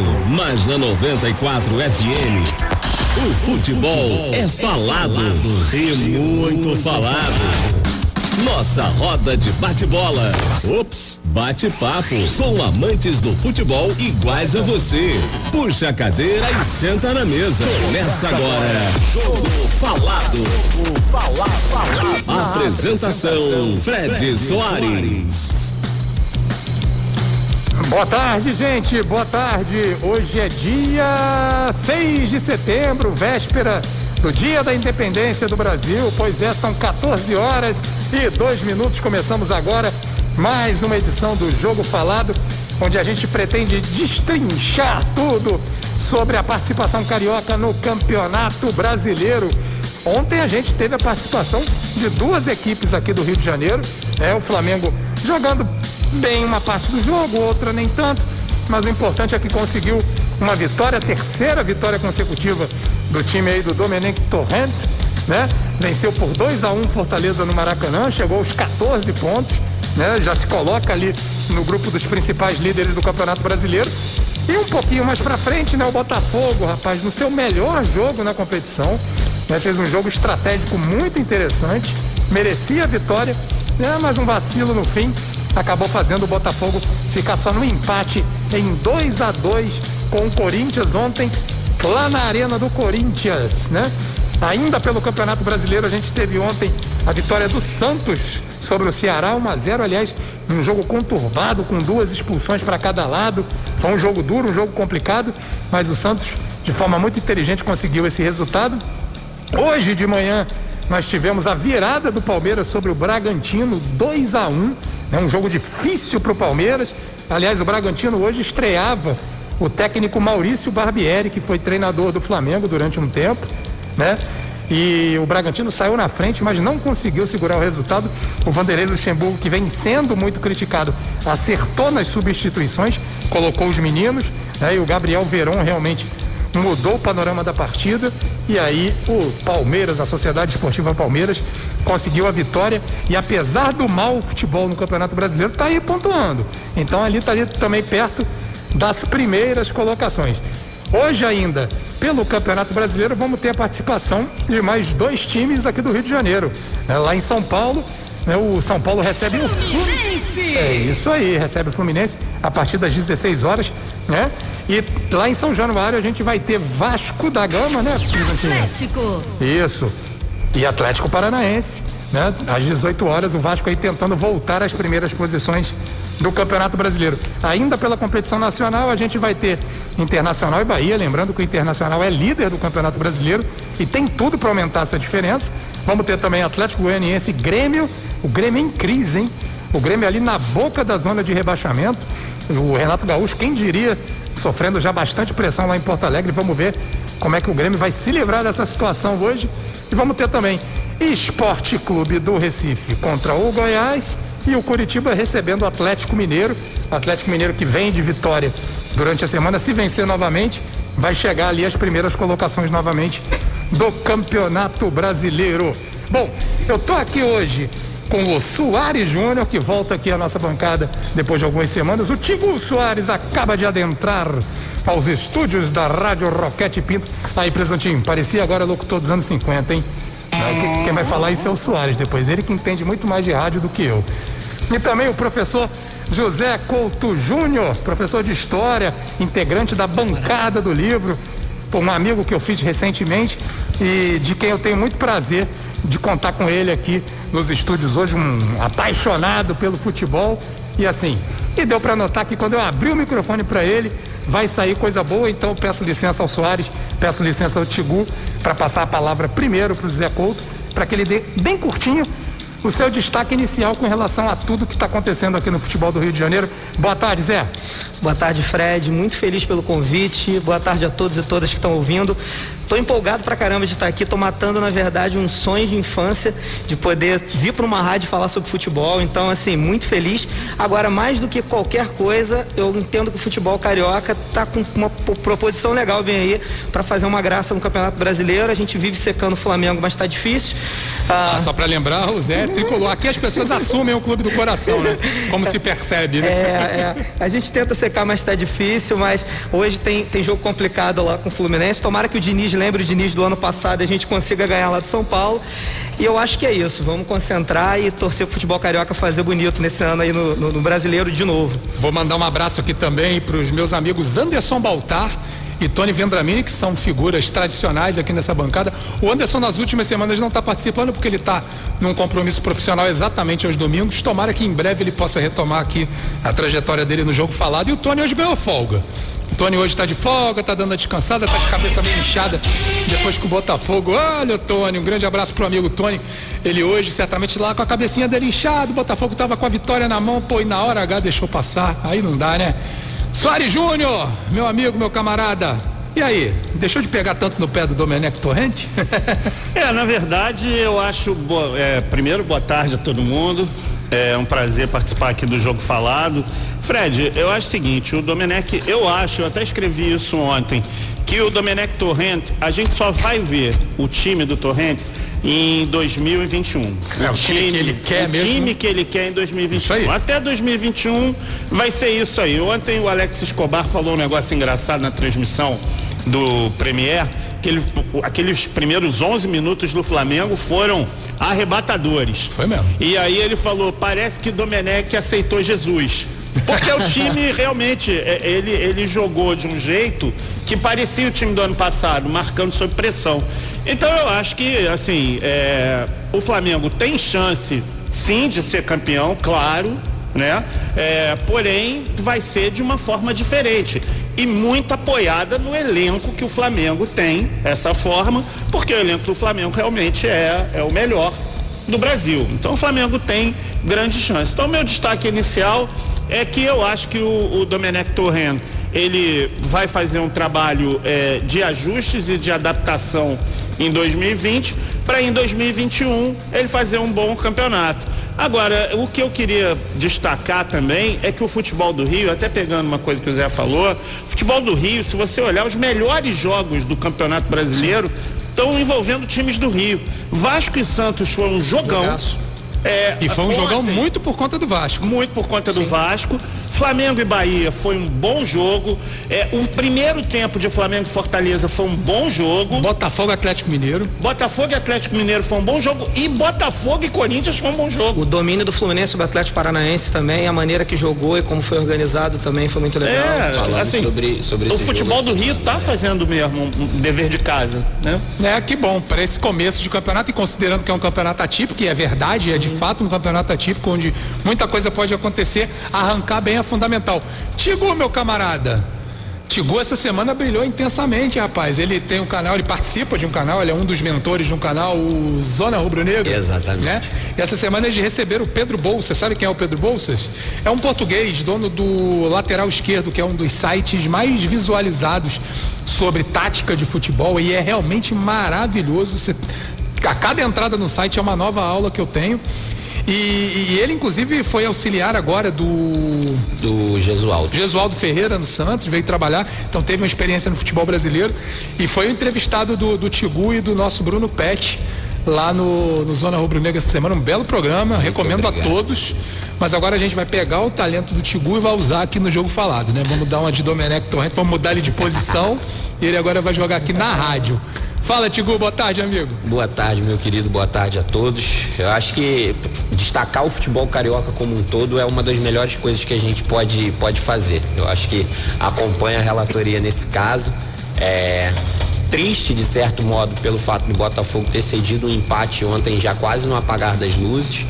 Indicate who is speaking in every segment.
Speaker 1: falado, mas na 94 FM o futebol é falado e muito falado. Nossa roda de bate-bola. Ops, bate-papo. Com amantes do futebol iguais a você. Puxa a cadeira e senta na mesa. Começa agora. Jogo falado. Jogo falado. Apresentação: Fred Soares.
Speaker 2: Boa tarde, gente. Boa tarde. Hoje é dia 6 de setembro, véspera do Dia da Independência do Brasil. Pois é, são 14 horas e 2 minutos. Começamos agora mais uma edição do Jogo Falado, onde a gente pretende destrinchar tudo sobre a participação carioca no Campeonato Brasileiro. Ontem a gente teve a participação de duas equipes aqui do Rio de Janeiro, é o Flamengo jogando bem uma parte do jogo, outra nem tanto, mas o importante é que conseguiu uma vitória, a terceira vitória consecutiva do time aí do Domenic Torrent, né? Venceu por 2 a 1 um Fortaleza no Maracanã, chegou aos 14 pontos, né? Já se coloca ali no grupo dos principais líderes do Campeonato Brasileiro. E um pouquinho mais para frente, né, o Botafogo, rapaz, no seu melhor jogo na competição, né? Fez um jogo estratégico muito interessante, merecia a vitória, né? Mas um vacilo no fim acabou fazendo o Botafogo ficar só no empate em 2 a 2 com o Corinthians ontem, lá na Arena do Corinthians, né? Ainda pelo Campeonato Brasileiro, a gente teve ontem a vitória do Santos sobre o Ceará, 1 a 0 aliás, um jogo conturbado, com duas expulsões para cada lado. Foi um jogo duro, um jogo complicado, mas o Santos, de forma muito inteligente, conseguiu esse resultado. Hoje de manhã, nós tivemos a virada do Palmeiras sobre o Bragantino, 2 a 1 é um jogo difícil para o Palmeiras. Aliás, o Bragantino hoje estreava o técnico Maurício Barbieri, que foi treinador do Flamengo durante um tempo, né? E o Bragantino saiu na frente, mas não conseguiu segurar o resultado. O Vanderlei Luxemburgo, que vem sendo muito criticado, acertou nas substituições, colocou os meninos, né? E o Gabriel Veron realmente mudou o panorama da partida e aí o Palmeiras, a Sociedade Esportiva Palmeiras, conseguiu a vitória e apesar do mau futebol no Campeonato Brasileiro, está aí pontuando. Então ali está ali também perto das primeiras colocações. Hoje ainda, pelo Campeonato Brasileiro, vamos ter a participação de mais dois times aqui do Rio de Janeiro. É, lá em São Paulo, né, o São Paulo recebe o Fluminense. É isso aí, recebe o Fluminense a partir das 16 horas, né? E lá em São Januário a gente vai ter Vasco da Gama, né?
Speaker 3: Atlético.
Speaker 2: Isso. E Atlético Paranaense, né? Às 18 horas o Vasco aí tentando voltar às primeiras posições do Campeonato Brasileiro. Ainda pela competição nacional, a gente vai ter Internacional e Bahia, lembrando que o Internacional é líder do Campeonato Brasileiro e tem tudo para aumentar essa diferença. Vamos ter também Atlético Goianiense e Grêmio, o Grêmio em crise, hein? O Grêmio ali na boca da zona de rebaixamento. O Renato Gaúcho, quem diria, sofrendo já bastante pressão lá em Porto Alegre. Vamos ver como é que o Grêmio vai se livrar dessa situação hoje. E vamos ter também Esporte Clube do Recife contra o Goiás e o Curitiba recebendo o Atlético Mineiro. O Atlético Mineiro que vem de vitória durante a semana, se vencer novamente, vai chegar ali às primeiras colocações novamente do Campeonato Brasileiro. Bom, eu tô aqui hoje com o Soares Júnior, que volta aqui à nossa bancada depois de algumas semanas. O Tigo Soares acaba de adentrar aos estúdios da Rádio Roquete Pinto. Aí, presentinho, parecia agora locutor dos anos 50, hein? Quem vai falar isso é o Soares depois. Ele que entende muito mais de rádio do que eu. E também o professor José Couto Júnior, professor de História, integrante da bancada do livro, um amigo que eu fiz recentemente e de quem eu tenho muito prazer de contar com ele aqui nos estúdios hoje, um apaixonado pelo futebol e assim. E deu para notar que quando eu abri o microfone para ele, vai sair coisa boa, então peço licença ao Soares, peço licença ao Tigu para passar a palavra primeiro para o Zé Couto, para que ele dê bem curtinho o seu destaque inicial com relação a tudo que está acontecendo aqui no futebol do Rio de Janeiro. Boa tarde, Zé.
Speaker 4: Boa tarde, Fred. Muito feliz pelo convite. Boa tarde a todos e todas que estão ouvindo. Tô empolgado pra caramba de estar aqui. Tô matando, na verdade, um sonho de infância de poder vir para uma rádio falar sobre futebol. Então, assim, muito feliz. Agora, mais do que qualquer coisa, eu entendo que o futebol carioca tá com uma proposição legal bem aí para fazer uma graça no Campeonato Brasileiro. A gente vive secando o Flamengo, mas tá difícil.
Speaker 2: Ah, ah só para lembrar, o Zé é tricolor. Aqui as pessoas assumem o clube do coração, né? Como se percebe, né?
Speaker 4: É, é. A gente tenta explicar, mas tá difícil, mas hoje tem, tem jogo complicado lá com o Fluminense. Tomara que o Diniz lembre o Diniz do ano passado e a gente consiga ganhar lá do São Paulo. E eu acho que é isso. Vamos concentrar e torcer pro futebol carioca fazer bonito nesse ano aí no, no, no brasileiro de novo.
Speaker 2: Vou mandar um abraço aqui também para os meus amigos Anderson Baltar e Tony Vendramini, que são figuras tradicionais aqui nessa bancada. O Anderson, nas últimas semanas, não está participando porque ele está num compromisso profissional exatamente aos domingos. Tomara que em breve ele possa retomar aqui a trajetória dele no jogo falado. E o Tony hoje ganhou folga. O Tony hoje está de folga, está dando a descansada, está de cabeça meio inchada depois que o Botafogo. Olha, Tony, um grande abraço pro amigo Tony. Ele hoje, certamente lá com a cabecinha dele inchada, o Botafogo estava com a vitória na mão, pô, e na hora H deixou passar. Aí não dá, né? Soares Júnior, meu amigo, meu camarada. E aí, deixou de pegar tanto no pé do Domenech Torrente?
Speaker 3: é, na verdade, eu acho. É, primeiro, boa tarde a todo mundo. É um prazer participar aqui do Jogo Falado. Fred, eu acho o seguinte, o Domenech, eu acho, eu até escrevi isso ontem, que o Domenech Torrente, a gente só vai ver o time do Torrente em 2021.
Speaker 2: É o, time, que ele quer
Speaker 3: o
Speaker 2: mesmo.
Speaker 3: time que ele quer em 2021. Até 2021 vai ser isso aí. Ontem o Alex Escobar falou um negócio engraçado na transmissão do Premier, que ele, aqueles primeiros 11 minutos do Flamengo foram arrebatadores.
Speaker 2: Foi mesmo.
Speaker 3: E aí ele falou: parece que Domenech aceitou Jesus. Porque o time realmente, é, ele, ele jogou de um jeito que parecia o time do ano passado, marcando sob pressão. Então eu acho que, assim, é, o Flamengo tem chance, sim, de ser campeão, claro, né? É, porém, vai ser de uma forma diferente e muito apoiada no elenco que o Flamengo tem, essa forma, porque o elenco do Flamengo realmente é, é o melhor do Brasil. Então o Flamengo tem grande chance. Então meu destaque inicial é que eu acho que o, o Domenech Torrent ele vai fazer um trabalho é, de ajustes e de adaptação em 2020 para em 2021 ele fazer um bom campeonato. Agora, o que eu queria destacar também é que o futebol do Rio, até pegando uma coisa que o Zé falou, futebol do Rio, se você olhar os melhores jogos do Campeonato Brasileiro estão envolvendo times do Rio. Vasco e Santos foi um jogão. Jogaço
Speaker 2: é, e foi um ontem, jogão muito por conta do Vasco.
Speaker 3: Muito por conta Sim. do Vasco. Flamengo e Bahia foi um bom jogo. É, o primeiro tempo de Flamengo e Fortaleza foi um bom jogo.
Speaker 2: Botafogo Atlético Mineiro.
Speaker 3: Botafogo e Atlético Mineiro foi um bom jogo. E Botafogo e Corinthians foi um bom jogo.
Speaker 4: O domínio do Fluminense sobre o Atlético Paranaense também, a maneira que jogou e como foi organizado também foi muito legal.
Speaker 3: É, Falando assim, sobre, sobre o futebol do Rio está fazendo mesmo um, dever de casa, né?
Speaker 2: É, que bom, para esse começo de campeonato e considerando que é um campeonato atípico, que é verdade, Sim. é de fato um campeonato atípico onde muita coisa pode acontecer, arrancar bem é fundamental. Tigo, meu camarada. Tigu essa semana brilhou intensamente, rapaz. Ele tem um canal, ele participa de um canal, ele é um dos mentores de um canal, o Zona Rubro Negro.
Speaker 5: Exatamente.
Speaker 2: Né? E essa semana eles receberam o Pedro Bolsas. Sabe quem é o Pedro Bolsas? É um português, dono do lateral esquerdo, que é um dos sites mais visualizados sobre tática de futebol e é realmente maravilhoso. Você, a cada entrada no site é uma nova aula que eu tenho. E, e, ele, inclusive, foi auxiliar agora do.
Speaker 5: Do Gesualdo.
Speaker 2: Gesualdo Ferreira no Santos, veio trabalhar, então teve uma experiência no futebol brasileiro. E foi o entrevistado do, do Tigu e do nosso Bruno Pet lá no, no Zona Rubro Negra essa semana. Um belo programa, Muito recomendo obrigado. a todos. Mas agora a gente vai pegar o talento do Tigu e vai usar aqui no jogo falado, né? Vamos dar uma de Domenech Torrente, vamos mudar ele de posição e ele agora vai jogar aqui na rádio. Fala, Tigu, boa tarde, amigo.
Speaker 5: Boa tarde, meu querido, boa tarde a todos. Eu acho que destacar o futebol carioca como um todo é uma das melhores coisas que a gente pode, pode fazer. Eu acho que acompanha a relatoria nesse caso. É triste, de certo modo, pelo fato de Botafogo ter cedido um empate ontem, já quase no apagar das luzes.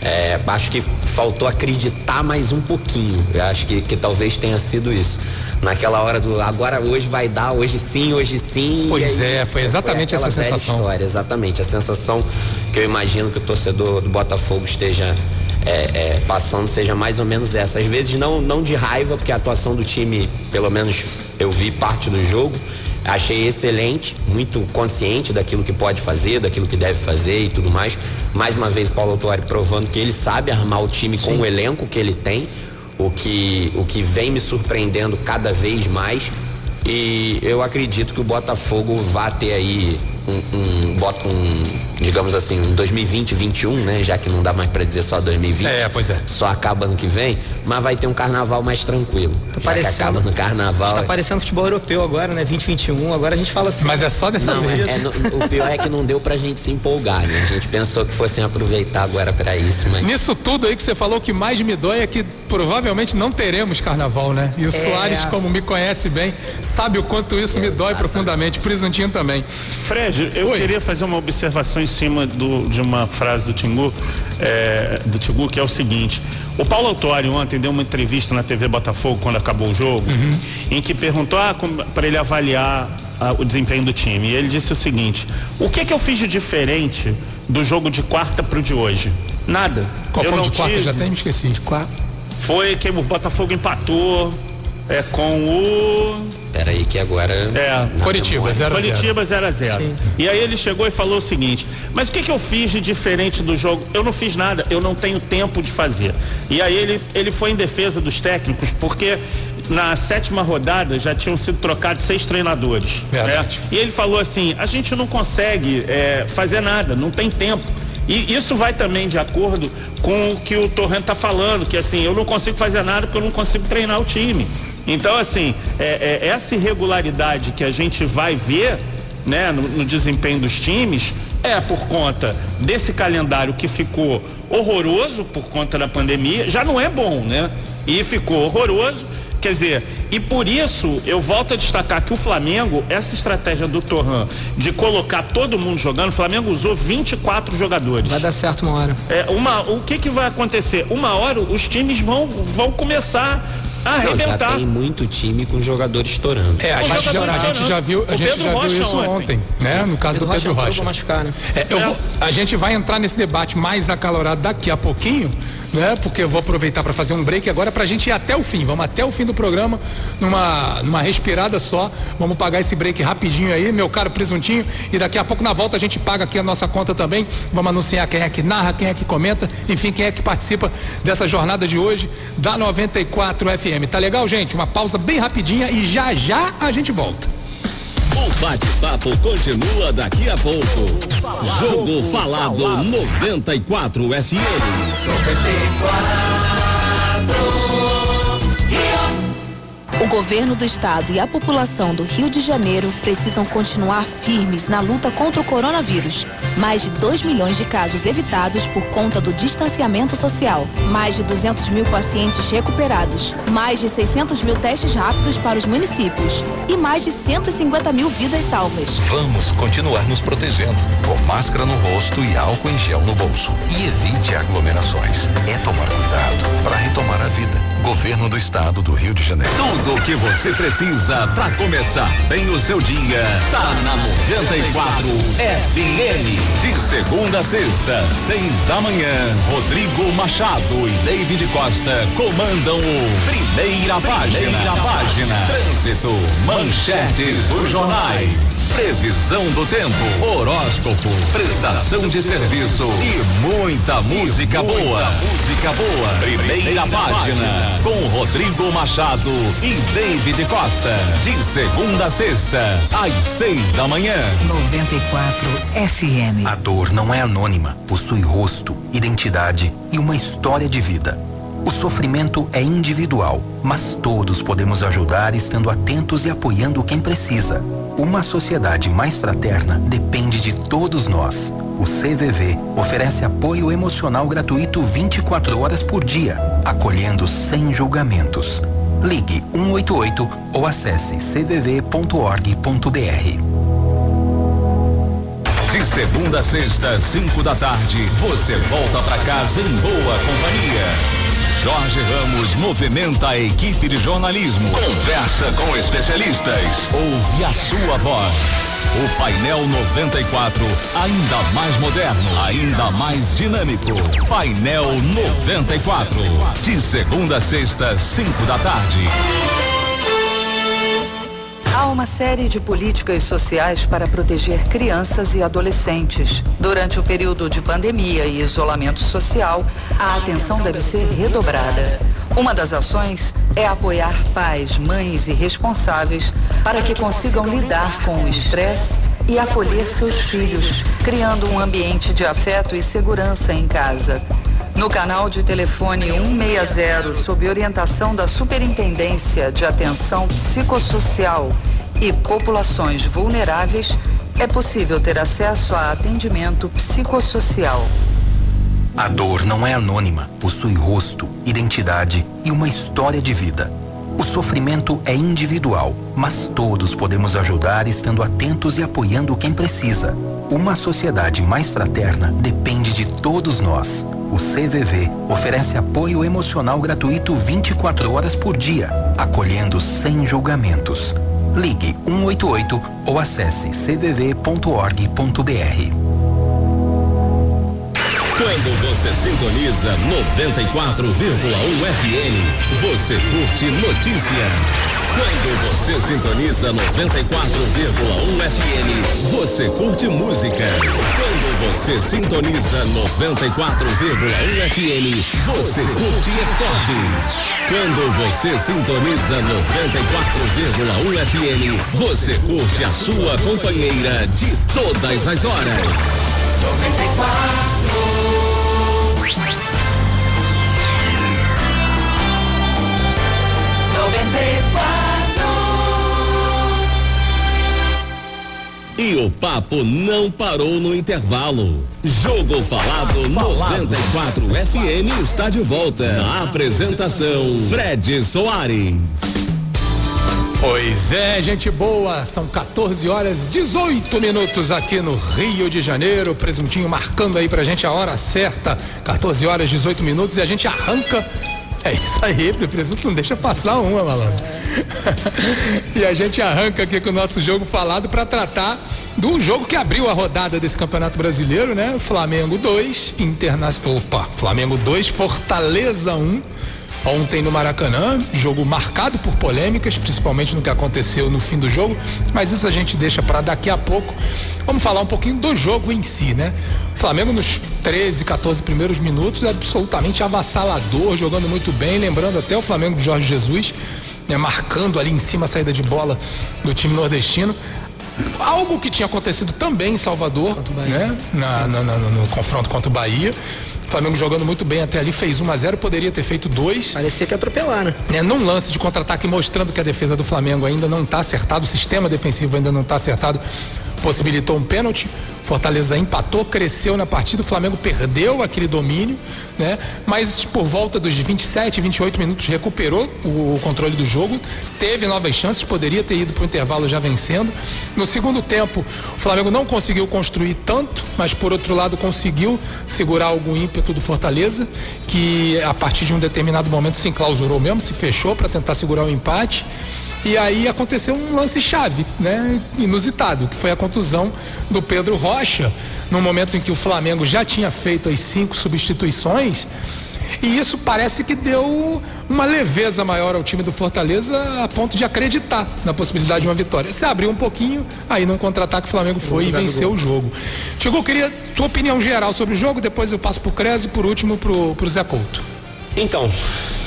Speaker 5: É, acho que faltou acreditar mais um pouquinho. Eu acho que, que talvez tenha sido isso naquela hora do agora hoje vai dar, hoje sim, hoje sim.
Speaker 2: Pois aí, é, foi exatamente foi essa sensação.
Speaker 5: História, exatamente, a sensação que eu imagino que o torcedor do Botafogo esteja é, é, passando seja mais ou menos essa. Às vezes não, não de raiva, porque a atuação do time, pelo menos eu vi parte do jogo, achei excelente, muito consciente daquilo que pode fazer, daquilo que deve fazer e tudo mais. Mais uma vez, Paulo Autori provando que ele sabe armar o time Sim. com o elenco que ele tem o que, o que vem me surpreendendo cada vez mais. E eu acredito que o Botafogo vai ter aí um, um, bota um, digamos assim, um 2020, 21, né? Já que não dá mais para dizer só 2020.
Speaker 2: É, pois é.
Speaker 5: Só acaba ano que vem, mas vai ter um carnaval mais tranquilo. Tá parecendo, acaba no carnaval.
Speaker 4: Tá é... parecendo futebol europeu agora, né? 2021, agora a gente fala assim.
Speaker 2: Mas é só dessa
Speaker 5: não,
Speaker 2: vez.
Speaker 5: É, é, o pior é que não deu pra gente se empolgar, né? A gente pensou que fossem aproveitar agora para isso, mas.
Speaker 2: Nisso tudo aí que você falou, o que mais me dói é que provavelmente não teremos carnaval, né? E o é... Soares, como me conhece bem, sabe o quanto isso me dói profundamente. Presuntinho também.
Speaker 3: Fred, eu Oi. queria fazer uma observação em cima do, de uma frase do Tingu, é, do Tingu, que é o seguinte. O Paulo Autori ontem deu uma entrevista na TV Botafogo quando acabou o jogo, uhum. em que perguntou ah, para ele avaliar ah, o desempenho do time. E ele disse o seguinte: o que que eu fiz de diferente do jogo de quarta para o de hoje? Nada.
Speaker 2: Qual eu foi o de quarta? Já até me esqueci. De quarta.
Speaker 3: Foi que o Botafogo empatou é, com o.
Speaker 5: Peraí, que agora.
Speaker 2: É, Curitiba 0
Speaker 3: Curitiba 0 a 0 E aí ele chegou e falou o seguinte: Mas o que, que eu fiz de diferente do jogo? Eu não fiz nada, eu não tenho tempo de fazer. E aí ele, ele foi em defesa dos técnicos, porque na sétima rodada já tinham sido trocados seis treinadores. Né? E ele falou assim: a gente não consegue é, fazer nada, não tem tempo. E isso vai também de acordo com o que o Torrent está falando, que assim, eu não consigo fazer nada porque eu não consigo treinar o time. Então, assim, é, é, essa irregularidade que a gente vai ver né, no, no desempenho dos times é por conta desse calendário que ficou horroroso por conta da pandemia, já não é bom, né? E ficou horroroso Quer dizer, e por isso eu volto a destacar que o Flamengo, essa estratégia do Torran de colocar todo mundo jogando, o Flamengo usou 24 jogadores.
Speaker 4: Vai dar certo uma hora.
Speaker 3: É, uma, o que que vai acontecer? Uma hora os times vão, vão começar arrebentar.
Speaker 5: Não, já tem muito time com jogadores estourando.
Speaker 2: É, a, gente já, a gente já, viu, a gente já viu isso ontem, ontem né? No caso Pedro do Pedro Rocha. Rocha. Machucar, né? é, eu é. Vou, a gente vai entrar nesse debate mais acalorado daqui a pouquinho, né? Porque eu vou aproveitar para fazer um break agora para a gente ir até o fim. Vamos até o fim do programa numa numa respirada só. Vamos pagar esse break rapidinho aí, meu caro presuntinho, e daqui a pouco na volta a gente paga aqui a nossa conta também. Vamos anunciar quem é que narra, quem é que comenta, enfim, quem é que participa dessa jornada de hoje da 94 FM. FM. Tá legal, gente? Uma pausa bem rapidinha e já já a gente volta.
Speaker 1: O bate-papo continua daqui a pouco. Jogo Falado 94 FM. 94
Speaker 6: o governo do estado e a população do Rio de Janeiro precisam continuar firmes na luta contra o coronavírus. Mais de 2 milhões de casos evitados por conta do distanciamento social. Mais de 200 mil pacientes recuperados. Mais de 600 mil testes rápidos para os municípios. E mais de 150 mil vidas salvas.
Speaker 7: Vamos continuar nos protegendo. Com máscara no rosto e álcool em gel no bolso. E evite aglomerações. É tomar cuidado para retomar a vida. Governo do Estado do Rio de Janeiro.
Speaker 1: Tudo o que você precisa para começar bem o seu dia tá na 94 FM. De segunda a sexta, seis da manhã, Rodrigo Machado e David Costa comandam o Primeira, Primeira Página. Página. Trânsito, manchetes dos jornais. Previsão do tempo, horóscopo, prestação de serviço e muita música boa. Música boa. Primeira página com Rodrigo Machado e David Costa. De segunda a sexta, às seis da manhã.
Speaker 6: 94 FM.
Speaker 7: A dor não é anônima, possui rosto, identidade e uma história de vida. O sofrimento é individual, mas todos podemos ajudar estando atentos e apoiando quem precisa. Uma sociedade mais fraterna depende de todos nós. O CVV oferece apoio emocional gratuito 24 horas por dia, acolhendo sem julgamentos. Ligue 188 ou acesse cvv.org.br.
Speaker 1: De segunda a sexta, 5 da tarde, você volta para casa em boa companhia. Jorge Ramos movimenta a equipe de jornalismo. Conversa com especialistas. Ouve a sua voz. O painel 94, ainda mais moderno, ainda mais dinâmico. Painel 94. De segunda a sexta, 5 da tarde.
Speaker 6: Há uma série de políticas sociais para proteger crianças e adolescentes. Durante o período de pandemia e isolamento social, a atenção deve ser redobrada.
Speaker 8: Uma das ações é apoiar pais, mães e responsáveis para que consigam lidar com o estresse e acolher seus filhos, criando um ambiente de afeto e segurança em casa. No canal de telefone 160, sob orientação da Superintendência de Atenção Psicossocial e Populações Vulneráveis, é possível ter acesso a atendimento psicossocial.
Speaker 7: A dor não é anônima, possui rosto, identidade e uma história de vida. O sofrimento é individual, mas todos podemos ajudar estando atentos e apoiando quem precisa. Uma sociedade mais fraterna depende de todos nós. O CVV oferece apoio emocional gratuito 24 horas por dia, acolhendo sem julgamentos. Ligue 188 ou acesse cvv.org.br.
Speaker 1: Quando você sintoniza 94,1 FM, você curte notícia. Quando você sintoniza 94,1 FM, você curte música. Quando você sintoniza 94,1 FM, você curte esporte. Quando você sintoniza 94,1 FM, você curte a sua companheira de todas as horas. 94 E o papo não parou no intervalo. Jogo Falado 94 FM está de volta. Na apresentação, Fred Soares.
Speaker 2: Pois é, gente boa, são 14 horas 18 minutos aqui no Rio de Janeiro. Presuntinho marcando aí pra gente a hora certa, 14 horas 18 minutos, e a gente arranca é isso aí, presunto não deixa passar uma, malandro. e a gente arranca aqui com o nosso jogo falado para tratar do jogo que abriu a rodada desse Campeonato Brasileiro, né? Flamengo 2, Internacional. Opa, Flamengo 2, Fortaleza 1. Um. Ontem no Maracanã, jogo marcado por polêmicas, principalmente no que aconteceu no fim do jogo, mas isso a gente deixa para daqui a pouco. Vamos falar um pouquinho do jogo em si, né? O Flamengo nos 13, 14 primeiros minutos absolutamente avassalador, jogando muito bem, lembrando até o Flamengo de Jorge Jesus, né, marcando ali em cima a saída de bola do time nordestino. Algo que tinha acontecido também em Salvador, né? Na, na, na, no confronto contra o Bahia. Flamengo jogando muito bem até ali, fez 1 a 0 poderia ter feito dois.
Speaker 4: Parecia que ia atropelar, né?
Speaker 2: É, num lance de contra-ataque mostrando que a defesa do Flamengo ainda não está acertado, o sistema defensivo ainda não está acertado possibilitou um pênalti. Fortaleza empatou, cresceu na partida, o Flamengo perdeu aquele domínio, né? Mas por volta dos 27, 28 minutos recuperou o, o controle do jogo, teve novas chances, poderia ter ido para o intervalo já vencendo. No segundo tempo, o Flamengo não conseguiu construir tanto, mas por outro lado conseguiu segurar algum ímpeto do Fortaleza, que a partir de um determinado momento se enclausurou mesmo, se fechou para tentar segurar o empate. E aí aconteceu um lance chave, né? Inusitado, que foi a contusão do Pedro Rocha, no momento em que o Flamengo já tinha feito as cinco substituições. E isso parece que deu uma leveza maior ao time do Fortaleza a ponto de acreditar na possibilidade de uma vitória. Se abriu um pouquinho, aí num contra-ataque o Flamengo foi e venceu o jogo. Chegou, queria sua opinião geral sobre o jogo, depois eu passo pro Cres e por último pro, pro Zé Couto.
Speaker 5: Então,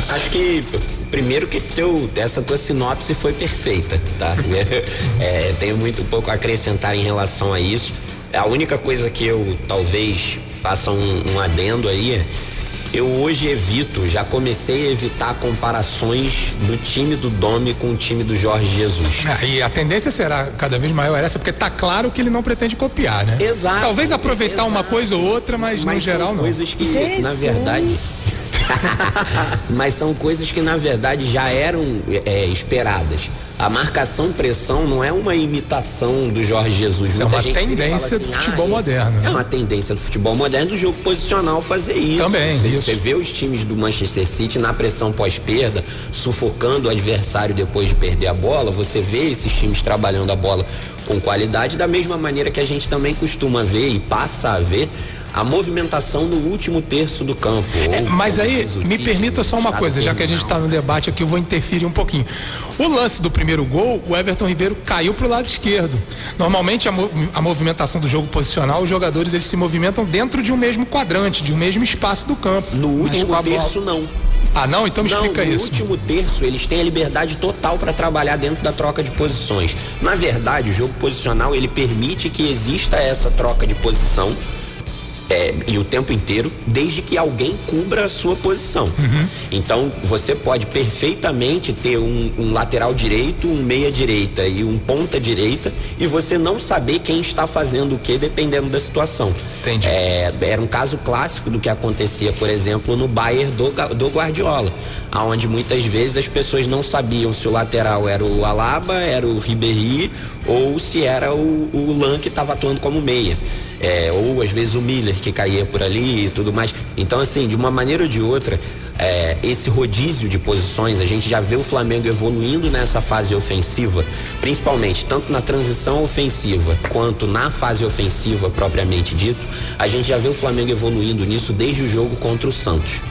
Speaker 5: acho que primeiro que teu, essa tua sinopse foi perfeita, tá? é, tenho muito pouco a acrescentar em relação a isso. A única coisa que eu talvez faça um, um adendo aí é eu hoje evito, já comecei a evitar comparações do time do Domi com o time do Jorge Jesus.
Speaker 2: Ah, e a tendência será cada vez maior essa, porque tá claro que ele não pretende copiar, né?
Speaker 5: Exato.
Speaker 2: Talvez aproveitar
Speaker 5: exato.
Speaker 2: uma coisa ou outra, mas, mas no geral não.
Speaker 5: coisas que, Jesus. na verdade, Mas são coisas que na verdade já eram é, esperadas. A marcação pressão não é uma imitação do Jorge Jesus.
Speaker 2: Isso é uma tendência assim, do futebol ah, moderno.
Speaker 5: É né? uma tendência do futebol moderno do jogo posicional fazer isso.
Speaker 2: Também,
Speaker 5: você,
Speaker 2: isso.
Speaker 5: Você vê os times do Manchester City na pressão pós-perda, sufocando o adversário depois de perder a bola. Você vê esses times trabalhando a bola com qualidade da mesma maneira que a gente também costuma ver e passa a ver a movimentação no último terço do campo.
Speaker 2: É, mas aí, me permita só uma coisa, já que a gente está no debate aqui, eu vou interferir um pouquinho. O lance do primeiro gol, o Everton Ribeiro caiu para o lado esquerdo. Normalmente, a, a, movimentação do jogo posicional, os jogadores eles se movimentam dentro de um mesmo quadrante, de um mesmo espaço do campo.
Speaker 5: No último terço, não.
Speaker 2: Ah, não? Então me
Speaker 5: não,
Speaker 2: explica
Speaker 5: no
Speaker 2: isso.
Speaker 5: No último terço, eles têm a liberdade total para trabalhar dentro da troca de posições. Na verdade, o jogo posicional ele permite que exista essa troca de posição é, e o tempo inteiro, desde que alguém cubra a sua posição.
Speaker 2: Uhum.
Speaker 5: Então, você pode perfeitamente ter um, um, lateral direito, um meia direita e um ponta direita e você não saber quem está fazendo o que dependendo da situação.
Speaker 2: Entendi.
Speaker 5: É, era um caso clássico do que acontecia, por exemplo, no Bayern do, do Guardiola, aonde muitas vezes as pessoas não sabiam se o lateral era o Alaba, era o Ribéry ou se era o, o Lan que estava atuando como meia. É, ou às vezes o Miller que caía por ali e tudo mais. Então, assim, de uma maneira ou de outra, é, esse rodízio de posições, a gente já vê o Flamengo evoluindo nessa fase ofensiva, principalmente tanto na transição ofensiva quanto na fase ofensiva propriamente dito. A gente já vê o Flamengo evoluindo nisso desde o jogo contra o Santos.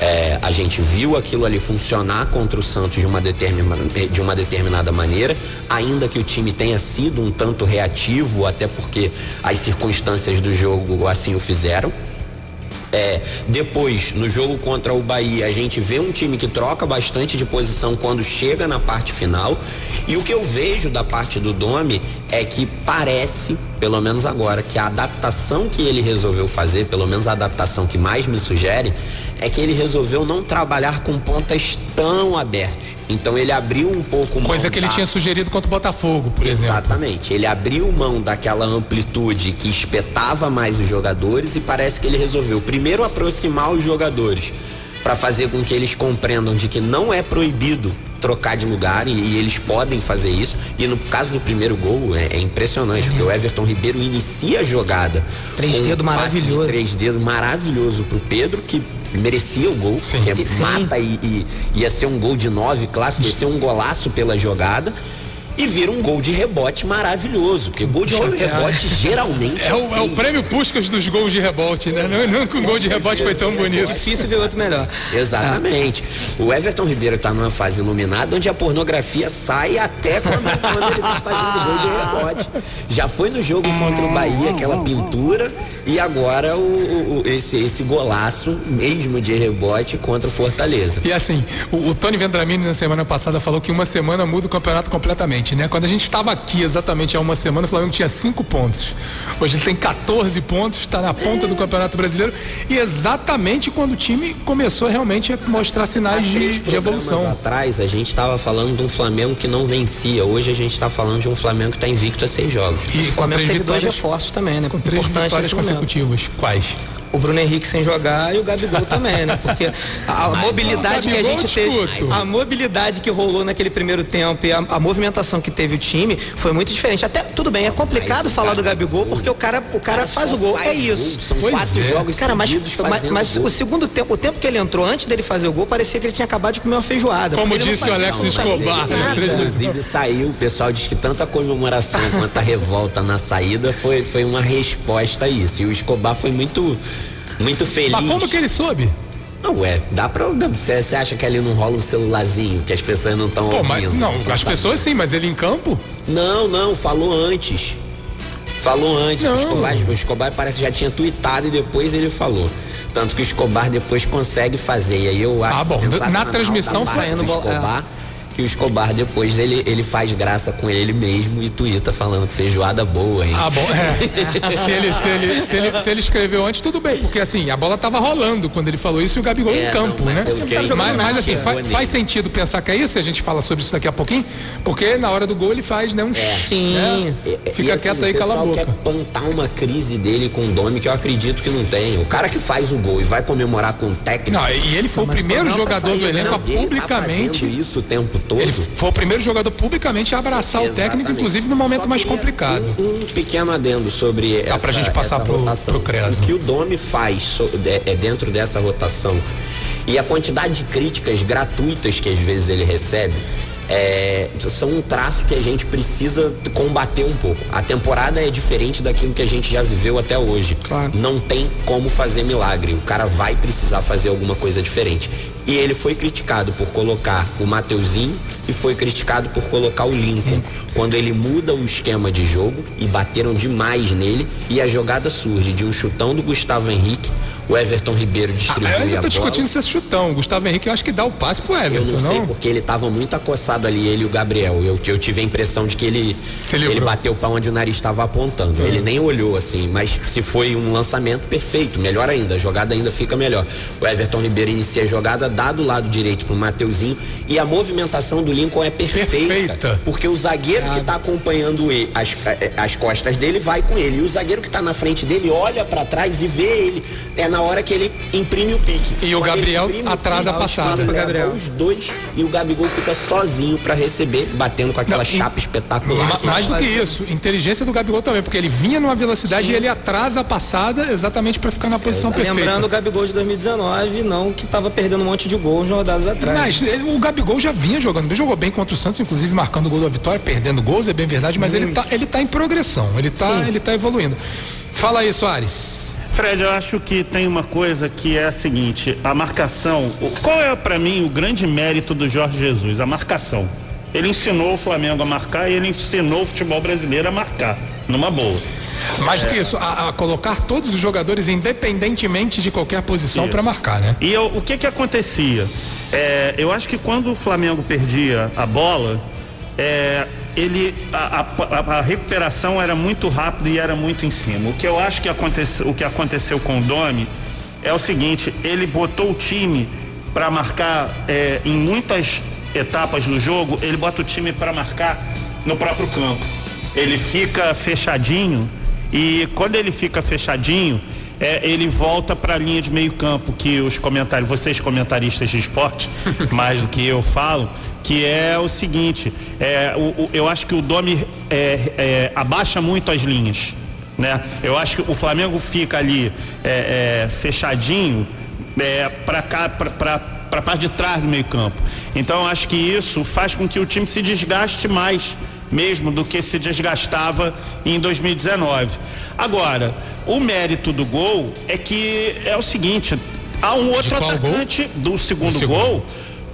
Speaker 5: É, a gente viu aquilo ali funcionar contra o Santos de uma, de uma determinada maneira, ainda que o time tenha sido um tanto reativo, até porque as circunstâncias do jogo assim o fizeram. É, depois, no jogo contra o Bahia, a gente vê um time que troca bastante de posição quando chega na parte final. E o que eu vejo da parte do Domi é que parece, pelo menos agora, que a adaptação que ele resolveu fazer, pelo menos a adaptação que mais me sugere, é que ele resolveu não trabalhar com pontas tão abertas. Então ele abriu um pouco
Speaker 2: Coisa que ele
Speaker 5: da...
Speaker 2: tinha sugerido contra o Botafogo, por
Speaker 5: Exatamente.
Speaker 2: exemplo.
Speaker 5: Exatamente. Ele abriu mão daquela amplitude que espetava mais os jogadores e parece que ele resolveu primeiro aproximar os jogadores para fazer com que eles compreendam de que não é proibido trocar de lugar e, e, eles podem fazer isso. E no caso do primeiro gol é, é impressionante, porque o Everton Ribeiro inicia a jogada.
Speaker 4: Três dedos
Speaker 5: um
Speaker 4: maravilhoso.
Speaker 5: De três dedos maravilhoso pro Pedro, que merecia o gol,
Speaker 2: Sim.
Speaker 5: porque
Speaker 4: Sim.
Speaker 5: mata e, e ia ser um gol de nove clássico, ia ser um golaço pela jogada. E vira um gol de rebote maravilhoso, porque gol de rebote geralmente
Speaker 2: É o, é o prêmio Puskas dos gols de rebote, né? Não, nunca um gol de rebote foi tão bonito.
Speaker 4: Difícil ver outro melhor.
Speaker 5: Exatamente. O Everton Ribeiro está numa fase iluminada onde a pornografia sai até quando, quando ele tá fazendo gol de rebote. Já foi no jogo contra o Bahia, aquela pintura, e agora o, o- esse, esse golaço mesmo de rebote contra o Fortaleza.
Speaker 2: E assim, o, o Tony Vendramini na semana passada falou que uma semana muda o campeonato completamente, né? Quando a gente estava aqui exatamente há uma semana, o Flamengo tinha cinco pontos. Hoje ele tem 14 pontos, está na ponta do Campeonato Brasileiro. E exatamente quando o time começou realmente a mostrar sinais de, de evolução.
Speaker 5: atrás a gente estava falando de um Flamengo que não vencia. Hoje a gente está falando de um Flamengo que está invicto a seis jogos.
Speaker 2: E
Speaker 4: O
Speaker 2: com
Speaker 4: Flamengo
Speaker 2: três
Speaker 4: teve dois
Speaker 2: vitórias,
Speaker 4: reforços também, né?
Speaker 2: com três
Speaker 4: Importante
Speaker 2: vitórias consecutivas. Quais?
Speaker 4: O Bruno Henrique sem jogar e o Gabigol também, né? Porque a, a mobilidade que a gente teve, a mobilidade que rolou naquele primeiro tempo e a, a movimentação que teve o time foi muito diferente. Até tudo bem, é complicado falar do Gabigol porque o cara, o cara faz o gol, é isso.
Speaker 5: São
Speaker 2: Pois
Speaker 5: quatro
Speaker 2: é.
Speaker 5: jogos
Speaker 4: Cara, mas, mas, mas o segundo tempo, o tempo que ele entrou antes dele fazer o gol, parecia que ele tinha acabado de comer uma feijoada.
Speaker 2: Como
Speaker 4: não
Speaker 2: disse o Alex
Speaker 4: absolutamente
Speaker 2: Escobar, né? Três
Speaker 5: Inclusive saiu, o pessoal diz que tanto a comemoração quanto a revolta na saída foi, foi uma resposta a isso. E o Escobar foi muito, muito feliz.
Speaker 2: Mas como que ele soube?
Speaker 5: Não, é, dá pra. Você acha que ali não rola um celularzinho, que as pessoas não estão ouvindo?
Speaker 2: mas não,
Speaker 5: tão
Speaker 2: as
Speaker 5: sabendo?
Speaker 2: pessoas sim, mas ele em campo?
Speaker 5: Não, não, falou antes. Falou antes.
Speaker 2: Não.
Speaker 5: O Escobar, o Escobar parece que já tinha tweetado e depois ele falou. Tanto que o Escobar depois consegue fazer. E aí eu acho
Speaker 2: Ah, bom, na transmissão
Speaker 5: da
Speaker 2: foi-
Speaker 5: Escobar. Que o Escobar depois ele, ele faz graça com ele mesmo e tuita falando que feijoada boa, hein?
Speaker 2: Ah, bom, é. se, ele, se, ele, se, ele, se ele escreveu antes, tudo bem, porque assim, a bola tava rolando quando ele falou isso e o Gabigol
Speaker 5: É,
Speaker 2: em campo,
Speaker 5: não,
Speaker 2: né?
Speaker 5: mas
Speaker 2: Mas, mas, assim,
Speaker 5: nada.
Speaker 2: fa- faz sentido pensar que é isso, e a gente fala sobre isso daqui a pouquinho, porque na hora do gol ele faz, né, um
Speaker 4: Sim.
Speaker 2: né?
Speaker 5: E- e,
Speaker 2: Fica
Speaker 5: assim,
Speaker 2: quieto aí,
Speaker 5: o
Speaker 2: cala a boca.
Speaker 5: quer plantar uma crise dele com o Domi que eu acredito que não tem. O cara que faz o gol e vai comemorar com o técnico.
Speaker 2: Não, e ele foi o
Speaker 4: Mas
Speaker 2: primeiro
Speaker 4: não pra
Speaker 2: jogador
Speaker 4: sair,
Speaker 2: do elenco
Speaker 4: né?
Speaker 2: a
Speaker 5: tá
Speaker 2: publicamente.
Speaker 5: fazendo isso o tempo todo.
Speaker 2: ele foi o primeiro jogador publicamente a abraçar o técnico,
Speaker 5: Exatamente.
Speaker 2: inclusive no momento mais complicado.
Speaker 5: Um, um pequeno adendo sobre
Speaker 2: Dá
Speaker 5: essa,
Speaker 2: pra gente passar pro-
Speaker 5: rotação.
Speaker 2: pro.
Speaker 5: O que o Domi faz so- é, é dentro dessa rotação e a quantidade de críticas gratuitas que às vezes ele recebe é, são um traço que a gente precisa combater um pouco. A temporada é diferente daquilo que a gente já viveu até hoje.
Speaker 4: Claro.
Speaker 5: Não tem como fazer milagre. O cara vai precisar fazer alguma coisa diferente. E ele foi criticado por colocar o Mateuzinho e foi criticado por colocar o Lincoln. Quando ele muda o esquema de jogo e bateram demais nele e a jogada surge de um chutão do Gustavo Henrique o Everton Ribeiro distribui
Speaker 2: ah, eu ainda tô discutindo
Speaker 5: bola.
Speaker 2: esse chutão. O Gustavo Henrique, eu acho que dá o passe pro Everton,
Speaker 5: Eu não,
Speaker 2: não?
Speaker 5: sei, porque ele tava muito acossado ali, ele e o Gabriel. Eu, eu tive a impressão de que ele,
Speaker 2: Se
Speaker 5: ele bateu pra onde o nariz estava apontando. Ele nem olhou assim, mas se foi um lançamento, perfeito, melhor ainda. A jogada ainda fica melhor. O Everton Ribeiro inicia a jogada, dá do lado direito pro Mateuzinho e a movimentação do Lincoln é perfeita.
Speaker 2: Perfeita.
Speaker 5: Porque o zagueiro que tá acompanhando ele, as, eh, as costas dele vai com ele. E o zagueiro que tá na frente dele olha pra trás e vê ele. É na hora que ele imprime o pique.
Speaker 2: E o
Speaker 5: Quando ele
Speaker 2: Gabriel atrasa a passada.
Speaker 5: Gabriel. os dois e o Gabigol fica sozinho pra receber, batendo com aquela
Speaker 2: Não, e-
Speaker 5: chapa espetacular.
Speaker 2: Ma- mais do que isso, inteligência do Gabigol também, porque ele vinha numa velocidade e ele atrasa a passada exatamente pra ficar na posição perfeita.
Speaker 4: Lembrando o Gabigol de 2019, não que tava perdendo um monte de gols rodadas atrás.
Speaker 2: Mas eh, o Gabigol já vinha jogando, bem, jogou bem contra o Santos, inclusive marcando o gol da vitória, perdendo gols, é bem verdade, mas ele tá, ele tá em progressão, ele tá, ele tá evoluindo. Fala aí, Soares.
Speaker 3: Fred, eu acho que tem uma coisa que é a seguinte: a marcação. Qual é para mim o grande mérito do Jorge Jesus? A marcação. Ele ensinou o Flamengo a marcar e ele ensinou o futebol brasileiro a marcar, numa boa.
Speaker 2: Mais do que isso, a, a colocar todos os jogadores independentemente de qualquer posição pra marcar, né?
Speaker 3: E eu- o que que acontecia? É, eu acho que quando o Flamengo perdia a bola, é, ele a, a- a recuperação era muito rápida e era muito em cima. O que eu acho que aconteceu, o que aconteceu com o Domi é o seguinte: ele botou o time para marcar é, em muitas etapas do jogo. Ele bota o time para marcar no próprio campo. Ele fica fechadinho e quando ele fica fechadinho, é, ele volta para a linha de meio campo que os comentários, vocês comentaristas de esporte, mais do que eu falo, que é o seguinte, é, o- o- eu acho que o Domi é, é, abaixa muito as linhas, né? Eu acho que o Flamengo fica ali é, é, fechadinho para cá, para para parte de trás do meio campo. Então eu acho que isso faz com que o time se desgaste mais mesmo do que se desgastava em 2019. Agora, o mérito do gol é que é o seguinte, há um outro
Speaker 2: qual gol?
Speaker 3: atacante do segundo,
Speaker 2: Do segundo.
Speaker 3: gol.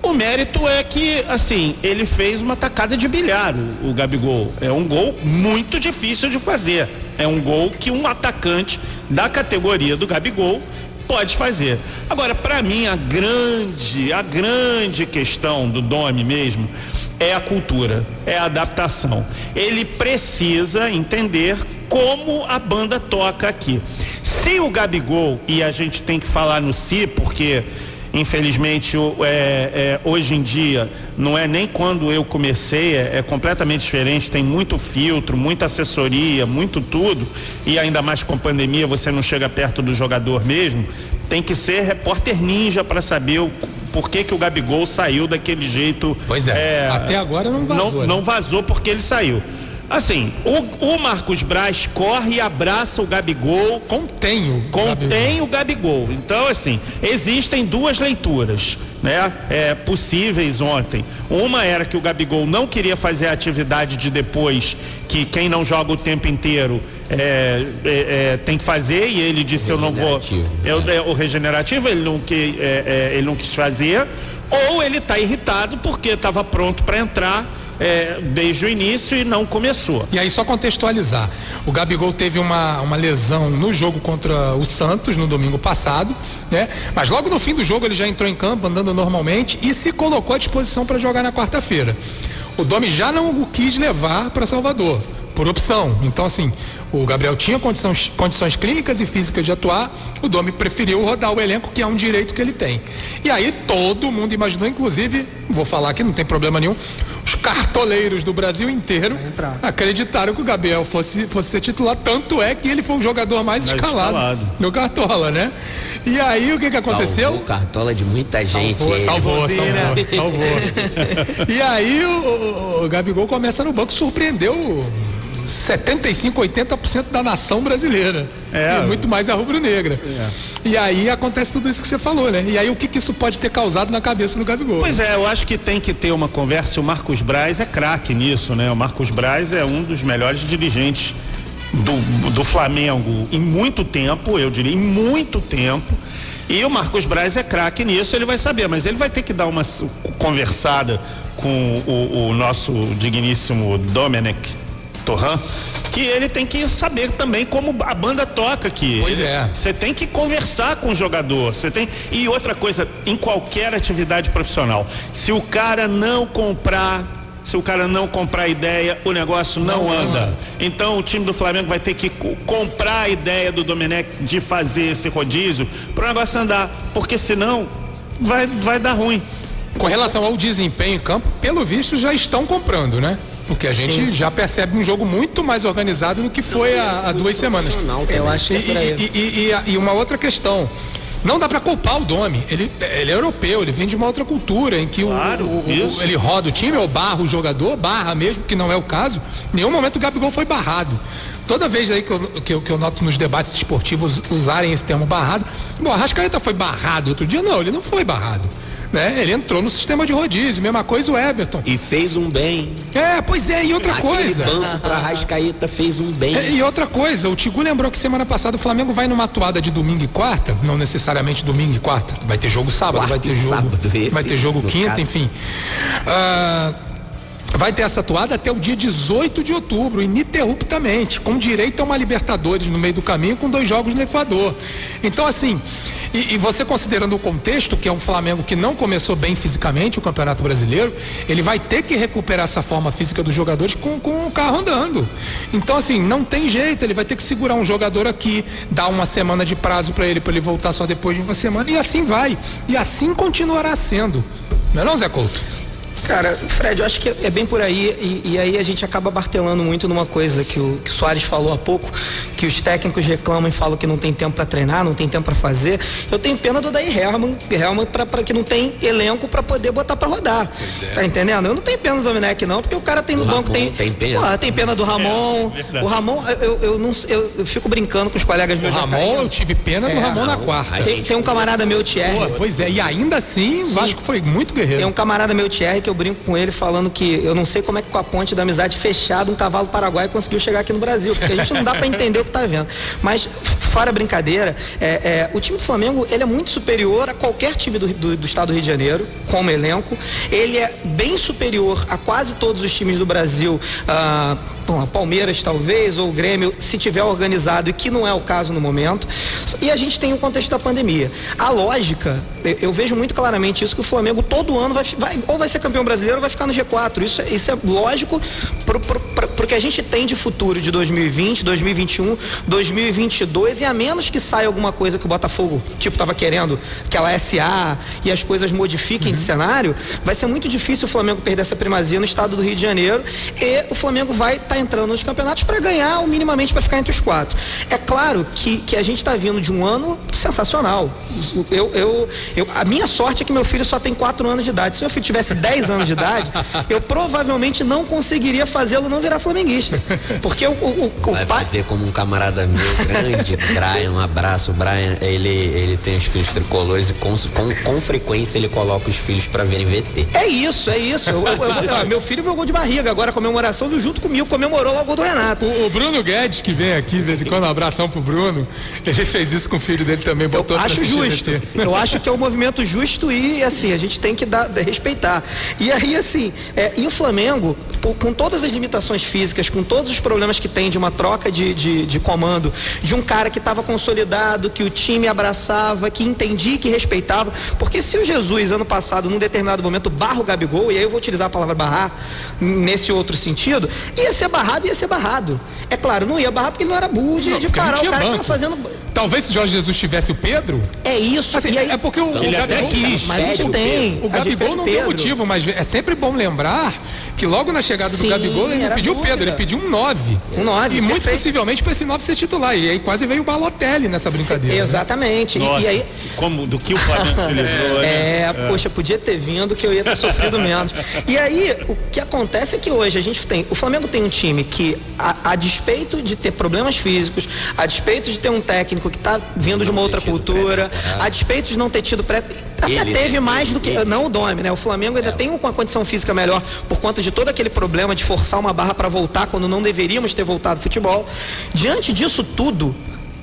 Speaker 3: O mérito é que, assim, ele fez uma tacada de bilhar, o, o Gabigol. É um gol muito difícil de fazer. É um gol que um atacante da categoria do Gabigol pode fazer. Agora, para mim, a grande, a grande questão do Domi mesmo é a cultura, é a adaptação. Ele precisa entender como a banda toca aqui. Se o Gabigol, e a gente tem que falar no si, porque infelizmente é, é, hoje em dia não é nem quando eu comecei, é, é completamente diferente, tem muito filtro, muita assessoria, muito tudo, e ainda mais com pandemia você não chega perto do jogador mesmo, tem que ser repórter ninja para saber o, por que, que o Gabigol saiu daquele jeito.
Speaker 2: Pois é, até agora não vazou,
Speaker 3: Não,
Speaker 2: né?
Speaker 3: não vazou porque ele saiu. Assim, o, o Marcos Braz corre e abraça o Gabigol
Speaker 2: Contém o
Speaker 3: contém o Gabigol. Então, assim, existem duas leituras, né? É, possíveis ontem. Uma era que o Gabigol não queria fazer a atividade de depois, que quem não joga o tempo inteiro é, é, é, tem que fazer, e ele disse eu não vou. Eu, é, o regenerativo ele não, que, é, é, ele não quis fazer, ou ele está irritado porque estava pronto para entrar é, desde o início e não começou.
Speaker 2: E aí, só contextualizar: o Gabigol teve uma, uma lesão no jogo contra o Santos no domingo passado, né? Mas logo no fim do jogo ele já entrou em campo andando normalmente e se colocou à disposição para jogar na quarta-feira. O Domi já não o quis levar para Salvador. Por opção. Então, assim, o Gabriel tinha condições, condições clínicas e físicas de atuar, o Domi preferiu rodar o elenco, que é um direito que ele tem. E aí todo mundo imaginou, inclusive, vou falar que não tem problema nenhum, os cartoleiros do Brasil inteiro acreditaram que o Gabriel fosse, fosse ser titular, tanto é que ele foi o jogador mais
Speaker 3: Mais
Speaker 2: escalado,
Speaker 3: escalado.
Speaker 2: no Cartola, né? E aí o que que aconteceu?
Speaker 5: Salvou cartola de muita gente.
Speaker 2: Salvou,
Speaker 5: ele.
Speaker 2: salvou, salvou, salvou. E aí o, o- o Gabigol começa no banco, surpreendeu 75, 80% da nação brasileira.
Speaker 3: É.
Speaker 2: E muito mais a rubro-negra. E aí acontece tudo isso que você falou, né? E aí o que, que isso pode ter causado na cabeça do Gabigol?
Speaker 3: Pois é, eu acho que tem que ter uma conversa. e O Marcos Braz é craque nisso, né? O Marcos Braz é um dos melhores dirigentes do, do Flamengo em muito tempo, eu diria, em muito tempo. E o Marcos Braz é craque nisso, ele vai saber, mas ele vai ter que dar uma conversada com o, o nosso digníssimo Domenech Torran, que ele tem que saber também como a banda toca aqui.
Speaker 2: Pois é.
Speaker 3: Você tem que conversar com o jogador, você tem e outra coisa, em qualquer atividade profissional, se o cara não comprar se o cara não comprar ideia, o negócio não, não anda. anda. Então o time do Flamengo vai ter que comprar a ideia do Domenech de fazer esse rodízio para o negócio andar, porque senão vai, vai dar ruim.
Speaker 2: Com relação ao desempenho em campo, pelo visto já estão comprando, né? Porque a gente Sim. já percebe um jogo muito mais organizado do que foi há, há duas semanas.
Speaker 4: Eu achei
Speaker 2: e, e, e, e, uma outra questão. Não dá para culpar o Domi. Ele, ele é europeu, ele vem de uma outra cultura em que claro, o, o, o, ele roda o time ou barra o jogador, barra mesmo, que não é o caso. Em nenhum momento o Gabigol foi barrado. Toda vez aí que eu, que eu, que eu noto nos debates esportivos usarem esse termo barrado, bom, a Rascaeta foi barrado outro dia, não, ele não foi barrado né? Ele entrou no sistema de rodízio, mesma coisa o Everton.
Speaker 5: E fez um bem.
Speaker 2: É, pois é, e outra
Speaker 5: Aquele
Speaker 2: coisa.
Speaker 5: banco pra Rascaeta fez um bem.
Speaker 2: É, e outra coisa, o Tigu lembrou que semana passada o Flamengo vai numa atuada de domingo e quarta, não necessariamente domingo e quarta, vai ter jogo sábado, Quarto vai ter jogo, sábado, vai ter jogo quinta, caso. enfim. Uh, vai ter essa atuada até o dia 18 de outubro, ininterruptamente, com direito a uma Libertadores no meio do caminho, com dois jogos no Equador. Então, assim, e, e, você considerando o contexto, que é um Flamengo que não começou bem fisicamente o Campeonato Brasileiro, ele vai ter que recuperar essa forma física dos jogadores com, com o carro andando. Então, assim, não tem jeito, ele vai ter que segurar um jogador aqui, dar uma semana de prazo para ele, para ele voltar só depois de uma semana, e assim vai. E assim continuará sendo. Não é não, Zé Couto?
Speaker 4: Cara, Fred, eu acho que é bem por aí e, e, aí a gente acaba martelando muito numa coisa que o, que o Soares falou há pouco, que os técnicos reclamam e falam que não tem tempo para treinar, não tem tempo para fazer. Eu tenho pena do Daí Herman, Herman para que não tem elenco para poder botar para rodar. É. Tá entendendo? Eu não tenho pena do Domenech não, porque o cara tem no o banco Ramon, tem
Speaker 5: tem pena.
Speaker 4: Pô, tem pena do Ramon. É, o Ramon, eu, eu não eu, eu, fico brincando com os colegas meus.
Speaker 2: O Ramon, eu tive pena do é, Ramon na quarta.
Speaker 4: Tem, tem, um camarada meu Thierry. Pô,
Speaker 2: pois é, e ainda assim, o Vasco foi muito guerreiro.
Speaker 4: Tem um camarada meu Thierry que eu brinco com ele falando que eu não sei como é que com a ponte da amizade fechada um cavalo paraguai conseguiu chegar aqui no Brasil, porque a gente não dá para entender o que tá vendo. Mas fora brincadeira, é, é, o time do Flamengo ele é muito superior a qualquer time do, do, do, estado do Rio de Janeiro, como elenco. Ele é bem superior a quase todos os times do Brasil, ah, a Palmeiras talvez, ou o Grêmio, se tiver organizado, e que não é o caso no momento. E a gente tem o contexto da pandemia. A lógica, eu, eu vejo muito claramente isso, que o Flamengo todo ano vai, vai, ou vai ser campeão brasileiro ou vai ficar no G4. Isso, é, isso é lógico pro, porque a gente tem de futuro de 2020, 2021, 2022 e a menos que saia alguma coisa que o Botafogo, tipo, tava querendo, aquela SA e as coisas modifiquem uhum. de cenário, vai ser muito difícil o Flamengo perder essa primazia no estado do Rio de Janeiro e o Flamengo vai estar tá entrando nos campeonatos para ganhar ou minimamente para ficar entre os quatro. É claro que, que a gente está vindo de um ano sensacional. Eu, eu, eu, a minha sorte é que meu filho só tem quatro anos de idade. Se meu filho tivesse 10 anos de idade, eu provavelmente não conseguiria fazê-lo não virar flamenguista. Porque o, o, o,
Speaker 5: Vai pai... fazer como um camarada meu grande, Brian, um abraço, Brian, ele, ele tem os filhos tricolores e com, com, com frequência ele coloca os filhos para verem VT.
Speaker 4: É isso, é isso. Eu, eu, meu filho viu gol de barriga, agora a comemoração viu junto comigo, comemorou o gol do Renato.
Speaker 2: O, Bruno Guedes, que vem aqui de vez em quando, um abração pro Bruno, ele fez isso com o filho dele também, botou
Speaker 4: Eu acho justo. Eu acho que é um movimento justo e, assim, a gente tem que dar, respeitar. E aí, assim, é, e o Flamengo, com todas as limitações físicas, com todos os problemas que tem de uma troca de, de, de comando, de um cara que estava consolidado, que o time abraçava, que entendia e que respeitava. Porque se o Jesus, ano passado, num determinado momento, barra o Gabigol, e aí eu vou utilizar a palavra barrar nesse outro sentido, ia ser barrado, ia ser barrado. É claro, não ia barrar porque ele não era burro de, não, de parar o cara banco. que tá fazendo.
Speaker 2: Talvez se Jorge Jesus tivesse o Pedro.
Speaker 4: É isso.
Speaker 2: Assim, aí, é porque o,
Speaker 3: o Gabigol quis.
Speaker 4: Mas a gente tem.
Speaker 2: O Gabigol não tem motivo, mas é sempre bom lembrar que logo na chegada Sim, do Gabigol ele não pediu o Pedro, ele pediu um 9.
Speaker 4: Um 9.
Speaker 2: E muito perfeito. possivelmente para esse 9 ser titular. E aí quase veio o Balotelli nessa brincadeira.
Speaker 4: Sim, exatamente.
Speaker 3: Né?
Speaker 4: E, e, aí.
Speaker 3: Como, do que o Flamengo se livrou,
Speaker 4: né? É, é, poxa, podia ter vindo que eu ia ter sofrido menos. E aí, o que acontece é que hoje a gente tem. O Flamengo tem um time que, a, a despeito de ter problemas físicos, a despeito de ter um técnico que está vindo de uma outra cultura, a despeito de não ter tido pré. Até ele, teve mais do que. Ele. Não o Dome, né? O Flamengo ainda é. tem uma condição física melhor por conta de todo aquele problema de forçar uma barra para voltar quando não deveríamos ter voltado futebol. Diante disso tudo,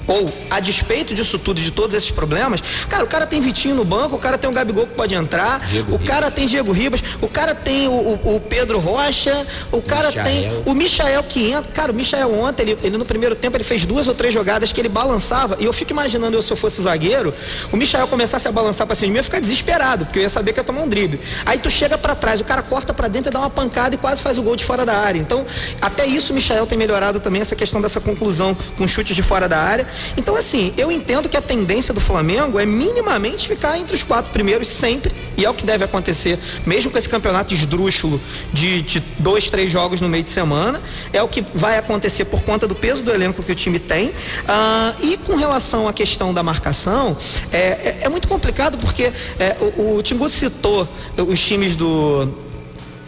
Speaker 4: ou a despeito disso tudo, de todos esses problemas, cara, o cara tem Vitinho no banco, o cara tem o Gabigol que pode entrar, Diego o Ribas. cara tem Diego Ribas, o cara tem o, o, o Pedro Rocha, o cara Michael. tem o Michael que entra. Cara, o Michael ontem, ele, ele, no primeiro tempo, ele fez duas ou três jogadas que ele balançava, e eu fico imaginando eu, se eu fosse zagueiro, o Michael começasse a balançar pra cima de mim, eu ia ficar desesperado, porque eu ia saber que ia tomar um drible. Aí tu chega para trás, o cara corta para dentro e dá uma pancada e quase faz o gol de fora da área. Então, até isso o Michael tem melhorado também, essa questão dessa conclusão com chutes de fora da área. Então, assim, eu entendo que a tendência do Flamengo é minimamente ficar entre os quatro primeiros sempre, e é o que deve acontecer, mesmo com esse campeonato esdrúxulo de, de dois, três jogos no meio de semana, é o que vai acontecer por conta do peso do elenco que o time tem. Ah, e com relação à questão da marcação, é, é, é muito complicado porque é, o, o Timbu citou os times do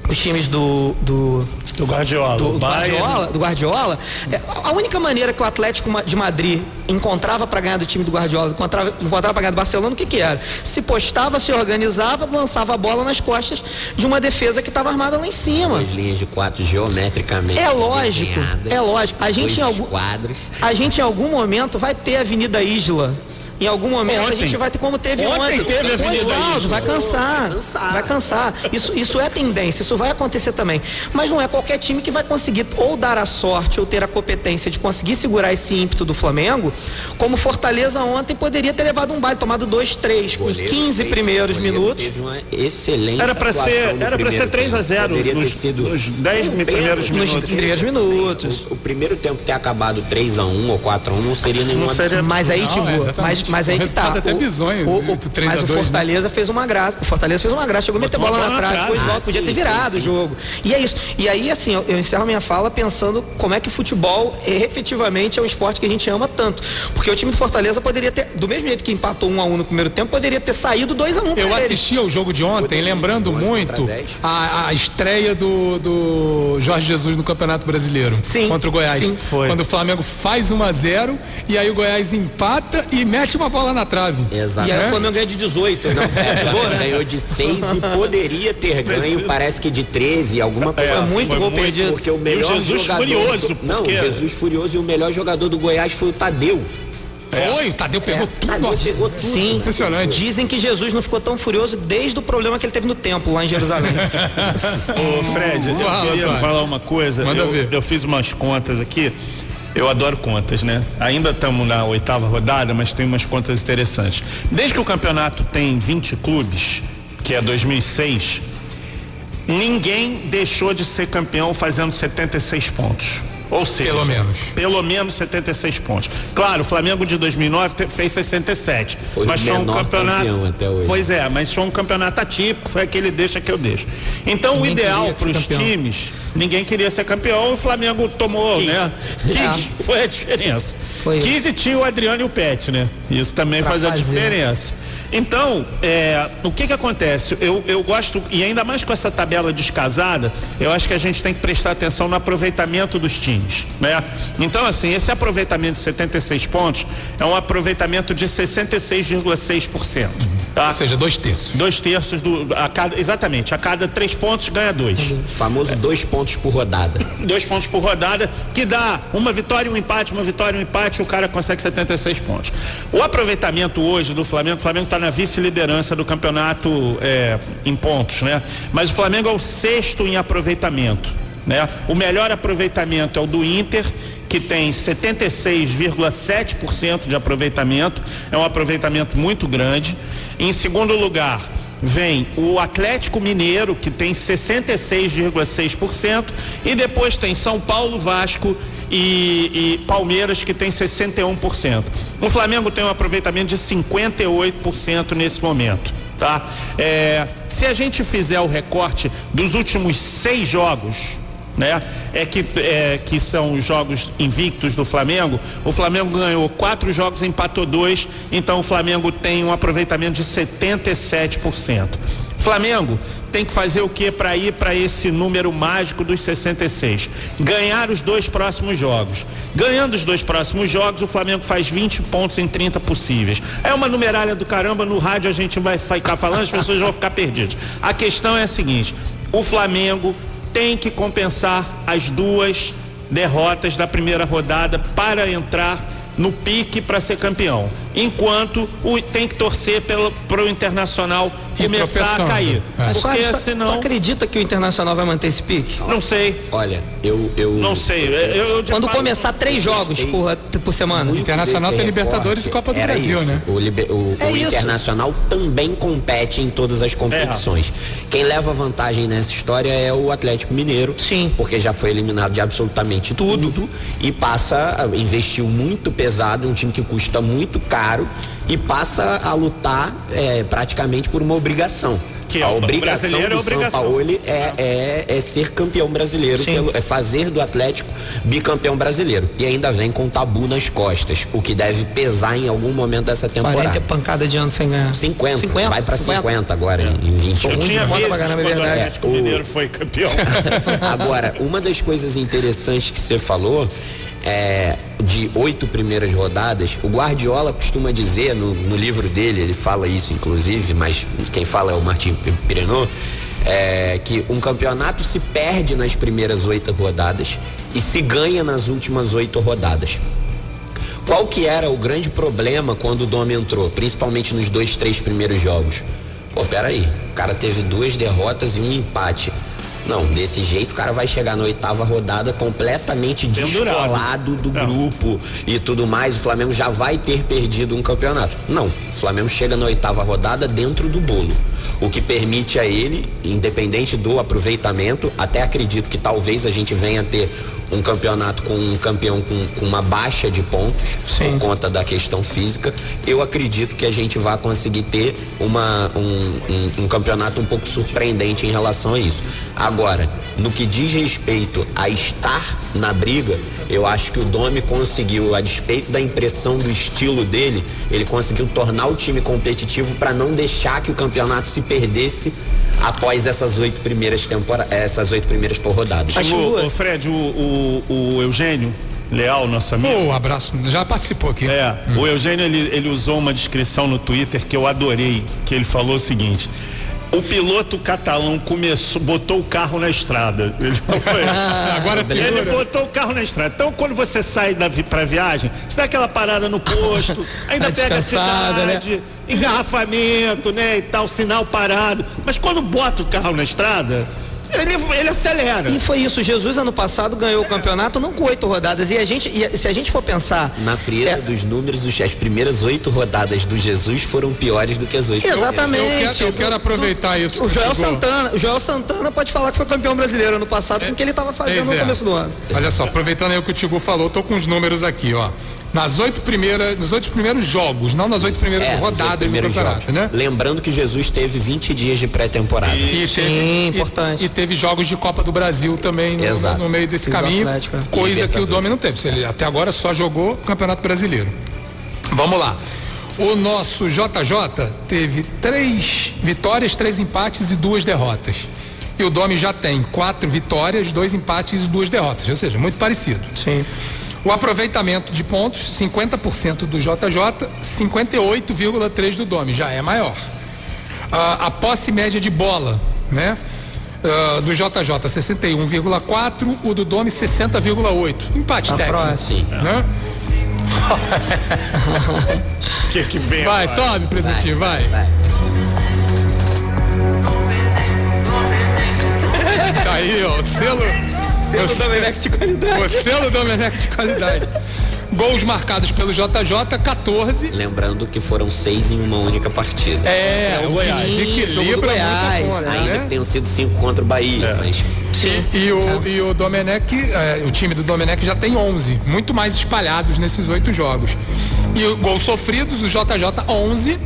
Speaker 4: os times do, do
Speaker 3: do Guardiola.
Speaker 4: Do, do Guardiola, do Guardiola é, a única maneira que o Atlético de Madrid encontrava para ganhar do time do Guardiola, encontrava, encontrava para ganhar do Barcelona, o que que era? Se postava, se organizava, lançava a bola nas costas de uma defesa que estava armada lá em cima.
Speaker 5: Duas linhas de quatro geometricamente.
Speaker 4: É lógico, é lógico. A gente, em algum,
Speaker 5: quadros.
Speaker 4: a gente em algum momento vai ter a Avenida Isla em algum momento ontem. a gente vai ter como teve ontem. ontem. Teve Oswaldo, vai cansar, vai cansar. Vai cansar. Isso, isso é tendência, isso vai acontecer também. Mas não é qualquer time que vai conseguir ou dar a sorte ou ter a competência de conseguir segurar esse ímpeto do Flamengo, como Fortaleza ontem poderia ter levado um baile, tomado dois, três, com 15 primeiros minutos.
Speaker 5: Teve uma excelente
Speaker 3: Era para ser, era para ser 3 a 0 nos, sido nos 10 primeiros minutos. Nos
Speaker 4: primeiros minutos.
Speaker 5: O, o, primeiro tempo ter acabado 3 a 1 ou 4 a 1 não seria nenhuma não seria...
Speaker 4: Mas aí, Timbu, mas, mas aí que tá.
Speaker 2: até bizonho. O, o,
Speaker 4: mas o né? Fortaleza né? fez uma graça. O Fortaleza fez uma graça. Chegou a meter bola na trave, depois ah, podia ter virado sim, sim. o jogo. E é isso. E aí, assim, eu, eu encerro minha fala pensando como é que o futebol efetivamente é um esporte que a gente ama tanto. Porque o time do Fortaleza poderia ter, do mesmo jeito que empatou 1 um a 1 um no primeiro tempo, poderia ter saído 2 a 1 um
Speaker 2: Eu assisti ao jogo de ontem, lembrando muito a, a estreia do, do Jorge Jesus no Campeonato Brasileiro
Speaker 4: sim,
Speaker 2: contra o Goiás. Sim,
Speaker 4: foi.
Speaker 2: Quando o Flamengo faz 1 a 0 e aí o Goiás empata e mete uma bola na trave.
Speaker 4: Exato. E aí o Flamengo ganha de 18. Não,
Speaker 5: é, né? Ganhou de 6 e poderia ter ganho, parece que de 13, alguma coisa.
Speaker 4: É, assim, muito gol perdido.
Speaker 5: Porque o melhor o Jesus jogador. Furioso, porque... Não, Jesus Furioso e o melhor jogador do Goiás foi o Tadeu.
Speaker 2: É. Foi, o Tadeu pegou é. tudo. Tadeu
Speaker 4: pegou tudo. Sim. Impressionante. Dizem que Jesus não ficou tão furioso desde o problema que ele teve no templo lá em Jerusalém.
Speaker 3: Ô, Fred, eu Fala, queria falar uma coisa.
Speaker 2: Manda
Speaker 3: eu,
Speaker 2: ver.
Speaker 3: eu fiz umas contas aqui. Eu adoro contas, né? Ainda estamos na oitava rodada, mas tem umas contas interessantes. Desde que o campeonato tem 20 clubes, que é 2006, ninguém deixou de ser campeão fazendo 76 pontos. Ou seja,
Speaker 2: pelo menos.
Speaker 3: Pelo menos 76 pontos. Claro, o Flamengo de 2009 fez 67.
Speaker 5: Foi
Speaker 3: mas foi
Speaker 5: um campeonato. Até hoje.
Speaker 3: Pois é, mas foi um campeonato atípico, foi aquele deixa que eu deixo. Então ninguém o ideal para os times, ninguém queria ser campeão, o Flamengo tomou, Quis. né? Quis, é. foi a diferença. Foi Quis e tinha o Adriano e o Pet, né? Isso também pra faz fazer. a diferença. Então, é, o que que acontece? Eu, eu gosto, e ainda mais com essa tabela descasada, eu acho que a gente tem que prestar atenção no aproveitamento dos times, né? Então, assim, esse aproveitamento de 76 pontos é um aproveitamento de 66,6%. Tá?
Speaker 2: Ou seja, dois terços.
Speaker 3: Dois terços do. A cada, exatamente, a cada três pontos ganha dois.
Speaker 5: O famoso é. dois pontos por rodada.
Speaker 3: Dois pontos por rodada, que dá uma vitória um empate, uma vitória um empate, o cara consegue 76 pontos. O aproveitamento hoje do Flamengo, o Flamengo está na vice-liderança do campeonato é, em pontos, né? Mas o Flamengo é o sexto em aproveitamento. Né? O melhor aproveitamento é o do Inter, que tem 76,7% de aproveitamento, é um aproveitamento muito grande. Em segundo lugar, vem o Atlético Mineiro, que tem 66,6%, e depois tem São Paulo, Vasco e, e, Palmeiras, que tem 61%. O Flamengo tem um aproveitamento de 58% nesse momento. Tá? É, se a gente fizer o recorte dos últimos seis jogos, né? É que, é que são os jogos invictos do Flamengo. O Flamengo ganhou quatro jogos, empatou dois, então o Flamengo tem um aproveitamento de 77%. Flamengo tem que fazer o que para ir para esse número mágico dos 66? Ganhar os dois próximos jogos. Ganhando os dois próximos jogos, o Flamengo faz 20 pontos em 30 possíveis. É uma numeralha do caramba, no rádio a gente vai ficar falando, as pessoas vão ficar perdidas. A questão é a seguinte: o Flamengo tem que compensar as duas derrotas da primeira rodada para entrar no pique para ser campeão. Enquanto o, tem que torcer para o Internacional
Speaker 2: E
Speaker 3: começar a cair.
Speaker 2: É.
Speaker 3: Porque
Speaker 4: tu-
Speaker 3: senão.
Speaker 4: tu acredita que o Internacional vai manter esse pique?
Speaker 3: Não sei,
Speaker 5: Olha, eu. eu
Speaker 3: não sei. Eu, eu
Speaker 4: Quando começar três jogos por, por semana?
Speaker 5: muito
Speaker 2: Internacional tem Libertadores e Copa do Brasil,
Speaker 5: isso.
Speaker 2: né?
Speaker 5: O, liber- o-
Speaker 4: É
Speaker 5: o. Internacional também compete em todas as competições. Quem leva vantagem nessa história é o Atlético Mineiro.
Speaker 4: Sim.
Speaker 5: Porque já foi eliminado de absolutamente tudo, e passa, a- investiu muito pesado, um time que custa muito caro e passa a lutar é, praticamente por uma obrigação.
Speaker 3: Que é
Speaker 5: a obrigação
Speaker 3: é
Speaker 5: do
Speaker 3: obrigação.
Speaker 5: São Paulo é, é, é ser campeão brasileiro, pelo- é fazer do Atlético bicampeão brasileiro. E ainda vem com tabu nas costas, o que deve pesar em algum momento dessa
Speaker 4: 40
Speaker 5: temporada.
Speaker 4: pancada de ano sem ganhar.
Speaker 5: 50,
Speaker 4: 50,
Speaker 5: vai pra 50,
Speaker 4: 50
Speaker 5: agora em, em 21.
Speaker 3: Eu
Speaker 4: Ruim
Speaker 3: tinha
Speaker 4: demais
Speaker 3: vezes
Speaker 4: pra caramba, é
Speaker 3: quando o
Speaker 4: verdade.
Speaker 3: Atlético
Speaker 5: É, o-
Speaker 3: Mineiro foi campeão.
Speaker 5: Agora, uma das coisas interessantes que você falou é de oito primeiras rodadas, o Guardiola costuma dizer no, no livro dele, ele fala isso inclusive, mas quem fala é o Martin Pirenot, é, que um campeonato se perde nas primeiras oito rodadas e se ganha nas últimas oito rodadas. Qual que era o grande problema quando o Dom entrou, principalmente nos dois, três primeiros jogos? Pô, peraí, o cara teve duas derrotas e um empate. Não, desse jeito o cara vai chegar na oitava rodada completamente
Speaker 3: Pendurado.
Speaker 5: descolado do
Speaker 3: Não.
Speaker 5: grupo e tudo mais. O Flamengo já vai ter perdido um campeonato. Não, o Flamengo chega na oitava rodada dentro do bolo. O que permite a ele, independente do aproveitamento, até acredito que talvez a gente venha a ter um campeonato com um campeão com, com uma baixa de pontos por conta da questão física. Eu acredito que a gente vai conseguir ter uma, um, um- um campeonato um pouco surpreendente em relação a isso. Agora, no que diz respeito a estar na briga, eu acho que o Domi conseguiu, a despeito da impressão do estilo dele, ele conseguiu tornar o time competitivo para não deixar que o campeonato se perdesse após essas oito primeiras temporadas, essas oito primeiras por rodadas.
Speaker 4: Acho-
Speaker 3: o, o Fred, o, o, o Eugênio Leal, nosso amigo.
Speaker 2: Ô, abraço. Já participou aqui.
Speaker 3: É, o Eugênio ele, ele usou uma descrição no Twitter que eu adorei, que ele falou o seguinte. O piloto catalão começou, botou o carro na estrada. Ele, foi?
Speaker 2: Agora
Speaker 3: ele botou o carro na estrada. Então, quando você sai da, vi- pra viagem, você dá aquela parada no posto, ainda
Speaker 4: Tá
Speaker 3: pega a
Speaker 4: né?
Speaker 3: cidade, engarrafamento, né? E tal, sinal parado. Mas quando bota o carro na estrada, ele, ele acelera.
Speaker 4: E foi isso, Jesus ano passado ganhou o campeonato não com oito rodadas. E a gente, e se a gente for pensar.
Speaker 5: Na frieza
Speaker 4: É.
Speaker 5: dos números, os- as primeiras oito rodadas do Jesus foram piores do que as oito
Speaker 4: Exatamente.
Speaker 2: Eu quero, eu quero aproveitar isso.
Speaker 4: O Joel
Speaker 2: chegou.
Speaker 4: Santana, o Joel Santana pode falar que foi campeão brasileiro ano passado com o que ele estava fazendo
Speaker 2: Pois
Speaker 4: no
Speaker 2: é.
Speaker 4: começo do ano.
Speaker 2: Olha só, aproveitando aí o que o Tigu falou, tô com os números aqui, ó. Nas oito primeiras, nos oito primeiros jogos, não nas oito primeiras
Speaker 5: É,
Speaker 2: rodadas do campeonato,
Speaker 5: jogos.
Speaker 2: né?
Speaker 5: Lembrando que Jesus teve 20 dias de pré-temporada.
Speaker 2: E
Speaker 4: Sim,
Speaker 2: teve,
Speaker 4: importante.
Speaker 2: E, e teve jogos de Copa do Brasil também no, no meio desse
Speaker 4: E
Speaker 2: caminho,
Speaker 4: Atlético, né?
Speaker 2: coisa que o. Domi não teve. Ele até agora só jogou o Campeonato Brasileiro. Vamos lá. O nosso JJ teve três vitórias, três empates e duas derrotas. E o Domi já tem quatro vitórias, dois empates e duas derrotas, ou seja, muito parecido.
Speaker 4: Sim.
Speaker 2: O aproveitamento de pontos, 50% do JJ, 58,3% do Domi, já é maior. Ah, a posse média de bola, né? Ah, do JJ, 61,4%, o do Domi, 60,8%. Empate
Speaker 4: Tá
Speaker 2: técnico.
Speaker 4: próximo.
Speaker 2: Né?
Speaker 3: O que, que vem
Speaker 2: Vai,
Speaker 3: agora?
Speaker 2: sobe, presentinho, vai. Tá aí, ó, o selo.
Speaker 4: Selo
Speaker 2: o
Speaker 4: Domenech de qualidade.
Speaker 2: O selo Domenech de qualidade. Gols marcados pelo JJ, 14.
Speaker 5: Lembrando que foram seis em uma única partida.
Speaker 2: É, o
Speaker 3: Goiás.
Speaker 2: desequilibra
Speaker 4: Goiás,
Speaker 2: muita coisa,
Speaker 5: Ainda
Speaker 2: né?
Speaker 5: que tenham sido cinco contra o Bahia, mas
Speaker 2: E, e o, e o Domenech, é, o time do Domenech já tem 11, muito mais espalhados nesses oito jogos. E o gols sofridos, o JJ 11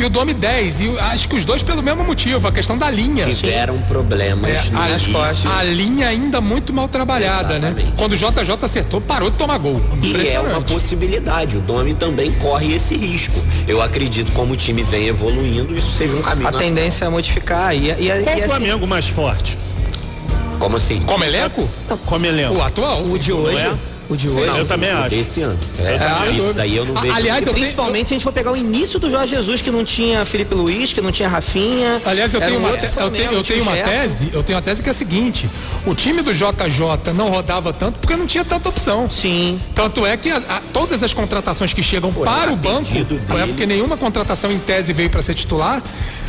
Speaker 2: e o Domi 10. E eu acho que os dois pelo mesmo motivo, a questão da linha.
Speaker 5: tiveram problemas
Speaker 2: É, a,
Speaker 5: início.
Speaker 2: a linha ainda muito mal trabalhada, né?
Speaker 5: Exatamente.
Speaker 2: Quando o JJ acertou, parou de tomar gol.
Speaker 5: E é uma possibilidade. O Domi também corre esse risco. Eu acredito como o time vem evoluindo, isso seja um caminho.
Speaker 4: A tendência é modificar. E, e, e,
Speaker 3: Qual
Speaker 4: e assim,
Speaker 3: Flamengo mais forte?
Speaker 5: Como assim?
Speaker 2: Como elenco?
Speaker 3: Como elenco?
Speaker 2: O atual.
Speaker 4: o de
Speaker 3: Não
Speaker 4: hoje.
Speaker 3: é?
Speaker 4: O de hoje.
Speaker 3: Não, eu também acho.
Speaker 5: Esse ano. É, isso daí eu não vejo.
Speaker 2: aliás, eu tenho-
Speaker 4: Principalmente se a gente for pegar o início do Jorge Jesus, que não tinha Felipe Luiz, que não tinha Rafinha.
Speaker 2: Aliás, eu tenho,
Speaker 4: um
Speaker 2: uma, te- eu tenho, eu tenho uma tese, eu tenho uma tese que é a seguinte: o time do JJ não rodava tanto porque não tinha tanta opção.
Speaker 4: Sim.
Speaker 2: Tanto é que a- a- todas as contratações que chegam para o banco, não é porque nenhuma contratação em tese veio para ser titular,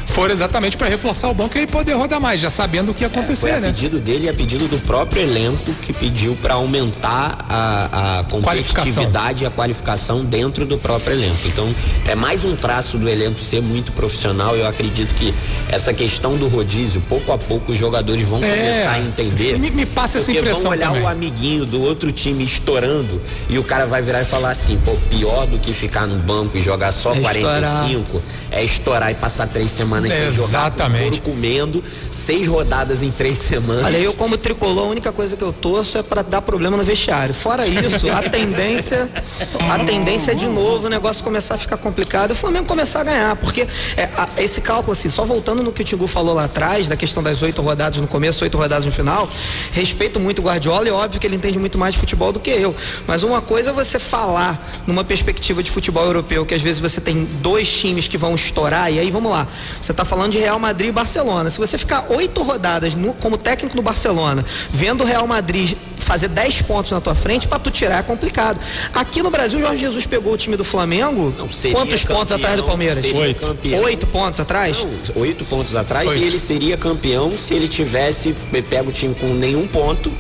Speaker 2: foram exatamente para reforçar o banco e ele poder rodar mais, já sabendo o que ia
Speaker 5: Foi
Speaker 2: acontecer,
Speaker 5: a
Speaker 2: né?
Speaker 5: pedido dele e a pedido do próprio elenco que pediu para aumentar a, a competitividade e a qualificação dentro do próprio elenco. Então, é mais um traço do elenco ser muito profissional. Eu acredito que essa questão do rodízio, pouco a pouco os jogadores vão
Speaker 2: É,
Speaker 5: começar a entender.
Speaker 2: me- me passa essa
Speaker 5: porque
Speaker 2: impressão
Speaker 5: vão olhar
Speaker 2: também.
Speaker 5: o amiguinho do outro time estourando e o cara vai virar e falar assim, pô, pior do que ficar no banco e jogar só
Speaker 4: É estourar.
Speaker 5: 45 é estourar e passar três semanas sem jogar com
Speaker 2: Exatamente.
Speaker 5: couro comendo, seis rodadas em três semanas.
Speaker 4: Olha, eu como tricolor, a única coisa que eu torço é pra dar problema no vestiário. Fora isso, a tendência, a tendência é de novo o negócio começar a ficar complicado e o Flamengo começar a ganhar, porque é, a- esse cálculo assim, só voltando no que o Tigu falou lá atrás, da questão das oito rodadas no começo, oito rodadas no final, respeito muito o Guardiola e óbvio que ele entende muito mais de futebol do que eu, mas uma coisa é você falar numa perspectiva de futebol europeu, que às vezes você tem dois times que vão estourar, e aí vamos lá, você tá falando de Real Madrid e Barcelona, se você ficar oito rodadas no- como técnico do Barcelona, vendo o Real Madrid fazer 10 pontos na tua frente, pra tu tirar é complicado. Aqui no Brasil, o Jorge Jesus pegou o time do Flamengo,
Speaker 5: Não, seria
Speaker 4: quantos pontos
Speaker 5: campeão,
Speaker 4: atrás do Palmeiras?
Speaker 3: Oito.
Speaker 4: Oito pontos atrás?
Speaker 5: Não, oito pontos atrás
Speaker 2: Oito.
Speaker 5: e ele seria campeão se ele tivesse pego o time com nenhum ponto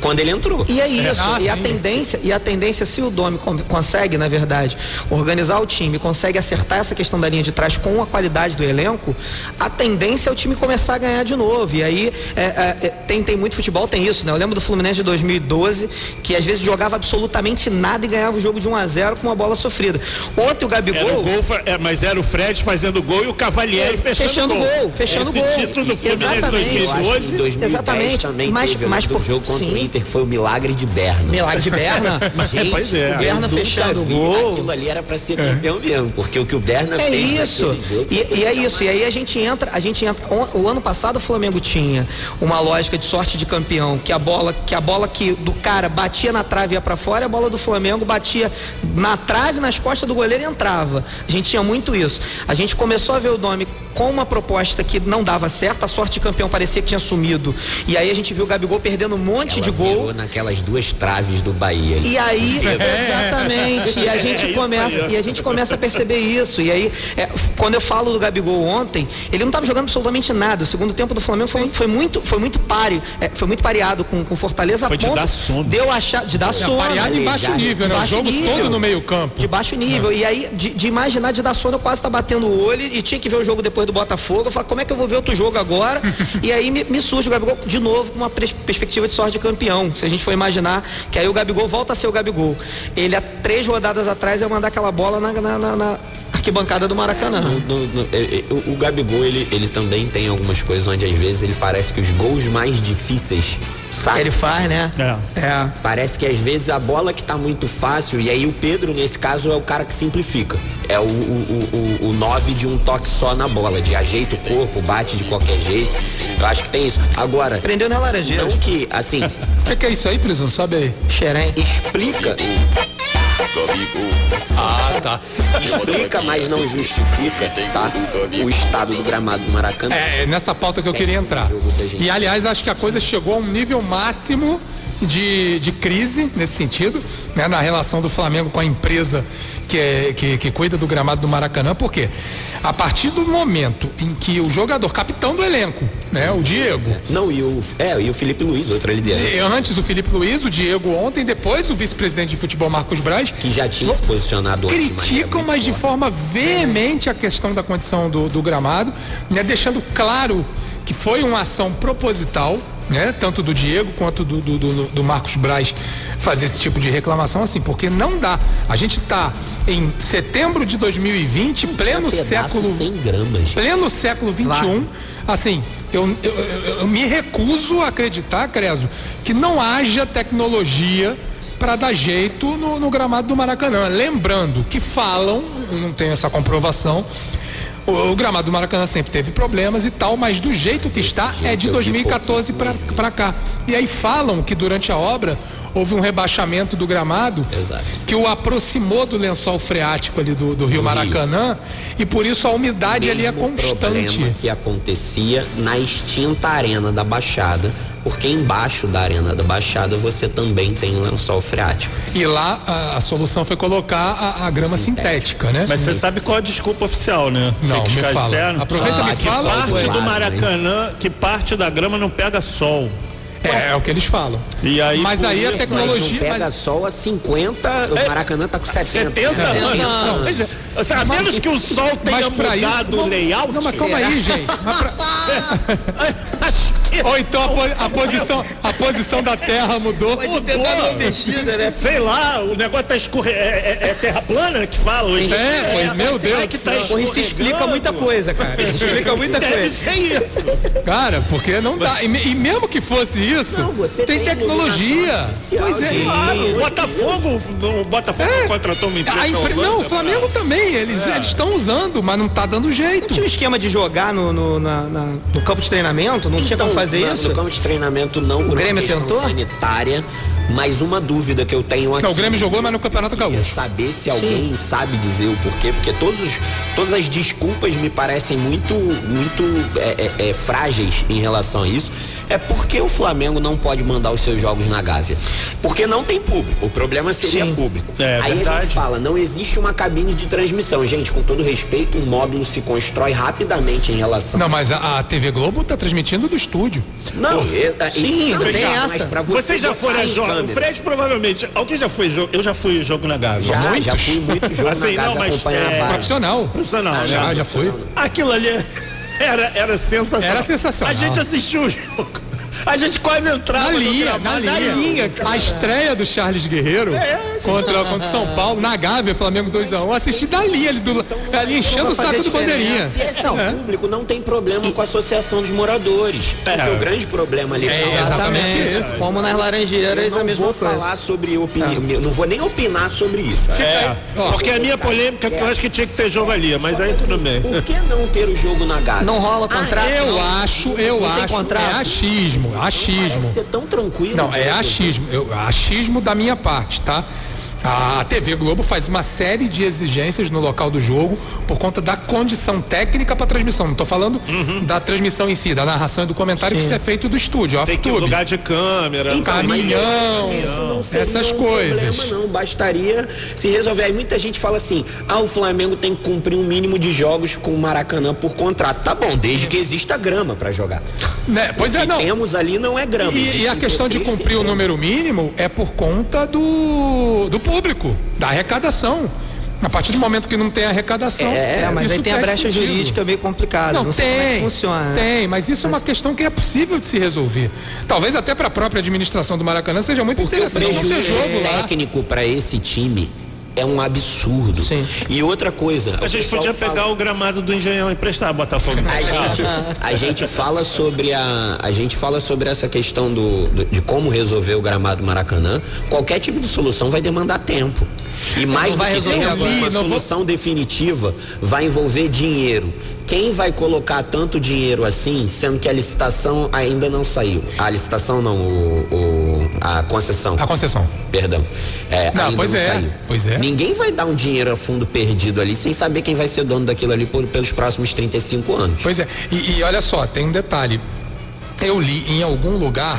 Speaker 5: quando ele entrou.
Speaker 4: E é isso.
Speaker 2: Ah,
Speaker 4: e a
Speaker 2: sim.
Speaker 4: tendência, e a tendência, se o Domi con- consegue, na verdade, organizar o time, consegue acertar essa questão da linha de trás com a qualidade do elenco, a tendência é o time começar a ganhar de novo. E aí é, é, é, tem, tem muito futebol, tem isso, né? Eu lembro do Fluminense de 2012, que às vezes jogava absolutamente nada e ganhava o jogo de 1 a 0 com uma bola sofrida. Ontem o Gabigol.
Speaker 3: Era o gol, é, mas era o Fred fazendo gol e o Cavalieri fechando,
Speaker 4: fechando gol, fechando
Speaker 3: Esse
Speaker 4: gol.
Speaker 3: título do Fluminense
Speaker 4: Exatamente.
Speaker 5: Eu acho que em
Speaker 3: 2012.
Speaker 5: 2010
Speaker 4: Exatamente.
Speaker 5: também
Speaker 4: Mas-
Speaker 5: teve
Speaker 4: mas
Speaker 5: do
Speaker 4: por-
Speaker 5: jogo contra o
Speaker 4: sim.
Speaker 5: Inter, que foi o milagre de Berna.
Speaker 4: Milagre de Berna.
Speaker 5: Gente,
Speaker 3: Pois é.
Speaker 5: o
Speaker 4: Berna fechando o gol.
Speaker 5: Aquilo ali era pra ser campeão mesmo, porque o que o Berna
Speaker 4: É
Speaker 5: fez
Speaker 4: isso.
Speaker 5: jogo
Speaker 4: E, e é isso. E aí a gente entra, a gente entra. O, o ano passado o Flamengo tinha uma lógica de sorte de campeão, que a bola, que a bola que do cara batia na trave e ia pra fora, e a bola do Flamengo batia na trave, nas costas do goleiro e entrava. A gente tinha muito isso. A gente começou a ver o Domi com uma proposta que não dava certo, a sorte de campeão parecia que tinha sumido. E aí a gente viu o Gabigol perdendo um monte De gol.
Speaker 5: naquelas duas traves do Bahia.
Speaker 4: E aí, exatamente, e a gente
Speaker 3: É isso
Speaker 4: começa, e a gente começa a perceber isso. E aí, é, quando eu falo do Gabigol ontem, ele não estava jogando absolutamente nada. O segundo tempo do Flamengo foi, foi muito, foi muito páreo, é, foi muito pareado com, com Fortaleza.
Speaker 3: Foi de
Speaker 4: ponto
Speaker 3: dar sono.
Speaker 4: Deu achar, de dar sono.
Speaker 2: Pareado em baixo nível,
Speaker 4: de
Speaker 2: né? O jogo
Speaker 4: nível.
Speaker 2: todo no meio campo.
Speaker 4: De baixo nível. E aí, de, de imaginar de dar sono, eu quase tá batendo o olho e tinha que ver o jogo depois do Botafogo. Eu falo, como é que eu vou ver outro jogo agora? e aí me, me surge o Gabigol de novo com uma perspectiva de sorte de campeão. Se a gente for imaginar que aí o Gabigol volta a ser o Gabigol. Ele há três rodadas atrás ia mandar aquela bola na, na- na- na arquibancada do Maracanã.
Speaker 5: No- no- no- é- é- o, o Gabigol, ele, ele também tem algumas coisas onde às vezes ele parece que os gols mais difíceis, sabe?
Speaker 4: Ele faz, né?
Speaker 3: É.
Speaker 4: É.
Speaker 5: Parece que às vezes a bola que tá muito fácil, e aí o Pedro, nesse caso, é o cara que simplifica. É o, o, o, o nove de um toque só na bola, de ajeita o corpo, bate de qualquer jeito. Eu acho que tem isso. Agora,
Speaker 4: Prendeu na laranjeira.
Speaker 5: não que, assim,
Speaker 2: O que, que é isso aí, Prison? Sabe aí?
Speaker 4: Xerém.
Speaker 5: explica,
Speaker 2: Ah, tá.
Speaker 5: explica, mas não justifica, tá? O estado do gramado do Maracanã.
Speaker 2: É, é nessa pauta que eu queria entrar. E aliás, acho que a coisa chegou a um nível máximo de, de crise nesse sentido, né, na relação do Flamengo com a empresa que, é, que, que cuida do gramado do Maracanã, porque a partir do momento em que o jogador, capitão do elenco, né, o Diego,
Speaker 5: Não, e o, é, e o Felipe Luiz, outra liderança.
Speaker 2: antes o Felipe Luiz, o Diego ontem, depois o vice-presidente de futebol Marcos Braz,
Speaker 5: Que já tinha se posicionado
Speaker 2: criticam, mas de forma veemente a questão da condição do, do gramado, né, deixando claro que foi uma ação proposital, né, tanto do Diego quanto do, do, do- do Marcos Braz fazer esse tipo de reclamação assim, porque não dá. A gente está em setembro de 2020, pleno século
Speaker 5: sem gramas.
Speaker 2: pleno século XXI, assim, eu, eu, eu- me recuso a acreditar, Creso, que não haja tecnologia para dar jeito no, no gramado do Maracanã. Lembrando que falam, não tenho essa comprovação, o, o gramado do Maracanã sempre teve problemas e tal, mas do jeito que está é de
Speaker 5: eu vi
Speaker 2: 2014 para cá. E aí falam que durante a obra houve um rebaixamento do gramado
Speaker 5: Exato.
Speaker 2: que o aproximou do lençol freático ali do, do Rio Maracanã e por isso a umidade ali é
Speaker 5: Mesmo
Speaker 2: constante.
Speaker 5: problema que acontecia na extinta arena da Baixada, porque embaixo da arena da Baixada você também tem um lençol freático.
Speaker 2: E lá a, a solução foi colocar a, a grama sintética, né?
Speaker 3: Mas você sabe qual é a desculpa oficial, né?
Speaker 2: Não,
Speaker 3: O que
Speaker 2: me fala.
Speaker 3: disseram?
Speaker 2: Aproveita e me
Speaker 3: que
Speaker 2: fala,
Speaker 3: parte do Maracanã, que parte da grama não pega sol.
Speaker 2: É, é o que eles falam.
Speaker 3: E aí,
Speaker 2: Mas aí a
Speaker 3: isso,
Speaker 5: Mas
Speaker 2: tecnologia.
Speaker 5: não pega
Speaker 2: mas-
Speaker 5: sol a 50, o Maracanã tá com 70.
Speaker 3: 70 anos.
Speaker 2: Não.
Speaker 3: Pois é, assim, a menos que o sol tenha
Speaker 2: Mas pra isso.
Speaker 3: mudado o layout.
Speaker 2: Não, mas calma aí, gente. Mas pra- Ou então a, po- a posição, a posição da Terra mudou.
Speaker 4: Pode uma mexida, né?
Speaker 3: Sei lá, o negócio tá escorre... é, é- é terra plana que fala hoje.
Speaker 2: É, pois, meu Deus
Speaker 3: que tá
Speaker 4: isso explica muita coisa, cara. Isso explica muita
Speaker 3: Deve
Speaker 4: coisa.
Speaker 3: ser isso.
Speaker 2: Cara, porque não dá. E, e mesmo que fosse isso,
Speaker 5: Não, você
Speaker 2: tem,
Speaker 5: tem
Speaker 2: tecnologia. Pois é.
Speaker 3: Claro, o Botafogo, o Botafogo
Speaker 2: É.
Speaker 3: contratou uma
Speaker 2: A
Speaker 3: empresa.
Speaker 2: impre- Não, o
Speaker 3: Holanda
Speaker 2: Flamengo também. Eles eles estão usando, mas não tá dando jeito.
Speaker 4: Tinha um esquema de jogar no, no, na- na- no campo de treinamento? Não tinha como fazer
Speaker 5: na-
Speaker 4: isso?
Speaker 5: Então, No campo de treinamento não, por
Speaker 4: Grêmio tentou?
Speaker 5: sanitária, mas uma dúvida que eu tenho aqui.
Speaker 2: Não, o Grêmio jogou, mas no Campeonato Gaúcho.
Speaker 5: saber se alguém sabe dizer o porquê, porque todos os, todas as desculpas me parecem muito, muito é, é, é, frágeis em relação a isso. É porque o Flamengo não pode mandar os seus jogos na Gávea. Porque não tem público. O problema seria
Speaker 4: Sim.
Speaker 5: público.
Speaker 3: É,
Speaker 5: Aí a
Speaker 3: verdade.
Speaker 5: gente fala, não existe uma cabine de transmissão. Gente, com todo respeito, um módulo se constrói rapidamente em relação.
Speaker 2: Não, mas a, a TV Globo tá transmitindo do estúdio.
Speaker 5: Não, é- é-
Speaker 4: Sim,
Speaker 5: não,
Speaker 4: tem
Speaker 5: mas
Speaker 4: essa.
Speaker 5: pra você
Speaker 3: Vocês já foram a
Speaker 5: em
Speaker 3: jogo? O
Speaker 5: câmera.
Speaker 3: Fred provavelmente. Alguém já foi jogo? Eu já fui jogo na Gávea.
Speaker 5: Já,
Speaker 2: Muitos?
Speaker 5: já fui muito jogo
Speaker 3: Assim,
Speaker 5: na
Speaker 3: não, mas, é.
Speaker 2: Profissional.
Speaker 3: Profissional, né?
Speaker 2: Já, já foi.
Speaker 3: Aquilo ali era, era sensacional.
Speaker 2: Era sensacional.
Speaker 3: A gente assistiu o jogo. A gente quase entrava
Speaker 2: Na
Speaker 3: no
Speaker 2: linha,
Speaker 3: gramado,
Speaker 2: na linha.
Speaker 3: cara.
Speaker 2: A estreia do Charles Guerreiro contra, contra o São Paulo, na Gávea, Flamengo 2x1. Assisti dali, ali, do, ali enchendo o saco do bandeirinha.
Speaker 5: Se esse é o público, não tem problema com a associação dos moradores. Porque o grande problema ali
Speaker 2: É, exatamente isso.
Speaker 4: Como nas laranjeiras,
Speaker 5: Eu
Speaker 4: a
Speaker 5: não
Speaker 4: mesma
Speaker 5: vou
Speaker 4: coisa.
Speaker 5: falar sobre opinião, não vou nem opinar sobre isso.
Speaker 3: É,
Speaker 2: Ó,
Speaker 3: porque a minha polêmica é que eu acho que tinha que ter jogo ali, mas
Speaker 5: Só
Speaker 3: aí tudo
Speaker 5: assim,
Speaker 3: bem.
Speaker 5: Por que não ter o jogo na Gávea?
Speaker 4: Não rola contrato.
Speaker 2: Eu
Speaker 4: não.
Speaker 2: acho, eu
Speaker 4: Não tem
Speaker 2: acho,
Speaker 4: contrato?
Speaker 2: é achismo, Achismo.
Speaker 5: ser tão tranquilo.
Speaker 2: Não, é achismo, eu, achismo da minha parte, tá? A TV Globo faz uma série de exigências no local do jogo por conta da condição técnica para transmissão. Não tô falando da transmissão em si, da narração e do comentário que isso é feito do estúdio,
Speaker 3: Tem que ir
Speaker 2: off-tube.
Speaker 3: lugar de câmera.
Speaker 5: Então,
Speaker 2: caminhão,
Speaker 5: seria
Speaker 2: essas
Speaker 5: um
Speaker 2: coisas.
Speaker 5: Problema, não, bastaria se resolver. Aí muita gente fala assim: ah, o Flamengo tem que cumprir um mínimo de jogos com o Maracanã por contrato. Tá bom, desde que exista grama pra jogar.
Speaker 2: Né? Pois é,
Speaker 5: que
Speaker 2: não.
Speaker 5: temos ali não é grama.
Speaker 2: E, e a questão de cumprir o número mínimo é por conta do, do público, da arrecadação. A partir do momento que não tem arrecadação.
Speaker 4: É, mas aí tem a brecha
Speaker 2: sentido.
Speaker 4: jurídica meio complicada. Não,
Speaker 2: Não,
Speaker 4: sei como é que
Speaker 2: tem,
Speaker 4: funciona. né?
Speaker 2: tem, mas isso é uma questão que é possível de se resolver. Talvez até para a própria administração do Maracanã seja muito
Speaker 5: Porque o
Speaker 2: interessante não ter jogo lá.
Speaker 5: técnico pra esse time é um absurdo.
Speaker 4: Sim.
Speaker 5: E outra coisa.
Speaker 3: A gente podia pegar o gramado do Engenhão e emprestar Botafogo.
Speaker 5: A gente, a gente fala sobre a, a gente fala sobre essa questão do, do- de como resolver o gramado Maracanã. Qualquer tipo de solução vai demandar tempo. E mais do
Speaker 4: vai
Speaker 5: que ter
Speaker 4: resolver
Speaker 5: uma,
Speaker 2: agora.
Speaker 5: uma
Speaker 2: Não vou-
Speaker 5: solução definitiva, vai envolver dinheiro. Quem vai colocar tanto dinheiro assim, sendo que a licitação ainda não saiu? A licitação não, o, o- a concessão.
Speaker 2: A concessão.
Speaker 5: Perdão. É,
Speaker 2: Não, pois é,
Speaker 5: saiu.
Speaker 2: pois é.
Speaker 5: Ninguém vai dar um dinheiro a fundo perdido ali sem saber quem vai ser dono daquilo ali por- pelos próximos 35 anos.
Speaker 2: Pois é, e, e olha só, tem um detalhe. Eu li em algum lugar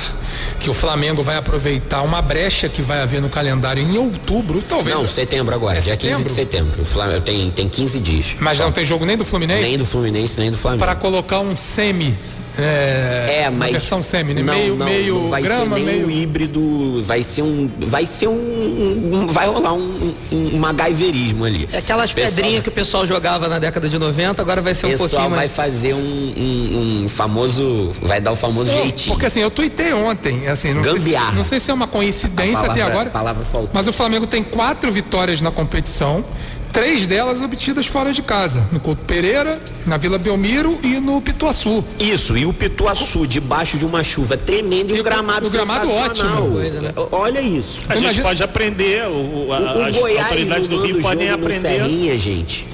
Speaker 2: que o Flamengo vai aproveitar uma brecha que vai haver no calendário em outubro, talvez.
Speaker 5: Não, setembro agora,
Speaker 2: É
Speaker 5: dia 15
Speaker 2: setembro?
Speaker 5: de setembro. O Flamengo tem, tem 15 dias.
Speaker 2: Mas
Speaker 5: Só.
Speaker 2: não tem jogo nem do Fluminense?
Speaker 5: Nem do Fluminense, nem do Flamengo.
Speaker 2: Para colocar um semi. É,
Speaker 5: É,
Speaker 2: uma
Speaker 5: mas.
Speaker 2: versão semi, né?
Speaker 5: Não,
Speaker 2: meio,
Speaker 5: não,
Speaker 2: meio
Speaker 5: não vai
Speaker 2: grama,
Speaker 5: ser nem
Speaker 2: meio.
Speaker 5: um híbrido. Vai ser um. Vai ser um. um- vai rolar um, um, um MacGyverismo ali.
Speaker 4: É aquelas
Speaker 5: O pessoal-
Speaker 4: pedrinhas que o pessoal jogava na década de 90, agora vai ser
Speaker 5: O
Speaker 4: um
Speaker 5: pessoal
Speaker 4: pouquinho
Speaker 5: vai
Speaker 4: mais.
Speaker 5: fazer um, um- um famoso. Vai dar o famoso
Speaker 2: Não,
Speaker 5: jeitinho.
Speaker 2: Porque assim, eu tuitei ontem, assim, não sei, se, não sei se é uma coincidência
Speaker 5: palavra-
Speaker 2: até agora,
Speaker 5: a palavra faltou.
Speaker 2: mas o Flamengo tem quatro vitórias na competição, três delas obtidas fora de casa, no Couto Pereira, na Vila Belmiro e no Pituaçu.
Speaker 5: Isso, e o Pituaçu, debaixo de uma chuva tremenda e um gramado
Speaker 2: o gramado
Speaker 5: sensacional.
Speaker 2: ótimo.
Speaker 4: Coisa, né?
Speaker 5: Olha isso.
Speaker 3: A gente
Speaker 2: imagina-
Speaker 3: pode aprender, o, a-
Speaker 5: O, o
Speaker 3: as
Speaker 5: Goiás
Speaker 3: autoridades do Rio
Speaker 5: o
Speaker 3: podem aprender.
Speaker 5: Serrinha, gente.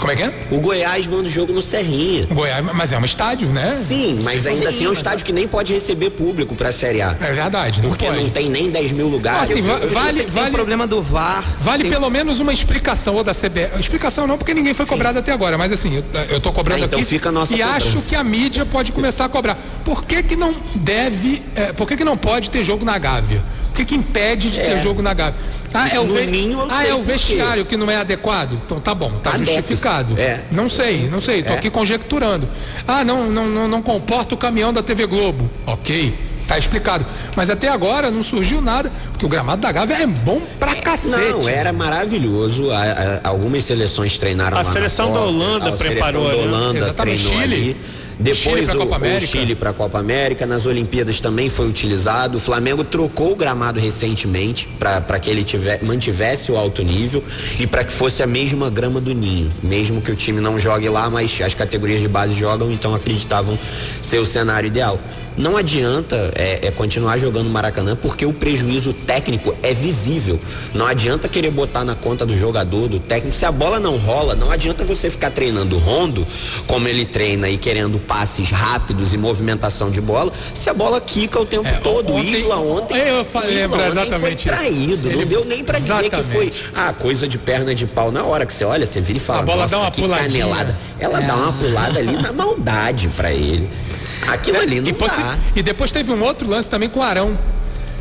Speaker 2: Como é que é?
Speaker 5: O Goiás manda o jogo no Serrinha.
Speaker 2: O Goiás, mas é um estádio, né?
Speaker 5: Sim, mas ainda assim é um estádio que nem pode receber público pra Série A.
Speaker 2: É verdade, não
Speaker 5: Porque
Speaker 2: pode.
Speaker 5: não tem nem 10 mil lugares.
Speaker 2: Assim,
Speaker 5: Eu- eu-
Speaker 2: vale,
Speaker 4: Tem
Speaker 2: vale,
Speaker 4: problema do VAR.
Speaker 2: vale
Speaker 4: tem-
Speaker 2: pelo menos uma explicação ou da CBF. Explicação não, porque ninguém foi cobrado até agora, mas assim, eu, eu tô cobrando
Speaker 5: Ah, então
Speaker 2: aqui
Speaker 5: fica a nossa
Speaker 2: e
Speaker 5: cobrança.
Speaker 2: acho que a mídia pode começar a cobrar. Por que que não deve, é, por que que não pode ter jogo na Gávea? O que que impede de ter
Speaker 5: É.
Speaker 2: jogo na Gávea? Ah, é o, ve-
Speaker 5: ninho eu
Speaker 2: ah,
Speaker 5: sei
Speaker 2: é o vestiário que não é adequado? Então tá bom, tá
Speaker 5: Tá
Speaker 2: justificado.
Speaker 5: é.
Speaker 2: Não sei, não sei, tô
Speaker 5: É.
Speaker 2: aqui conjecturando. Ah, não, não, não, não comporta o caminhão da TV Globo. Ok. Tá explicado. Mas até agora não surgiu nada, porque o gramado da Gávea é bom pra cacete.
Speaker 5: Não, era maravilhoso. A- a- algumas seleções treinaram
Speaker 3: A
Speaker 5: lá na
Speaker 3: seleção da
Speaker 5: Copa,
Speaker 3: Holanda
Speaker 5: a
Speaker 3: preparou,
Speaker 5: seleção da
Speaker 3: né?
Speaker 5: Holanda
Speaker 2: Exatamente,
Speaker 5: treinou
Speaker 2: Chile.
Speaker 5: ali. Depois
Speaker 2: Chile
Speaker 5: o, o. Chile para a Copa América, nas Olimpíadas também foi utilizado. O Flamengo trocou o gramado recentemente para que ele tiver, mantivesse o alto nível e para que fosse a mesma grama do ninho, mesmo que o time não jogue lá, mas as categorias de base jogam, então acreditavam ser o cenário ideal. Não adianta é, é continuar jogando no Maracanã porque o prejuízo técnico é visível. Não adianta querer botar na conta do jogador, do técnico. Se a bola não rola, não adianta você ficar treinando rondo, como ele treina e querendo passes rápidos e movimentação de bola, se a bola quica o tempo
Speaker 2: É,
Speaker 5: todo.
Speaker 2: ontem-
Speaker 5: Isla ontem,
Speaker 2: Eu falei,
Speaker 5: o Isla ontem
Speaker 2: exatamente
Speaker 5: foi traído. Não
Speaker 2: Ele-
Speaker 5: deu nem pra dizer que foi ah, coisa de perna de pau. Na hora que você olha, você vira e fala,
Speaker 2: A bola
Speaker 5: nossa,
Speaker 2: dá uma
Speaker 5: que
Speaker 2: puladinha.
Speaker 5: canelada. Ela dá uma pulada ali na maldade pra ele. Aquilo ali não
Speaker 2: É, e, e depois teve um outro lance também com o Arão.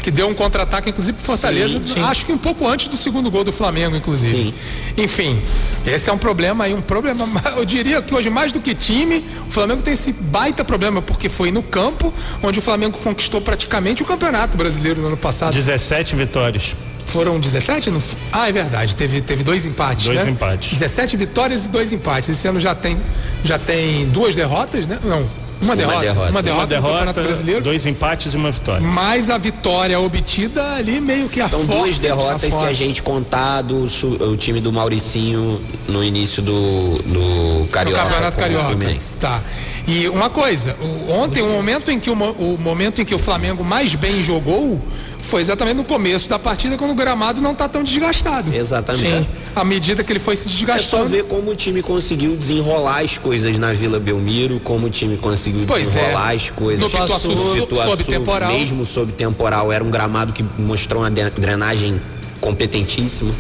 Speaker 2: Que deu um contra-ataque, inclusive, pro Fortaleza.
Speaker 5: Sim, sim.
Speaker 2: Acho que um pouco antes do segundo gol do Flamengo, inclusive. Enfim, esse é um problema aí, um problema. Eu diria que hoje, mais do que time, o Flamengo tem esse baita problema, porque foi no campo onde o Flamengo conquistou praticamente o campeonato brasileiro no ano passado.
Speaker 3: 17 vitórias.
Speaker 2: Foram 17? Não Ah, é verdade. Teve, teve dois empates.
Speaker 3: Dois
Speaker 2: né?
Speaker 3: empates.
Speaker 2: 17 vitórias e dois empates. Esse ano já tem, já tem duas derrotas, né? Não, uma, derrota,
Speaker 5: derrota.
Speaker 2: Uma derrota
Speaker 3: Uma
Speaker 2: no Campeonato
Speaker 3: derrota,
Speaker 2: Brasileiro.
Speaker 3: dois empates e uma vitória.
Speaker 2: Mas a vitória obtida ali meio que a
Speaker 5: São duas derrotas se a
Speaker 2: gente
Speaker 5: contar do, o time do Mauricinho no início do, do
Speaker 2: no
Speaker 5: Carioca.
Speaker 2: Campeonato
Speaker 5: com o
Speaker 2: Carioca. Tá. E uma coisa, o- ontem o momento em que o, o momento em que o Flamengo mais bem jogou foi exatamente no começo da partida quando o gramado não tá tão desgastado.
Speaker 5: Exatamente.
Speaker 2: À medida que ele foi se
Speaker 5: É só
Speaker 2: desgastando.
Speaker 5: ver como o time conseguiu desenrolar as coisas na Vila Belmiro, como o time conseguiu
Speaker 2: Pois é.
Speaker 5: desenrolar as coisas.
Speaker 2: No Pituaçu,
Speaker 5: No
Speaker 2: sob
Speaker 5: Pituaçu,
Speaker 2: temporal.
Speaker 5: Mesmo sob temporal, era um gramado que mostrou uma drenagem competentíssima.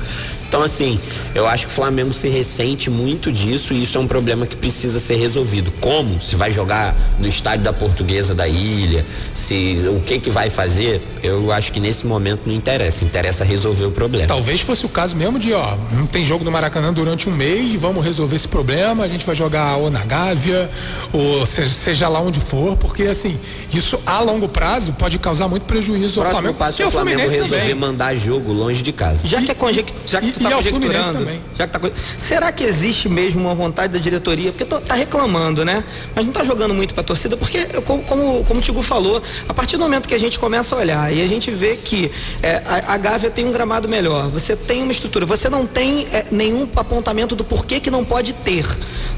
Speaker 5: Então, assim, eu acho que o Flamengo se ressente muito disso e isso é um problema que precisa ser resolvido. Como? Se vai jogar no estádio da Portuguesa da Ilha, se o que que vai fazer, eu acho que nesse momento não interessa. Interessa resolver o problema.
Speaker 2: Talvez fosse o caso mesmo de, ó, não tem jogo no Maracanã durante um mês, vamos resolver esse problema, a gente vai jogar ou na Gávea, ou seja, seja lá onde for, porque assim, isso a longo prazo pode causar muito prejuízo
Speaker 5: O
Speaker 2: ao
Speaker 5: próximo
Speaker 2: Flamengo.
Speaker 5: passo
Speaker 2: e
Speaker 5: é o
Speaker 2: ao
Speaker 5: Flamengo
Speaker 2: Fluminense
Speaker 5: resolver
Speaker 2: também.
Speaker 5: mandar jogo longe de casa.
Speaker 4: Já que é conject... já que
Speaker 2: e-
Speaker 4: tá
Speaker 2: e ao Fluminense
Speaker 4: conjecturando,
Speaker 2: também.
Speaker 4: já que tá será que existe mesmo uma vontade da diretoria? Porque tô- tá reclamando, né? Mas não tá jogando muito pra torcida, porque como, como, como o Tigu falou, a partir do momento que a gente começa a olhar e a gente vê que é, a, a Gávea tem um gramado melhor, você tem uma estrutura, você não tem é, nenhum apontamento do porquê que não pode ter,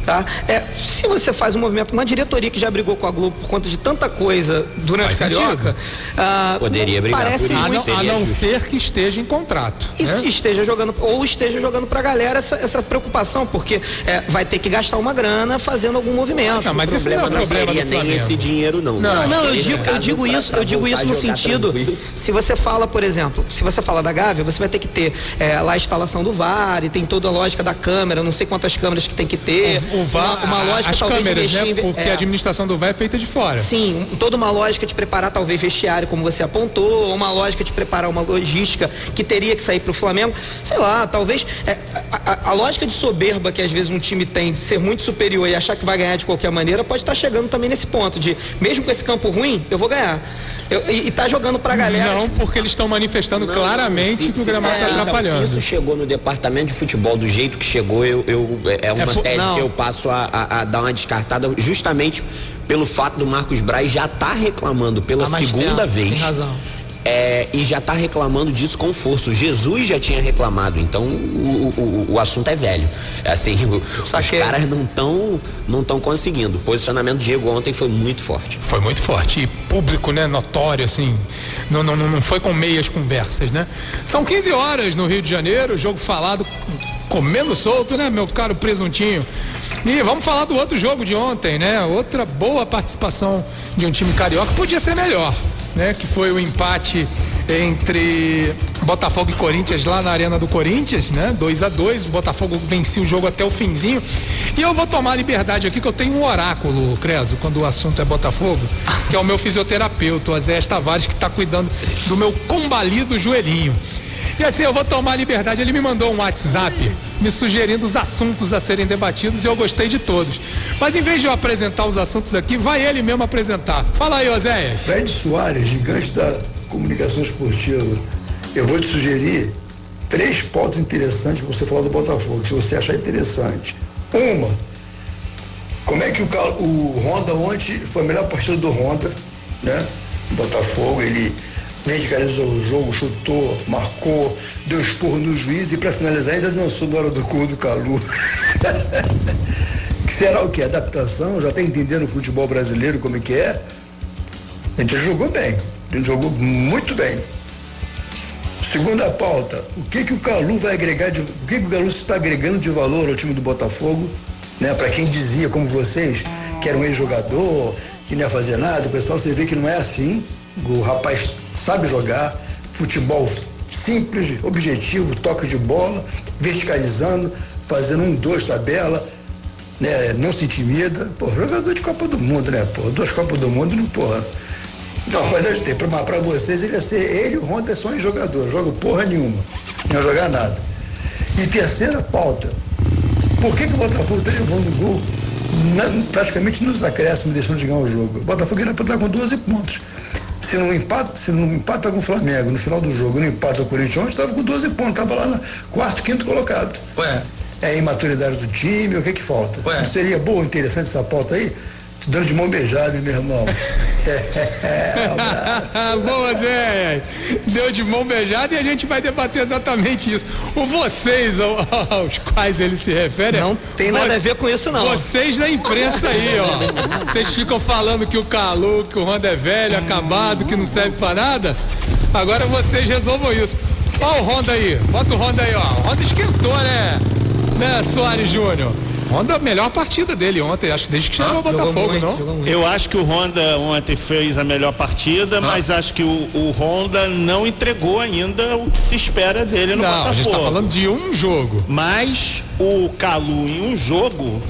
Speaker 4: tá? É, se você faz um movimento, uma diretoria que já brigou com a Globo por conta de tanta coisa durante
Speaker 2: Faz
Speaker 4: o Carioca, ah,
Speaker 5: Poderia brigar
Speaker 4: parece
Speaker 5: por isso.
Speaker 2: A
Speaker 4: muito
Speaker 2: não, a não ser que esteja em contrato.
Speaker 4: e
Speaker 2: né?
Speaker 4: se esteja jogando, ou esteja jogando pra galera essa, essa preocupação, porque é, vai ter que gastar uma grana fazendo algum movimento.
Speaker 2: Não, mas
Speaker 5: o
Speaker 2: não é
Speaker 5: problema não
Speaker 2: problema
Speaker 5: seria
Speaker 2: do
Speaker 5: nem esse dinheiro, não.
Speaker 2: Não,
Speaker 5: Acho
Speaker 4: Não, eu digo, eu digo
Speaker 5: pra-
Speaker 4: isso,
Speaker 5: pra
Speaker 4: eu digo isso
Speaker 5: a
Speaker 4: no sentido,
Speaker 5: tranquilo.
Speaker 4: se você fala, por exemplo, se você fala da Gávea, você vai ter que ter é, lá a instalação do VAR, e tem toda a lógica da câmera, não sei quantas câmeras que tem que ter.
Speaker 2: O VAR,
Speaker 4: uma, uma lógica
Speaker 2: as
Speaker 4: talvez
Speaker 2: câmeras, né? Porque
Speaker 4: é,
Speaker 2: a administração do VAR é feita de fora.
Speaker 4: Sim, toda uma lógica de preparar talvez vestiário, como você apontou, ou uma lógica de preparar uma logística que teria que sair para o Flamengo. Sei lá, talvez é, a, a- a lógica de soberba que às vezes um time tem de ser muito superior e achar que vai ganhar de qualquer maneira pode estar chegando também nesse ponto de, mesmo com esse campo ruim, eu vou ganhar. Eu- e, e tá jogando pra galera.
Speaker 2: Não, porque eles estão manifestando
Speaker 5: Não,
Speaker 2: claramente
Speaker 5: se-
Speaker 2: que o gramado
Speaker 5: é,
Speaker 2: está
Speaker 5: então,
Speaker 2: atrapalhando.
Speaker 5: Se isso chegou no departamento de futebol do jeito que chegou, eu, eu- é uma
Speaker 2: É,
Speaker 5: tese
Speaker 4: não.
Speaker 5: que eu passo a, a- a dar uma descartada justamente pelo fato do Marcos Braz já estar reclamando pela
Speaker 4: mais
Speaker 5: segunda
Speaker 4: tempo,
Speaker 5: vez.
Speaker 4: tem razão.
Speaker 5: É, e já está reclamando disso com força. O Jesus já tinha reclamado, então o, o, o assunto é velho. É assim, o, os caras não estão não tão conseguindo. O posicionamento do Diego ontem foi muito forte.
Speaker 2: Foi muito forte. E público, né? Notório, assim. Não, não, não foi com meias conversas, né? São 15 horas no Rio de Janeiro, jogo falado comendo solto, né, meu caro presuntinho? E vamos falar do outro jogo de ontem, né? Outra boa participação de um time carioca. Podia ser melhor, né? Que foi o empate entre Botafogo e Corinthians lá na Arena do Corinthians, né? 2 a 2 O Botafogo venceu o jogo até o finzinho. E eu vou tomar liberdade aqui que eu tenho um oráculo, Creso, quando o assunto é Botafogo, que é o meu fisioterapeuta, o Azé Tavares, que está cuidando do meu combalido joelhinho. E assim, eu vou tomar liberdade. Ele me mandou um WhatsApp me sugerindo os assuntos a serem debatidos e eu gostei de todos. Mas em vez de eu apresentar os assuntos aqui, vai ele mesmo apresentar. Fala aí, Oséias.
Speaker 9: Fred Soares, gigante da comunicação esportiva. Eu vou te sugerir três pontos interessantes para você falar do Botafogo, se você achar interessante. Uma, como é que o, o Honda ontem foi a melhor partida do Honda, né? Botafogo, ele medicalizou o jogo, chutou, marcou, deu esporro no juiz e para finalizar ainda dançou na hora do gol do Calu. que será o que? Adaptação? Já está entendendo o futebol brasileiro como é que é? A gente jogou bem, a gente jogou muito bem. Segunda pauta, o que que o Calu vai agregar, de, o que que o Calu está agregando de valor ao time do Botafogo? Né, para quem dizia, como vocês, que era um ex-jogador, que não ia fazer nada, o pessoal, você vê que não é assim. O rapaz sabe jogar, futebol simples, objetivo, toque de bola, verticalizando, fazendo um, dois tabela, né? Não se intimida. Pô, jogador de Copa do Mundo, né? Pô, duas Copas do Mundo não, porra. Não, mas Deus tem, mas pra vocês ele ia ser ele e o Honda só em jogador, joga porra nenhuma, não ia jogar nada. E terceira pauta, por que, que o Botafogo está levando gol na, praticamente nos acréscimos, deixando de ganhar o jogo? O Botafogo era para estar com 12 pontos. Se não empata, se não empata com o Flamengo no final do jogo, não empata com o Corinthians, estava com 12 pontos, estava lá no quarto, quinto colocado.
Speaker 2: Ué.
Speaker 9: É a imaturidade do time, o que que falta?
Speaker 2: Ué.
Speaker 9: Não seria boa, interessante essa pauta aí? Te dando de mão beijada, hein, meu irmão?
Speaker 2: é, Boa, Zé! Deu de mão beijada e a gente vai debater exatamente isso. O vocês aos quais ele se refere.
Speaker 4: Não tem nada a ver com isso, não.
Speaker 2: Vocês da imprensa aí, ó. Vocês ficam falando que o Calu, que o Honda é velho, acabado, que não serve pra nada. Agora vocês resolvam isso. Ó o Honda aí, bota o Honda aí, ó. O Honda esquentou, né? Né, Soares Júnior? Honda, a melhor partida dele ontem, acho que desde que chegou o Botafogo,
Speaker 3: muito,
Speaker 2: não?
Speaker 3: Eu acho que o Honda ontem fez a melhor partida, ah. mas acho que o, o, Honda não entregou ainda o que se espera dele no
Speaker 2: não,
Speaker 3: Botafogo.
Speaker 2: A gente tá falando de um jogo.
Speaker 3: Mas o Calu em um jogo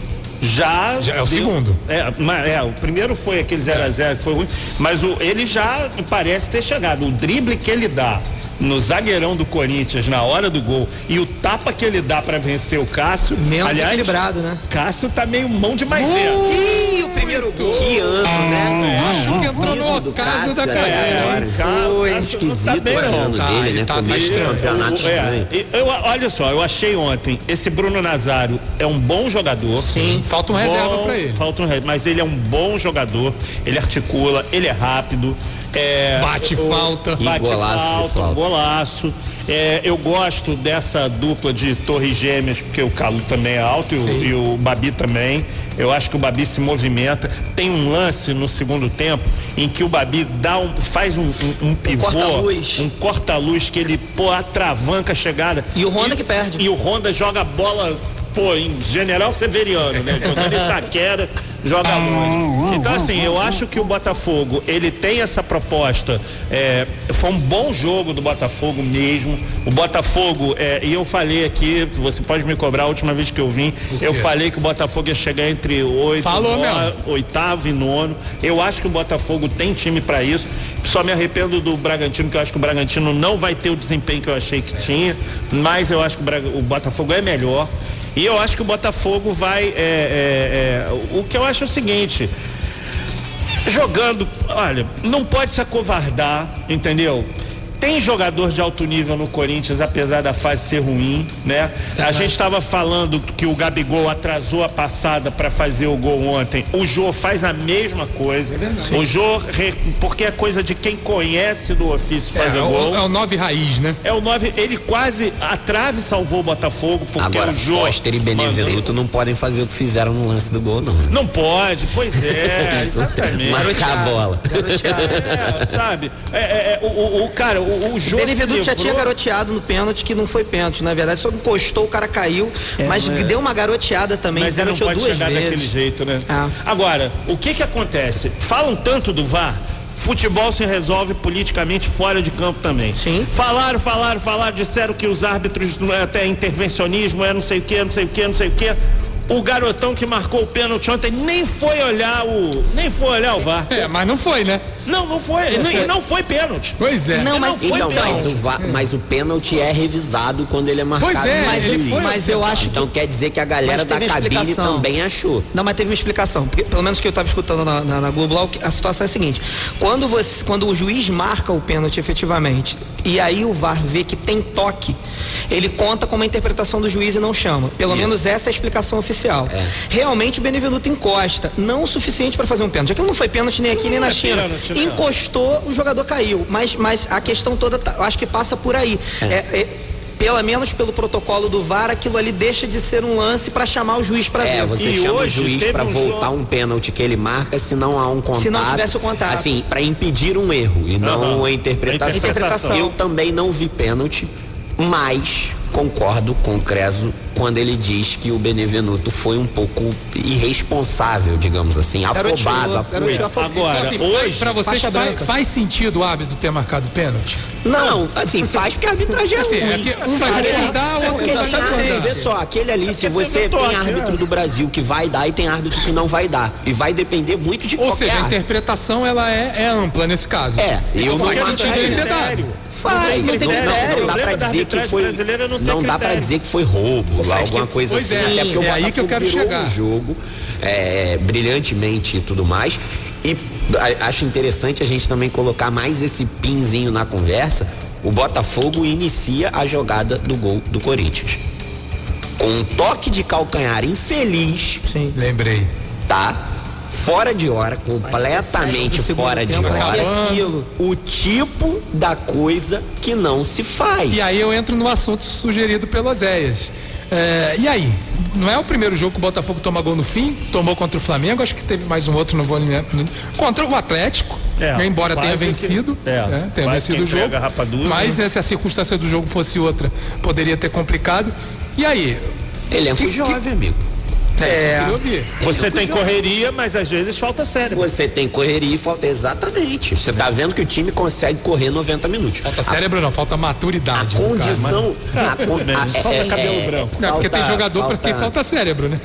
Speaker 3: já.
Speaker 2: já é o deu, segundo.
Speaker 3: É, é, o primeiro foi aquele 0x0 que foi ruim, mas o, ele já parece ter chegado. O drible que ele dá no zagueirão do Corinthians na hora do gol e o tapa que ele dá para vencer o Cássio.
Speaker 4: Menos aliás, equilibrado, né?
Speaker 3: Cássio tá meio mão de maisena.
Speaker 4: Ih, o primeiro gol.
Speaker 5: Que ano, né?
Speaker 2: Acho que entrou no ocaso da carreira.
Speaker 5: É, foi esquisito tá bem, o ano tá, dele, né?
Speaker 2: Tá, tá
Speaker 5: campeonato
Speaker 3: é, eu, Olha só, eu achei ontem, esse Bruno Nazário é um bom jogador.
Speaker 2: Sim, falta um bom, reserva pra ele.
Speaker 3: Falta um reserva, mas ele é um bom jogador, ele articula, ele é rápido. É,
Speaker 2: bate o, falta.
Speaker 3: Bate golaço falta, falta. golaço. É, eu gosto dessa dupla de torres gêmeas, porque o Calu também é alto e o, e o, Babi também. Eu acho que o Babi se movimenta. Tem um lance no segundo tempo em que o Babi dá um, faz um, um, um pivô. Um
Speaker 4: corta-luz.
Speaker 3: Um corta-luz que ele, pô, atravanca a chegada.
Speaker 4: E o Honda e, que perde.
Speaker 3: E o Honda joga bola, pô, em General Severiano, né? Jogando Itaquera, joga longe. Então, assim, eu acho que o Botafogo, ele tem essa proposta. É, foi um bom jogo do Botafogo mesmo. O Botafogo, é, e eu falei aqui, você pode me cobrar a última vez que eu vim, eu falei que o Botafogo ia chegar entre oito,
Speaker 2: Falou,
Speaker 3: nove, oitavo e nono. Eu acho que o Botafogo tem time para isso. Só me arrependo do Bragantino, que eu acho que o Bragantino não vai ter o desempenho que eu achei que tinha, mas eu acho que o, o Botafogo é melhor. E eu acho que o Botafogo vai. É, é, é, o que eu acho é o seguinte: jogando, olha, não pode se acovardar, entendeu? Tem jogador de alto nível no Corinthians, apesar da fase ser ruim, né? A gente estava falando que o Gabigol atrasou a passada para fazer o gol ontem. O Jô faz a mesma coisa.
Speaker 2: É
Speaker 3: o Jô, porque é coisa de quem conhece do ofício fazer
Speaker 2: é,
Speaker 3: gol.
Speaker 2: o, é o nove raiz, né?
Speaker 3: É o 9, ele quase a trave salvou o Botafogo, porque
Speaker 5: Agora,
Speaker 3: o Jô.
Speaker 5: Foster e Benevenuto não podem fazer o que fizeram no lance do gol, não.
Speaker 3: Não pode, pois é, exatamente.
Speaker 5: Marcar a bola.
Speaker 3: É, sabe? É, é, é, o, o- o cara, o, o.
Speaker 4: Benevenuto
Speaker 3: se
Speaker 4: já tinha garoteado no pênalti, que não foi pênalti, na verdade, só encostou, o cara caiu, mas
Speaker 3: não é.
Speaker 4: deu uma garoteada também,
Speaker 3: Mas ele não
Speaker 4: garoteou
Speaker 3: pode
Speaker 4: duas
Speaker 3: chegar
Speaker 4: vezes.
Speaker 3: daquele jeito, né?
Speaker 4: Ah.
Speaker 3: Agora, o que que acontece? Falam tanto do VAR. Futebol se resolve politicamente fora de campo também.
Speaker 4: Sim.
Speaker 3: Falaram, falaram, falaram, disseram que os árbitros é até intervencionismo, é não sei o que, não sei o que, não sei o que. O garotão que marcou o pênalti ontem nem foi olhar o. Nem foi olhar o VAR.
Speaker 2: É, mas não foi, né?
Speaker 3: Não, não foi. Não, e não foi pênalti.
Speaker 2: Pois é.
Speaker 4: Não, mas-
Speaker 3: Não foi
Speaker 5: Então, mas
Speaker 3: pênalti.
Speaker 5: o, va- mas o pênalti é revisado quando ele é marcado.
Speaker 2: Pois é,
Speaker 5: no
Speaker 4: Mas,
Speaker 2: ele foi
Speaker 4: mas eu acho que
Speaker 5: Então quer dizer que a galera
Speaker 4: Mas
Speaker 5: da cabine
Speaker 4: explicação.
Speaker 5: também achou.
Speaker 4: Não, mas teve uma explicação. Porque, pelo menos que eu estava escutando na, na, na Globo lá, a situação é a seguinte: quando, você, quando o juiz marca o pênalti efetivamente, e aí o VAR vê que tem toque, ele conta com uma interpretação do juiz e não chama. Pelo menos essa é a explicação oficial. Realmente o Benevenuto encosta, não o suficiente para fazer um pênalti. Aquilo não foi pênalti nem aqui nem
Speaker 3: Não
Speaker 4: na
Speaker 3: é
Speaker 4: China.
Speaker 3: pênalti, não.
Speaker 4: Encostou, o jogador caiu. Mas, mas a questão toda, tá- eu acho que passa por aí. É- é- pelo menos pelo protocolo do VAR, aquilo ali deixa de ser um lance para chamar o juiz para
Speaker 5: É,
Speaker 4: ver.
Speaker 5: você
Speaker 3: E
Speaker 5: chama
Speaker 3: hoje
Speaker 5: o juiz pra
Speaker 3: um
Speaker 5: voltar
Speaker 3: jogo-
Speaker 5: um pênalti que ele marca se não há um contato.
Speaker 4: Se não tivesse o contato.
Speaker 5: Assim, pra impedir um erro e não
Speaker 3: Aham.
Speaker 5: a interpretação.
Speaker 3: A interpretação.
Speaker 5: Eu também não vi pênalti, mas concordo com o Creso quando ele diz que o Benevenuto foi um pouco irresponsável, digamos assim, afobado,
Speaker 4: afobado.
Speaker 3: Agora,
Speaker 2: Então, assim,
Speaker 3: hoje.
Speaker 2: pra vocês
Speaker 4: faixa
Speaker 2: faz, faz sentido o árbitro ter marcado pênalti?
Speaker 5: Não, assim, faz porque a arbitragem é
Speaker 2: Assim,
Speaker 5: ruim.
Speaker 2: é que um vai concordar, o outro vai
Speaker 5: tem árbitro,
Speaker 2: concordar.
Speaker 5: vê só, aquele ali, se
Speaker 3: porque
Speaker 5: você tem árbitro do Brasil que vai dar e tem árbitro que não vai dar. E vai depender muito de
Speaker 2: Ou
Speaker 5: qualquer
Speaker 2: seja, a interpretação ela é, é ampla nesse caso.
Speaker 5: É, eu não
Speaker 2: faz sentido ele ter dado.
Speaker 5: Faz,
Speaker 3: Não tem critério.
Speaker 5: Não,
Speaker 3: O
Speaker 5: não dá pra dizer que foi.
Speaker 3: brasileira não tem
Speaker 5: Não dá pra
Speaker 3: critério.
Speaker 5: dizer que foi roubo, alguma coisa
Speaker 2: Pois
Speaker 5: assim.
Speaker 2: é,
Speaker 5: até porque o
Speaker 2: é aí que eu quero chegar.
Speaker 5: o jogo é, brilhantemente e tudo mais. E a- acho interessante a gente também colocar mais esse pinzinho na conversa. O Botafogo inicia a jogada do gol do Corinthians. Com um toque de calcanhar infeliz,
Speaker 4: Sim.
Speaker 2: Lembrei.
Speaker 5: tá? Fora de hora, completamente
Speaker 4: segundo
Speaker 5: fora de hora.
Speaker 4: é aquilo.
Speaker 5: O tipo da coisa que não se faz.
Speaker 2: E aí eu entro no assunto sugerido pelo Oséias. É, e aí? Não é o primeiro jogo que o Botafogo toma gol no fim? Tomou contra o Flamengo, acho que teve mais um outro, não vou lembrar. Contra o Atlético,
Speaker 3: É,
Speaker 2: né, embora tenha
Speaker 3: quase que-
Speaker 2: vencido.
Speaker 3: é,
Speaker 2: né, tenha vencido o
Speaker 3: que
Speaker 2: jogo.
Speaker 3: rapadura,
Speaker 2: mas
Speaker 3: né?
Speaker 2: né, se a circunstância do jogo fosse outra, poderia ter complicado. E aí?
Speaker 5: Elenco
Speaker 2: Que- que-
Speaker 5: jovem, amigo.
Speaker 2: É, ouvir.
Speaker 3: Você tem correria, mas às vezes falta sério.
Speaker 5: Você tem correria e falta. Exatamente. Você tá vendo que o time consegue correr 90 minutos.
Speaker 2: Falta cérebro não, falta
Speaker 5: A
Speaker 2: maturidade. caso.
Speaker 5: condição. A con-
Speaker 3: tudo bem,
Speaker 5: a-
Speaker 3: falta cabelo branco.
Speaker 2: Não, porque tem
Speaker 5: falta-
Speaker 2: jogador pra quem
Speaker 5: falta-
Speaker 2: falta cérebro, né?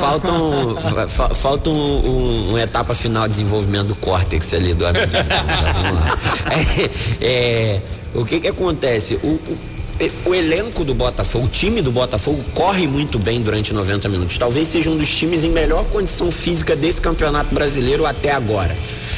Speaker 5: Falta, um, fa- falta um, um- uma etapa final de desenvolvimento do córtex ali do amigo. Vamos lá. É, é, o que que acontece? O, o- o elenco do Botafogo, o time do Botafogo corre muito bem durante 90 minutos. Talvez seja um dos times em melhor condição física desse campeonato brasileiro até agora.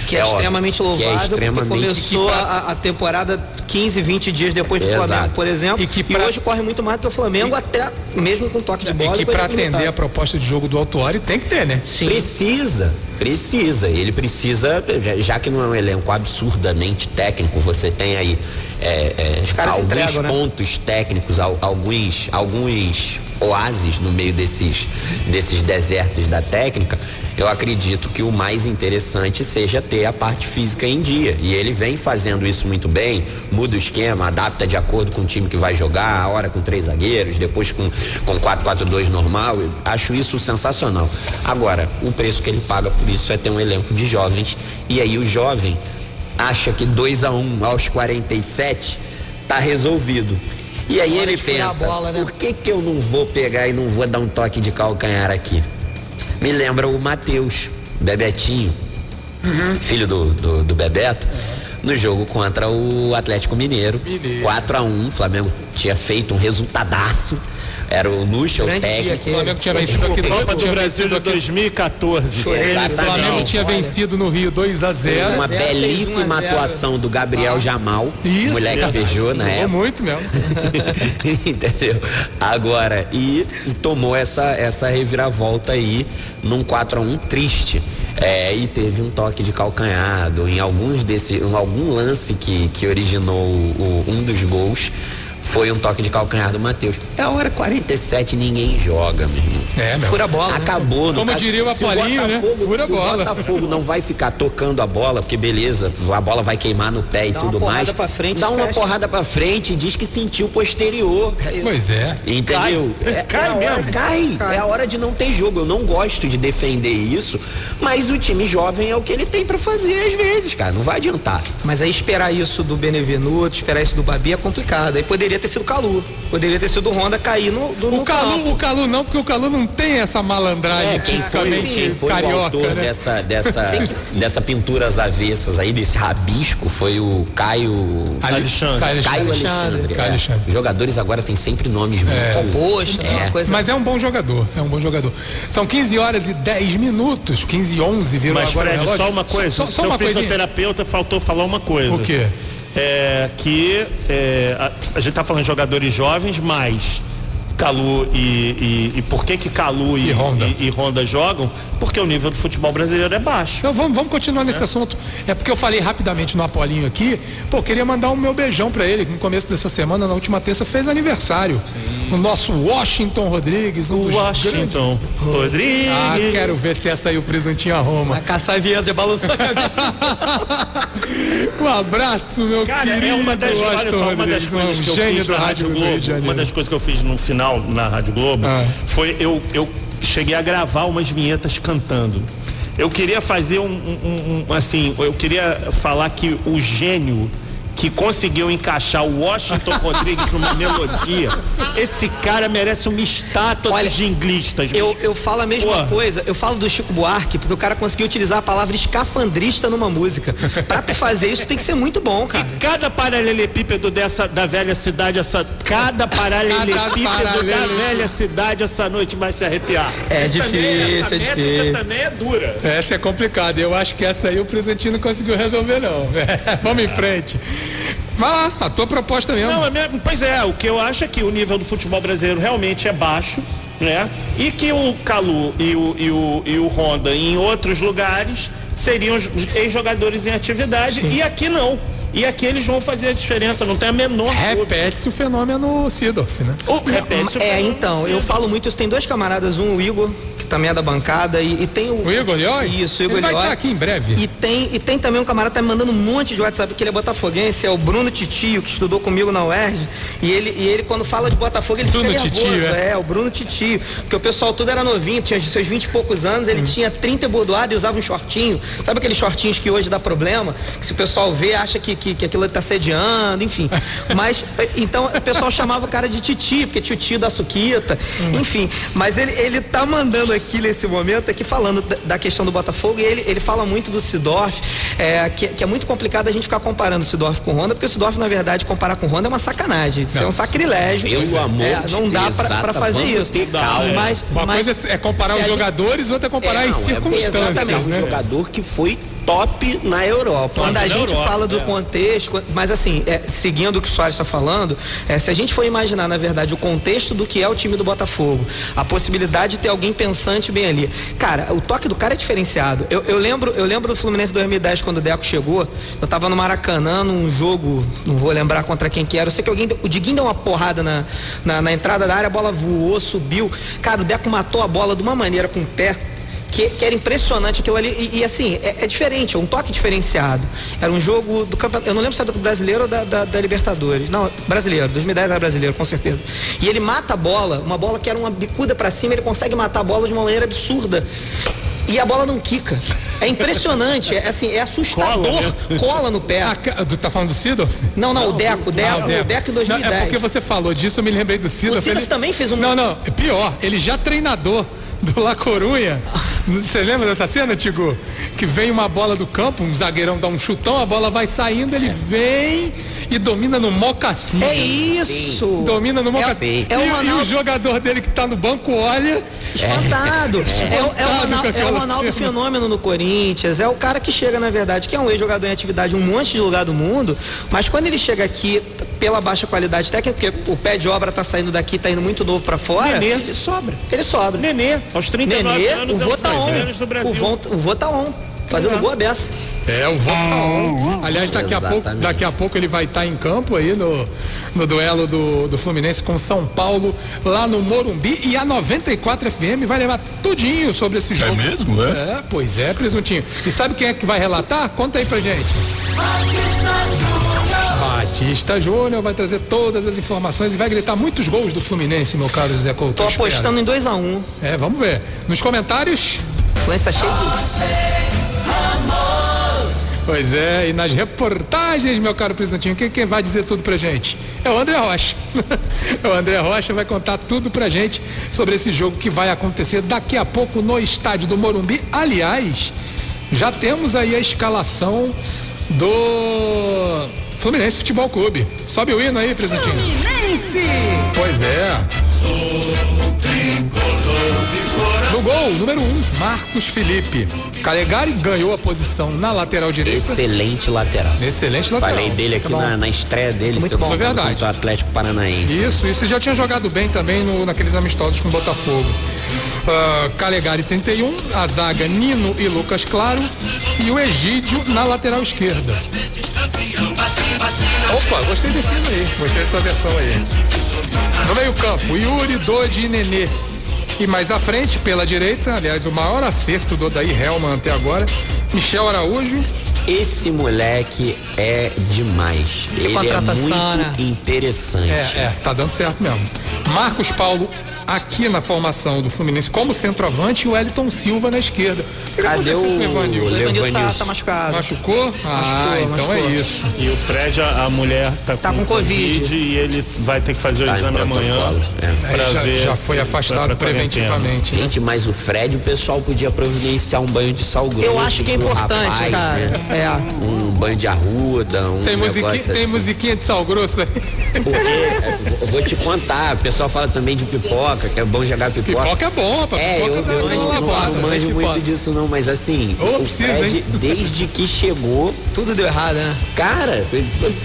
Speaker 4: Que é,
Speaker 5: óbvio,
Speaker 4: extremamente
Speaker 5: que
Speaker 4: louvável,
Speaker 5: é extremamente
Speaker 4: porque começou
Speaker 2: que
Speaker 4: a, a temporada 15, 20 dias depois do
Speaker 5: Exato.
Speaker 4: Flamengo, por exemplo.
Speaker 2: E que pra-
Speaker 4: hoje corre muito mais do que o Flamengo, até mesmo com toque de
Speaker 2: E
Speaker 4: bola.
Speaker 2: que
Speaker 4: foi
Speaker 2: pra atender a proposta de jogo do Autuori tem que ter, né?
Speaker 4: Sim.
Speaker 5: Precisa, precisa. Ele precisa, já- que não é um elenco absurdamente técnico, você tem aí é, é, alguns
Speaker 4: entregam, né?
Speaker 5: pontos técnicos, al- alguns, alguns oásis no meio desses, desses desertos da técnica. Eu acredito que o mais interessante seja ter a parte física em dia. E ele vem fazendo isso muito bem, muda o esquema, adapta de acordo com o time que vai jogar, a hora com três zagueiros, depois com, com 4-4-2 normal. Eu acho isso sensacional. Agora, o preço que ele paga por isso é ter um elenco de jovens. E aí o jovem acha que 2 a 1 um aos 47 tá resolvido. E aí ele pensa,
Speaker 4: bola, né?
Speaker 5: por que que eu não vou pegar e não vou dar um toque de calcanhar aqui? Me lembra o Matheus, Bebetinho,
Speaker 4: Uhum.
Speaker 5: filho do, do, do Bebeto. no jogo contra o Atlético Mineiro.
Speaker 2: Mineiro.
Speaker 5: 4 a 1 O Flamengo tinha feito um resultadaço. Era o Lucha, o
Speaker 4: Grande
Speaker 5: técnico.
Speaker 2: O Flamengo tinha vencido aqui
Speaker 3: Copa do Brasil de
Speaker 2: vencido aqui-
Speaker 3: 2014.
Speaker 2: O Flamengo tinha vencido no Rio 2 a 0
Speaker 5: Uma belíssima
Speaker 4: 1 a zero.
Speaker 5: atuação do Gabriel Jamal,
Speaker 2: Isso.
Speaker 5: moleque beijou na época.
Speaker 2: muito mesmo.
Speaker 5: Entendeu? Agora, e tomou essa, essa reviravolta aí num 4 a 1 triste. É, e teve um toque de calcanhado em alguns desse, em algum lance que, que originou o- um dos gols. Foi um toque de calcanhar do Matheus. É a hora 47, ninguém joga, meu irmão.
Speaker 2: É, meu.
Speaker 4: Fura a bola. né?
Speaker 5: Acabou. no
Speaker 2: Como
Speaker 5: caso,
Speaker 2: diria o Apolinho, né? Fura a
Speaker 5: se o
Speaker 2: bola.
Speaker 5: Botafogo não vai ficar tocando a bola, porque beleza, a bola vai queimar no pé e
Speaker 4: Dá uma
Speaker 5: tudo
Speaker 4: porrada
Speaker 5: mais.
Speaker 4: pra frente,
Speaker 5: dá uma
Speaker 4: fecha.
Speaker 5: porrada pra frente e diz que sentiu posterior.
Speaker 2: Pois é.
Speaker 5: Entendeu?
Speaker 3: Cai.
Speaker 5: É,
Speaker 3: Cai
Speaker 5: é a hora,
Speaker 3: mesmo.
Speaker 5: cai.
Speaker 4: Cai.
Speaker 5: É a hora de não ter jogo. Eu não gosto de defender isso, mas o time jovem é o que ele tem pra fazer às vezes, cara. Não vai adiantar.
Speaker 4: Mas aí esperar isso do Benevenuto, esperar isso do Babi é complicado. Aí poderia ter sido o Calu, poderia ter sido o Honda cair no, do,
Speaker 2: O
Speaker 4: no
Speaker 2: Calu,
Speaker 4: campo.
Speaker 2: o Calu não, porque o Calu não tem essa malandragem
Speaker 5: É, quem foi, quem foi o
Speaker 2: carioca,
Speaker 5: autor
Speaker 2: né?
Speaker 5: dessa, dessa, dessa pintura às avessas aí, desse rabisco, foi o Caio.
Speaker 3: Alexandre.
Speaker 2: Caio
Speaker 5: Caio
Speaker 2: Alexandre.
Speaker 5: Alexandre.
Speaker 2: Caio
Speaker 5: é.
Speaker 2: Alexandre.
Speaker 5: Os jogadores agora têm sempre nomes muito.
Speaker 4: Poxa,
Speaker 5: É.
Speaker 4: uma coisa.
Speaker 2: Mas é um bom jogador, é um bom jogador. São 15 horas e 10 minutos, 15 e 11 virou
Speaker 3: Mas,
Speaker 2: agora o
Speaker 3: Fred, só uma coisa.
Speaker 2: Só, só
Speaker 3: Seu
Speaker 2: uma coisinha.
Speaker 3: fisioterapeuta faltou falar uma coisa.
Speaker 2: O quê?
Speaker 3: É que é, a, a gente tá falando de jogadores jovens, mas Calu e, e, e por que que Calu e,
Speaker 2: E Honda.
Speaker 3: e- e Honda jogam? Porque o nível do futebol brasileiro é baixo.
Speaker 2: Então vamos, vamos continuar nesse assunto. É porque eu falei rapidamente no Apolinho aqui. Pô, eu queria mandar um meu beijão pra ele, que no começo dessa semana, na última terça, fez aniversário. O nosso Washington Rodrigues, um
Speaker 3: Washington Rodrigues.
Speaker 2: Ah, quero ver se essa aí o presuntinho a Roma.
Speaker 4: A caçar viado já balançou a cabeça.
Speaker 2: um abraço pro meu
Speaker 3: Cara,
Speaker 2: querido
Speaker 3: é uma das, olha
Speaker 2: Washington
Speaker 3: só, uma das
Speaker 2: Rodrigues,
Speaker 3: coisas que eu fiz
Speaker 2: rádio de
Speaker 3: Globo, uma das coisas que eu fiz no final na Rádio Globo,
Speaker 2: Ah.
Speaker 3: foi eu, eu cheguei a gravar umas vinhetas cantando. Eu queria fazer um, um- um- assim, eu queria falar que o gênio que conseguiu encaixar o Washington Rodrigues numa melodia, esse cara merece uma estátua
Speaker 4: Olha,
Speaker 3: dos jinglistas.
Speaker 4: Eu, eu falo a mesma
Speaker 3: Pô.
Speaker 4: coisa, eu falo do Chico Buarque, porque o cara conseguiu utilizar a palavra escafandrista numa música. Pra tu fazer isso, tem que ser muito bom, cara.
Speaker 3: Cada paralelepípedo dessa da velha cidade, essa cada paralelepípedo da velha cidade essa noite vai se arrepiar.
Speaker 4: É
Speaker 3: Essa também,
Speaker 4: difícil,
Speaker 3: essa
Speaker 4: é
Speaker 3: métrica
Speaker 4: difícil.
Speaker 3: também é dura.
Speaker 2: Essa é complicada. Eu acho que essa aí o presentinho não conseguiu resolver, não. Vamos em frente. Vai lá, a tua proposta mesmo.
Speaker 3: Não, é mesmo, pois é, o que eu acho é que o nível do futebol brasileiro realmente é baixo, né? E que o Calu e o, e o, e o Honda em outros lugares seriam os ex-jogadores em atividade e aqui não. E aqui eles vão fazer a diferença, não tem a menor dúvida.
Speaker 2: Repete-se o fenômeno Sidorf, né?
Speaker 3: Ou repete o
Speaker 4: É, então, eu falo muito, isso tem dois camaradas, um o Igor, também é da bancada, e, e tem o.
Speaker 2: O Igor Lioi?
Speaker 4: Isso, o Igor
Speaker 2: Ele vai
Speaker 4: Lioi.
Speaker 2: estar aqui em breve.
Speaker 4: E tem, e tem também um camarada que tá me mandando um monte de WhatsApp, que ele é botafoguense, é o Bruno Titio, que estudou comigo na UERJ. E ele, e ele quando fala de Botafogo, ele
Speaker 2: Bruno
Speaker 4: fica nervoso.
Speaker 2: Titio, é?
Speaker 4: é? o Bruno Titio. Porque o pessoal tudo era novinho, tinha seus 20 e poucos anos, ele tinha 30 bordoados e usava um shortinho. Sabe aqueles shortinhos que hoje dá problema? Que se o pessoal vê, acha que, que, que aquilo tá sediando, enfim. Mas, eh, então, o pessoal chamava o cara de Titi, porque tinha o tio da Suquita, enfim. Mas ele, ele tá mandando aqui nesse momento, aqui falando da, questão do Botafogo, e ele, ele fala muito do Sidorf, é, que, que é muito complicado a gente ficar comparando o Sidorf com o Honda, porque o Sidorf, na verdade, comparar com o Honda é uma sacanagem. Isso é um sacrilégio.
Speaker 5: Pelo amor
Speaker 4: É, Não dá
Speaker 5: Deus,
Speaker 4: pra, pra
Speaker 5: Zata,
Speaker 4: fazer isso.
Speaker 5: calma.
Speaker 4: Mas,
Speaker 2: Uma
Speaker 4: mas
Speaker 2: coisa é comparar os
Speaker 4: a gente-
Speaker 2: jogadores, outra é comparar
Speaker 5: É,
Speaker 2: as
Speaker 5: não, é
Speaker 2: circunstâncias,
Speaker 5: exatamente,
Speaker 2: né?
Speaker 5: um jogador que foi top na Europa.
Speaker 4: Quando a gente
Speaker 3: Europa,
Speaker 4: fala do
Speaker 3: é.
Speaker 4: contexto, mas assim, é, seguindo o que o Soares está falando, é, se a gente for imaginar, na verdade, o contexto do que é o time do Botafogo, a possibilidade de ter alguém bem ali. Cara, o toque do cara é diferenciado. Eu, eu lembro, eu lembro do Fluminense 2010, quando o Deco chegou, eu tava no Maracanã, num jogo, não vou lembrar contra quem que era, eu sei que alguém, o Diguinho deu uma porrada na, na, na entrada da área, a bola voou, subiu. Cara, o Deco matou a bola de uma maneira com o pé que, que era impressionante aquilo ali. E, e, assim, é, é diferente, é um toque diferenciado. Era um jogo do campeonato. Eu não lembro se era do brasileiro ou da, da, da Libertadores. Não, brasileiro, 2010 era brasileiro, com certeza. E ele mata a bola, uma bola que era uma bicuda pra cima, ele consegue matar a bola de uma maneira absurda. E a bola não quica. É impressionante, é assim, é assustador. Cola, no pé.
Speaker 2: Ah, tá falando do Sidorf?
Speaker 4: Não, não, o Deco, o Deco,
Speaker 2: Ah,
Speaker 4: o Deco em 2010.
Speaker 2: Não, é porque você falou disso, eu me lembrei do Sidorf.
Speaker 4: O Sidorf também fez um-
Speaker 2: Não, não, é pior, ele já treinador do La Corunha, Você lembra dessa cena, Tigo? Que vem uma bola do campo, um zagueirão dá um chutão, a bola vai saindo, ele vem e domina no mocassim.
Speaker 4: É isso!
Speaker 2: Domina no mocassim.
Speaker 4: É o
Speaker 2: e, e
Speaker 4: Ronaldo-
Speaker 2: o jogador dele que tá no banco olha.
Speaker 4: Espantado. É, o- é o
Speaker 2: Espantado
Speaker 4: Ronaldo, é o Ronaldo. Fenômeno no Corinthians. É o cara que chega, na verdade, que é um ex-jogador em atividade em um monte de lugar do mundo. Mas quando ele chega aqui, pela baixa qualidade técnica, porque o pé de obra tá saindo daqui, tá indo muito novo pra fora.
Speaker 3: Nenê.
Speaker 4: Ele sobra. Ele sobra.
Speaker 3: Nenê, aos 39
Speaker 4: Nenê,
Speaker 3: anos,
Speaker 4: o
Speaker 3: é
Speaker 4: vô
Speaker 3: dos
Speaker 4: tá on.
Speaker 3: velhos do Brasil.
Speaker 4: O vô, o vô tá on. Fazendo boa beça.
Speaker 2: É, o Volta On. Aliás, daqui a, pouco, daqui a pouco ele vai estar em campo aí no, no duelo do, do Fluminense com São Paulo, lá no Morumbi. E a 94 FM vai levar tudinho sobre esse jogo.
Speaker 10: mesmo, é?
Speaker 2: É, pois é, presuntinho. E sabe quem é que vai relatar? Conta aí pra gente. Batista Júnior vai trazer todas as informações e vai gritar muitos gols do Fluminense, meu caro Zé Couto.
Speaker 4: Tô
Speaker 2: espero.
Speaker 4: apostando em 2 a 1 um.
Speaker 2: É, vamos ver. Nos comentários.
Speaker 4: Tá cheio de.
Speaker 2: Pois é, e nas reportagens, meu caro presuntinho, quem, quem vai dizer tudo pra gente? É o André Rocha. o André Rocha vai contar tudo pra gente sobre esse jogo que vai acontecer daqui a pouco no estádio do Morumbi. Aliás, já temos aí a escalação do Fluminense Futebol Clube. Sobe o hino aí, presuntinho.
Speaker 6: Fluminense!
Speaker 2: Pois é. No gol, número 1, um, Marcos Felipe. Calegari ganhou a posição na lateral direita.
Speaker 5: Excelente lateral.
Speaker 2: Excelente lateral.
Speaker 5: Falei dele aqui
Speaker 2: bom.
Speaker 5: na, na estreia dele,
Speaker 2: Muito bom, foi verdade.
Speaker 5: Atlético Paranaense.
Speaker 2: Isso, isso já tinha jogado bem também no- naqueles amistosos com o Botafogo. Ah, Calegari 31, a zaga Nino e Lucas Claro e o Egídio na lateral esquerda. Opa, gostei desse hino aí, gostei dessa versão aí. No meio campo, Yuri, Dodi e Nenê. E mais à frente, pela direita, aliás, o maior acerto do Odair Helman até agora, Michel Araújo,
Speaker 5: Esse moleque é demais. Ele é muito
Speaker 4: né?
Speaker 5: interessante.
Speaker 2: É, é, tá dando certo mesmo. Marcos Paulo aqui na formação do Fluminense como centroavante e o Wellington Silva na esquerda. O que
Speaker 5: Cadê
Speaker 2: aconteceu com o
Speaker 5: o
Speaker 2: Evanil?
Speaker 4: O Evanilson tá, tá machucado.
Speaker 2: Machucou? Ah,
Speaker 4: Machucou,
Speaker 2: então
Speaker 4: machucou.
Speaker 2: é isso.
Speaker 3: E o Fred, a, a mulher tá,
Speaker 4: Tá com Covid.
Speaker 3: e ele vai ter que fazer o
Speaker 5: Tá
Speaker 3: exame amanhã.
Speaker 5: é.
Speaker 3: pra
Speaker 2: já,
Speaker 3: ver
Speaker 2: já foi afastado
Speaker 3: pra
Speaker 2: preventivamente. né?
Speaker 5: Gente, mas o Fred, o pessoal podia providenciar um banho de sal grosso.
Speaker 4: Eu acho que é importante,
Speaker 5: rapaz,
Speaker 4: cara.
Speaker 5: né?
Speaker 4: É.
Speaker 5: Um banho de arruda, um
Speaker 2: Tem, musiquinha,
Speaker 5: negócio
Speaker 2: tem
Speaker 5: assim.
Speaker 2: musiquinha de sal grosso aí.
Speaker 5: Porque, é, eu vou te contar, o pessoal fala também de pipoca, que é bom jogar pipoca.
Speaker 2: Pipoca é bom, rapaz.
Speaker 5: É, eu,
Speaker 2: Pipoca
Speaker 5: eu não, não, não
Speaker 2: mas
Speaker 5: manjo
Speaker 2: pipoca.
Speaker 5: muito disso não, mas assim,
Speaker 2: Ô,
Speaker 5: o
Speaker 2: precisa,
Speaker 5: Fred,
Speaker 2: hein?
Speaker 5: desde que chegou,
Speaker 4: Tudo deu errado, né?
Speaker 5: cara,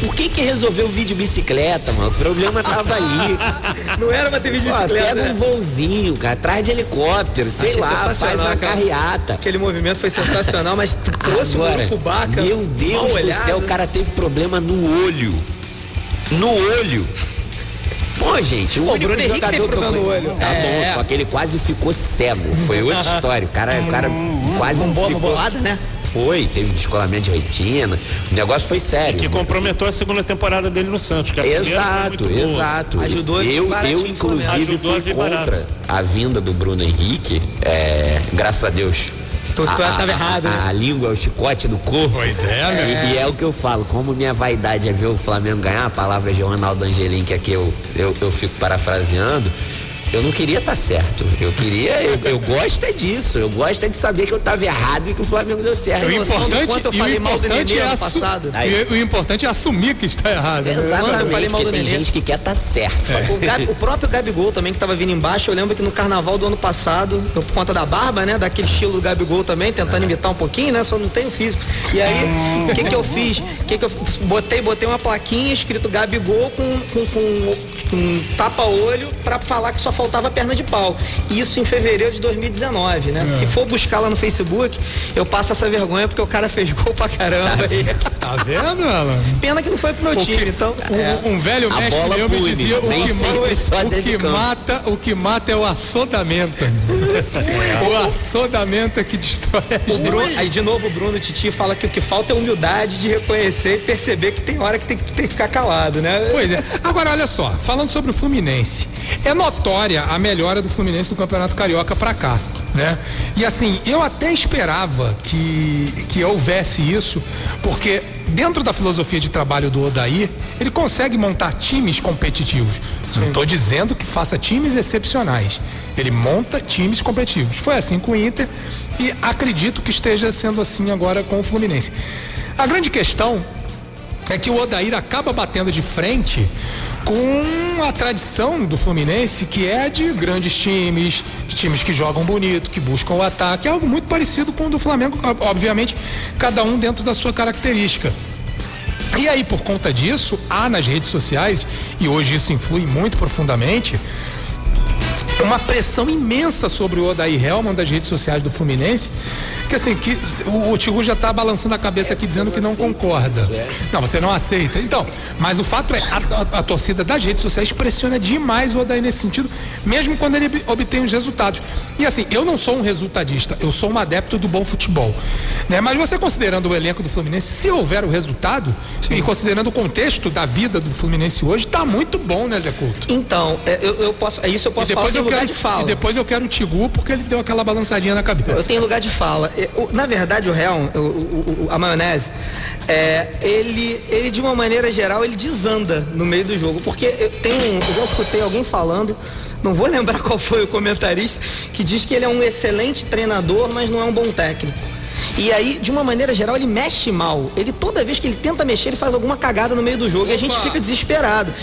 Speaker 5: por que que resolveu vir de bicicleta, mano? O problema tava ali.
Speaker 4: Não era pra ter vídeo
Speaker 5: Pô,
Speaker 4: bicicleta.
Speaker 5: pega um
Speaker 4: né?
Speaker 5: voozinho, cara, atrás de helicóptero, sei
Speaker 4: Achei
Speaker 5: lá, faz uma
Speaker 4: cara.
Speaker 5: carreata.
Speaker 4: Aquele movimento foi sensacional, mas trouxe
Speaker 5: Agora,
Speaker 4: o Cubaca.
Speaker 5: meu Deus do céu, o cara teve problema no olho. No olho. Pô, gente, o
Speaker 4: o Bruno Henrique
Speaker 5: jogador
Speaker 4: teve
Speaker 5: que eu
Speaker 4: problema no olho.
Speaker 5: Tá
Speaker 4: É.
Speaker 5: bom, só que ele quase ficou cego. Foi outra história. O cara, o cara quase
Speaker 4: Um bola
Speaker 5: ficou...
Speaker 4: bolada, né?
Speaker 5: Foi, teve descolamento de retina. O negócio foi sério.
Speaker 3: Que comprometeu a segunda temporada dele no Santos. Que a primeira foi
Speaker 5: Exato, exato.
Speaker 4: Ajudou ele
Speaker 5: eu, eu inclusive fui contra a vinda do Bruno Henrique. é, graças a Deus.
Speaker 4: Tu- tu
Speaker 5: a,
Speaker 4: tava errado,
Speaker 5: a,
Speaker 4: né?
Speaker 5: a língua é o chicote do corpo.
Speaker 2: Pois é, meu.
Speaker 5: E, e é o que eu falo, como minha vaidade é ver o Flamengo ganhar, a palavra de Ronaldo Angelim, que aqui eu, eu, eu fico parafraseando, eu não queria estar certo. Eu queria, eu, eu gosto é disso. Eu gosto é de saber que eu estava errado e que o Flamengo deu certo.
Speaker 2: O
Speaker 4: Tem noção do
Speaker 2: importante,
Speaker 4: quanto eu
Speaker 2: o
Speaker 4: falei mal do
Speaker 2: importante
Speaker 4: Nenê
Speaker 2: é
Speaker 4: ano passado?
Speaker 2: e o importante é assumir que está errado. né?
Speaker 4: Quando eu falei
Speaker 5: Exatamente,
Speaker 4: mal do
Speaker 5: tem
Speaker 4: Nenê.
Speaker 5: gente que quer estar certo.
Speaker 4: O, Gabi- o próprio Gabigol também que tava vindo embaixo, eu lembro que no carnaval do ano passado, eu, por conta da barba, né, daquele estilo do Gabigol também, tentando imitar um pouquinho, né, só não tenho físico. E aí, o que que eu fiz? O que que eu botei, botei uma plaquinha escrito Gabigol com com, com, com tapa-olho pra falar que só faltava perna de pau. Isso em fevereiro de 2019, né? Se for buscar lá no Facebook, eu passo essa vergonha porque o cara fez gol pra caramba. E-
Speaker 2: Tá vendo, Alan?
Speaker 4: Pena que não foi pro meu
Speaker 2: O
Speaker 4: time,
Speaker 2: que-
Speaker 4: então.
Speaker 2: um, um velho
Speaker 5: A
Speaker 2: mestre meu me
Speaker 5: pune,
Speaker 2: dizia o que, mata,
Speaker 5: só
Speaker 2: o que mata o que mata é o assodamento o assodamento é que destrói a
Speaker 4: O
Speaker 2: gente.
Speaker 4: Bruno, aí de novo o Bruno Titi fala que o que falta é humildade de reconhecer e perceber que tem hora que tem, que tem que ficar calado, né?
Speaker 2: Pois é. Agora, olha só, falando sobre o Fluminense, é notória a melhora do Fluminense no Campeonato Carioca pra cá, né? E assim, eu até esperava que, que houvesse isso, porque dentro da filosofia de trabalho do Odair, ele consegue montar times competitivos. Não estou dizendo que faça times excepcionais. Ele monta times competitivos. Foi assim com o Inter e acredito que esteja sendo assim agora com o Fluminense. A grande questão é que o Odair acaba batendo de frente com a tradição do Fluminense, que é de grandes times, de times que jogam bonito, que buscam o ataque, é algo muito parecido com o do Flamengo, obviamente, cada um dentro da sua característica. E aí, por conta disso, há nas redes sociais, e hoje isso influi muito profundamente, uma pressão imensa sobre o Odair Helman das redes sociais do Fluminense, que assim, que o, o já está balançando a cabeça aqui dizendo que não concorda. Não, você não aceita. Então, mas o fato é, a, a, a torcida das redes sociais pressiona demais o Odair nesse sentido, mesmo quando ele obtém os resultados. E assim, eu não sou um resultadista, eu sou um adepto do bom futebol. Né? Mas você considerando o elenco do Fluminense, se houver o resultado, Sim. e considerando o contexto da vida do Fluminense hoje, está muito bom, né, Zé Couto?
Speaker 4: Então, é, eu, eu posso, é isso eu posso
Speaker 2: e depois
Speaker 4: falar
Speaker 2: eu
Speaker 4: lugar
Speaker 2: quero,
Speaker 4: de fala.
Speaker 2: E depois eu quero o Tigu porque ele deu aquela balançadinha na cabeça.
Speaker 4: Eu tenho lugar de fala. Na verdade, o réu, a maionese, é, ele, ele de uma maneira geral, ele desanda no meio do jogo. Porque tem um, eu já escutei alguém falando, não vou lembrar qual foi o comentarista, que diz que ele é um excelente treinador, mas não é um bom técnico. E aí, de uma maneira geral, ele mexe mal. Ele toda vez que ele tenta mexer, ele faz alguma cagada no meio do jogo Opa. e a gente fica desesperado.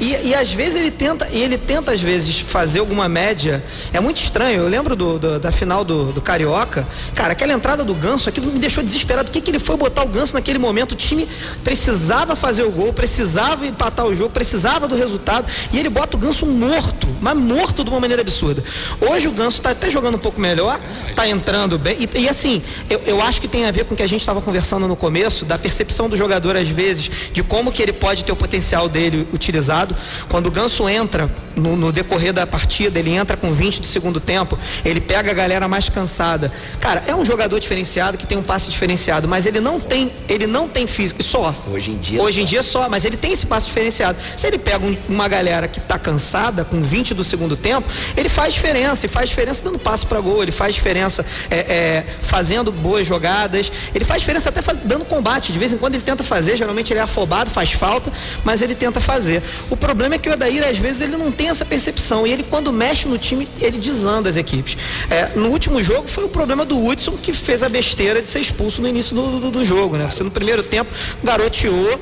Speaker 4: E, e às vezes ele tenta, e ele tenta às vezes fazer alguma média. É muito estranho. Eu lembro do, do, da final do, do, Carioca. Cara, aquela entrada do Ganso, aquilo me deixou desesperado. O que, que ele foi botar o Ganso naquele momento? O time precisava fazer o gol, precisava empatar o jogo, precisava do resultado. E ele bota o Ganso morto, mas morto de uma maneira absurda. Hoje o Ganso tá até jogando um pouco melhor, tá entrando bem. E, e assim, eu, eu acho que tem a ver com o que a gente estava conversando no começo, da percepção do jogador, às vezes, de como que ele pode ter o potencial dele utilizado. Quando o Ganso entra no, no decorrer da partida, ele entra com 20 do segundo tempo, ele pega a galera mais cansada. Cara, é um jogador diferenciado que tem um passe diferenciado, mas ele não tem, ele não tem físico só.
Speaker 5: Hoje em dia.
Speaker 4: Hoje em dia só, mas ele tem esse passe diferenciado. Se ele pega um, uma galera que está cansada, com 20 do segundo tempo, ele faz diferença, e faz diferença dando passe para gol, ele faz diferença é, é, fazendo boas jogadas, ele faz diferença até dando combate. De vez em quando ele tenta fazer, geralmente ele é afobado, faz falta, mas ele tenta fazer. O problema é que o Adair, às vezes, ele não tem essa percepção. E ele, quando mexe no time, ele desanda as equipes. É, no último jogo foi o problema do Hudson que fez a besteira de ser expulso no início do, do, do jogo, né? Você no primeiro tempo garoteou.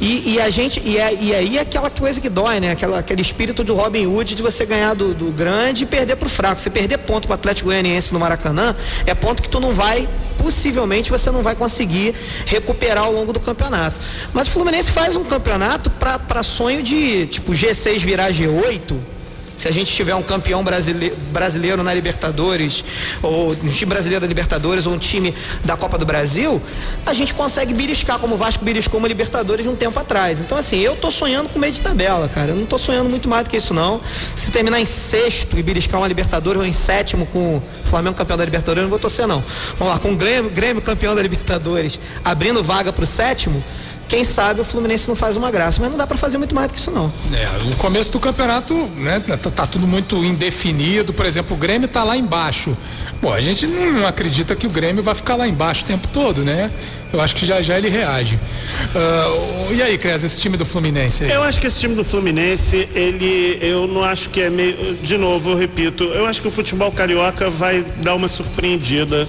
Speaker 4: E, e, a gente. E, é, e aí é aquela coisa que dói, né? Aquela, aquele espírito do Robin Hood de você ganhar do, do grande e perder pro fraco. Você perder ponto pro Atlético Goianiense no Maracanã é ponto que tu não vai possivelmente você não vai conseguir recuperar ao longo do campeonato. Mas o Fluminense faz um campeonato para sonho de tipo G6 virar G8 se a gente tiver um campeão brasileiro, brasileiro na Libertadores, ou um time brasileiro da Libertadores, ou um time da Copa do Brasil, a gente consegue beliscar, como o Vasco beliscou uma Libertadores um tempo atrás. Então, assim, eu tô sonhando com meio de tabela, cara. Eu não tô sonhando muito mais do que isso, não. Se terminar em sexto e beliscar uma Libertadores, ou em sétimo com o Flamengo campeão da Libertadores, eu não vou torcer, não. Vamos lá, com o Grêmio, Grêmio campeão da Libertadores, abrindo vaga pro sétimo, quem sabe o Fluminense não faz uma graça, mas não dá para fazer muito mais do que isso não.
Speaker 2: É, o começo do campeonato, né, tá, tá, tudo muito indefinido, por exemplo, o Grêmio tá lá embaixo. Bom, a gente não acredita que o Grêmio vai ficar lá embaixo o tempo todo, né? Eu acho que já já ele reage. Uh, e aí, Cres, esse time do Fluminense? Aí?
Speaker 3: Eu acho que esse time do Fluminense, ele, eu não acho que é meio, de novo, eu repito, eu acho que o futebol carioca vai dar uma surpreendida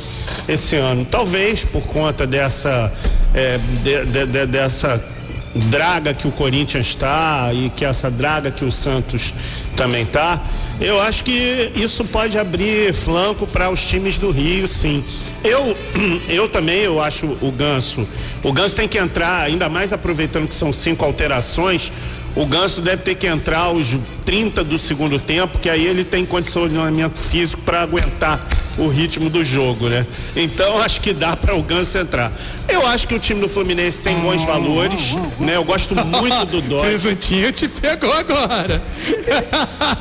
Speaker 3: esse ano. Talvez por conta dessa, é, de, de, de, dessa draga que o Corinthians está e que essa draga que o Santos também tá. Eu acho que isso pode abrir flanco para os times do Rio, sim. Eu, eu também eu acho o Ganso. O Ganso tem que entrar, ainda mais aproveitando que são cinco alterações. O Ganso deve ter que entrar aos 30 do segundo tempo, que aí ele tem condicionamento físico para aguentar o ritmo do jogo, né? Então acho que dá para o Ganso entrar. Eu acho que o time do Fluminense tem bons valores, né? Eu gosto muito do Dória.
Speaker 2: Presuntinho te pegou agora.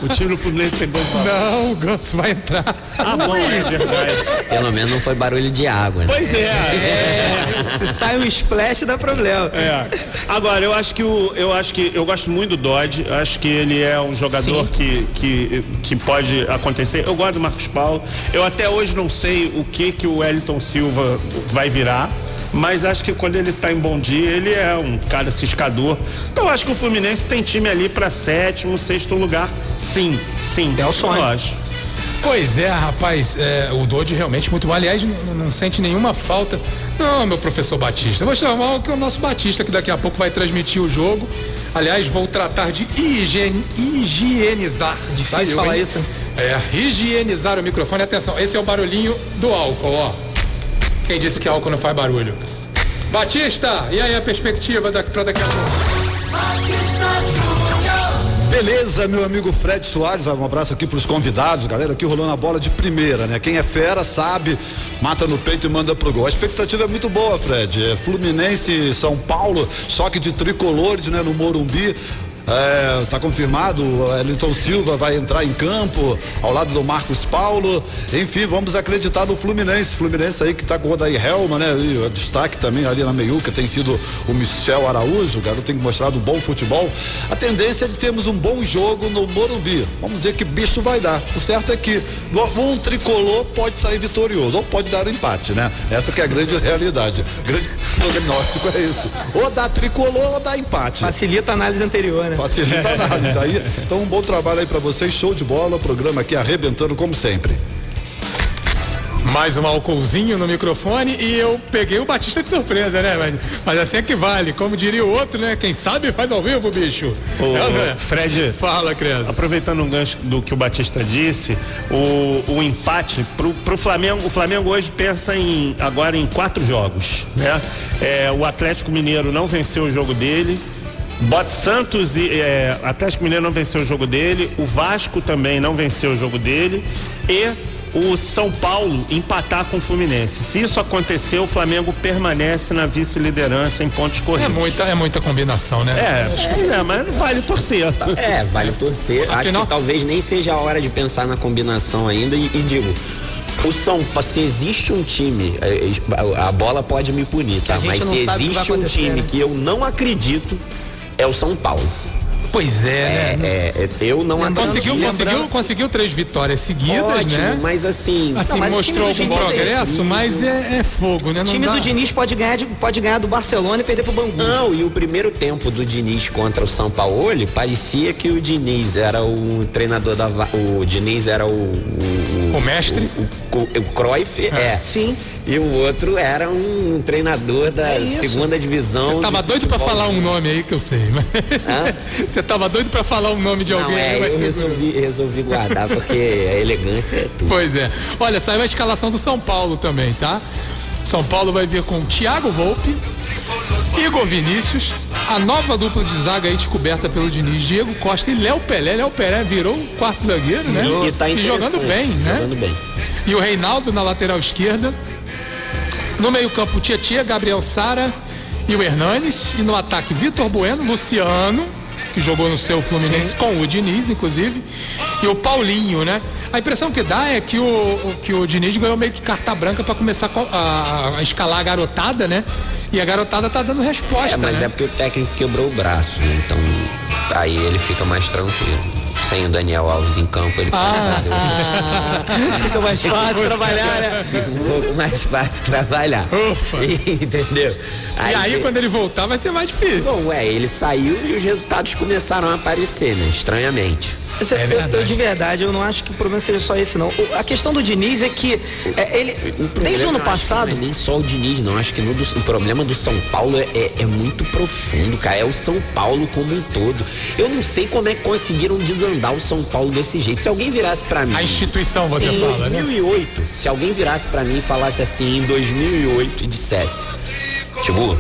Speaker 3: o time do Fluminense tem bons valores.
Speaker 2: Não, o Ganso vai entrar.
Speaker 3: Ah, bom, é verdade.
Speaker 5: Pelo menos não foi barulho de água.
Speaker 3: Né? Pois é.
Speaker 4: é. Se sai um splash dá problema.
Speaker 3: É. Agora eu acho que o, eu acho que eu gosto muito do Dodge. Acho que ele é um jogador que, que que pode acontecer. Eu gosto do Marcos Paulo. Eu até hoje não sei o que que o Wellington Silva vai virar. mas acho que quando ele tá em bom dia, ele é um cara ciscador. Então acho que o Fluminense tem time ali para sétimo, sexto lugar. Sim, sim.
Speaker 4: É o sonho.
Speaker 3: Eu acho.
Speaker 2: Pois é, rapaz, é, o Dodge realmente muito bom. Aliás, não, não, sente nenhuma falta. Não, meu professor Batista. Vou chamar o, o nosso Batista, que daqui a pouco vai transmitir o jogo. Aliás, vou tratar de higiene, higienizar.
Speaker 4: Difícil falar
Speaker 2: hein?
Speaker 4: isso.
Speaker 2: É, higienizar o microfone. Atenção, esse é o barulhinho do álcool, ó. Quem disse que álcool não faz barulho? Batista, e aí a perspectiva da, pra daqui a pouco?
Speaker 10: Beleza, meu amigo Fred Soares, um abraço aqui pros convidados, galera aqui rolando a bola de primeira, né? Quem é fera sabe, mata no peito e manda pro gol. A expectativa é muito boa, Fred. É Fluminense, São Paulo, choque de tricolores, né? No Morumbi. É, tá confirmado, Elton Silva vai entrar em campo ao lado do Marcos Paulo. Enfim, vamos acreditar no Fluminense. Fluminense aí que tá com o Odair Helma, né? E o destaque também ali na meiuca tem sido o Michel Araújo, o garoto tem mostrado um bom futebol. A tendência é de termos um bom jogo no Morumbi. Vamos ver que bicho vai dar. O certo é que um tricolor pode sair vitorioso ou pode dar um empate, né? Essa que é a grande realidade. Grande prognóstico é isso. Ou dá tricolor ou dá empate.
Speaker 4: Facilita a análise anterior, né?
Speaker 10: Facilita a análise aí. Então, um bom trabalho aí pra vocês. Show de bola. O programa aqui arrebentando como sempre.
Speaker 2: Mais um álcoolzinho no microfone e eu peguei o Batista de surpresa, né? Mas, mas assim é que vale. Como diria o outro, né? Quem sabe faz ao vivo, bicho.
Speaker 3: Ô,
Speaker 2: É, né?
Speaker 3: Fred,
Speaker 2: Fala, criança.
Speaker 3: aproveitando um gancho do que o Batista disse, o, o empate pro, pro Flamengo, o Flamengo hoje pensa em agora em quatro jogos, né? É, o Atlético Mineiro não venceu o jogo dele. Bot Santos e é, Atlético Mineiro não venceu o jogo dele, o Vasco também não venceu o jogo dele e o São Paulo empatar com o Fluminense. Se isso acontecer, o Flamengo permanece na vice-liderança em pontos
Speaker 2: É
Speaker 3: corridos.
Speaker 2: muita, é muita combinação, né?
Speaker 3: É, é, mas vale torcer.
Speaker 5: É, vale torcer. Acho
Speaker 2: Afinal-
Speaker 5: que talvez nem seja a hora de pensar na combinação ainda. E, e digo, o São Paulo, se existe um time, eh, a, a bola pode me punir, tá? Mas se
Speaker 4: que
Speaker 5: existe um time
Speaker 4: né?
Speaker 5: que eu não acredito, é o São Paulo.
Speaker 2: Pois é, né?
Speaker 5: É, é, eu não
Speaker 2: Conseguiu,
Speaker 5: acredito.
Speaker 2: conseguiu, conseguiu três vitórias seguidas,
Speaker 5: Ótimo,
Speaker 2: né?
Speaker 5: mas assim.
Speaker 2: Assim,
Speaker 4: Não, mas
Speaker 2: mostrou algum
Speaker 4: Diniz é
Speaker 2: progresso, mas é, é fogo, né?
Speaker 4: O
Speaker 2: Não
Speaker 4: time
Speaker 2: dá.
Speaker 4: do Diniz pode ganhar, de- pode ganhar do Barcelona e perder pro Bangu.
Speaker 5: Não, e o primeiro tempo do Diniz contra o São Paulo, parecia que o Diniz era o treinador da. O Diniz era o. O,
Speaker 2: O mestre?
Speaker 5: O, o, o Cruyff, é.
Speaker 4: Sim.
Speaker 5: E o outro era um treinador da
Speaker 4: É
Speaker 5: segunda divisão.
Speaker 2: Você tava doido pra
Speaker 5: futebol.
Speaker 2: falar um nome aí que eu sei, mas... Você tava doido pra falar um nome de
Speaker 5: Não,
Speaker 2: alguém aí,
Speaker 5: é,
Speaker 2: mas
Speaker 5: eu
Speaker 2: você-
Speaker 5: resolvi, resolvi guardar porque a elegância é tudo.
Speaker 2: Pois é. Olha, saiu a escalação do São Paulo também, tá? São Paulo vai vir com Thiago Volpe, Igor Vinícius, a nova dupla de zaga aí descoberta pelo Diniz, Diego Costa e Léo Pelé. Léo Pelé virou um quarto zagueiro, né?
Speaker 5: E tá
Speaker 2: jogando
Speaker 5: interessante,
Speaker 2: bem, né?
Speaker 5: Jogando bem.
Speaker 2: E o Reinaldo na lateral esquerda. No meio-campo, Tietchan, Gabriel Sara e o Hernanes. E no ataque, Vitor Bueno, Luciano, que jogou no seu Fluminense com o Diniz, inclusive. E o Paulinho, né? A impressão que dá é que o, que o Diniz ganhou meio que carta branca para começar co- a, a escalar a garotada, né? E a garotada tá dando resposta,
Speaker 5: É, mas
Speaker 2: né?
Speaker 5: é porque o técnico quebrou o braço, né? Então aí ele fica mais tranquilo. Sem o Daniel Alves em campo, ele
Speaker 2: Ah,
Speaker 5: pode fazer
Speaker 4: Fica mais fácil trabalhar, né?
Speaker 5: fica um pouco mais fácil trabalhar.
Speaker 2: Ufa.
Speaker 5: Entendeu?
Speaker 2: E aí, quando ele voltar, vai ser mais difícil.
Speaker 5: Bom, é, ele saiu e os resultados começaram a aparecer, né? Estranhamente.
Speaker 4: Isso é- eu- eu, de verdade, eu não acho que o problema seja só esse, não. O- a questão do Diniz é que é, ele, desde o ano
Speaker 5: que
Speaker 4: passado,
Speaker 5: Não é nem só o Diniz, não. Acho que no do- o problema do São Paulo é, é- é muito profundo, cara. É o São Paulo como um todo. Eu não sei como é que conseguiram desandar o São Paulo desse jeito. Se alguém virasse pra mim.
Speaker 2: A instituição, você
Speaker 5: em
Speaker 2: fala, né?
Speaker 5: 2008, se alguém virasse pra mim e falasse assim em 2008 e dissesse: Tibu,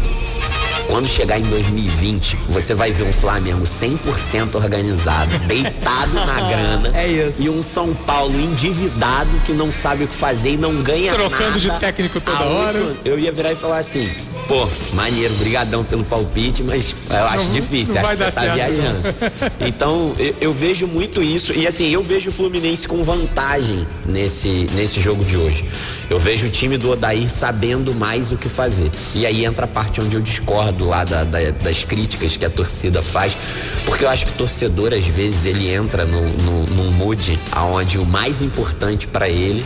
Speaker 5: quando chegar em 2020, você vai ver um Flamengo 100% organizado, deitado na grana.
Speaker 4: É isso.
Speaker 5: E um São Paulo endividado que não sabe o que fazer e não ganha
Speaker 2: Trocando de
Speaker 5: nada
Speaker 2: técnico toda
Speaker 5: há oito
Speaker 2: hora.
Speaker 5: Eu ia virar e falar assim. Pô, maneiro, brigadão pelo palpite, mas eu acho
Speaker 2: Não-
Speaker 5: difícil,
Speaker 2: não
Speaker 5: acho que você tá
Speaker 2: certo,
Speaker 5: viajando. Então, eu, eu vejo muito isso. E assim, eu vejo o Fluminense com vantagem nesse, nesse jogo de hoje. Eu vejo o time do Odair sabendo mais o que fazer. E aí entra a parte onde eu discordo lá da- da- das críticas que a torcida faz. Porque eu acho que o torcedor, às vezes, ele entra no, no, num mood onde o mais importante para ele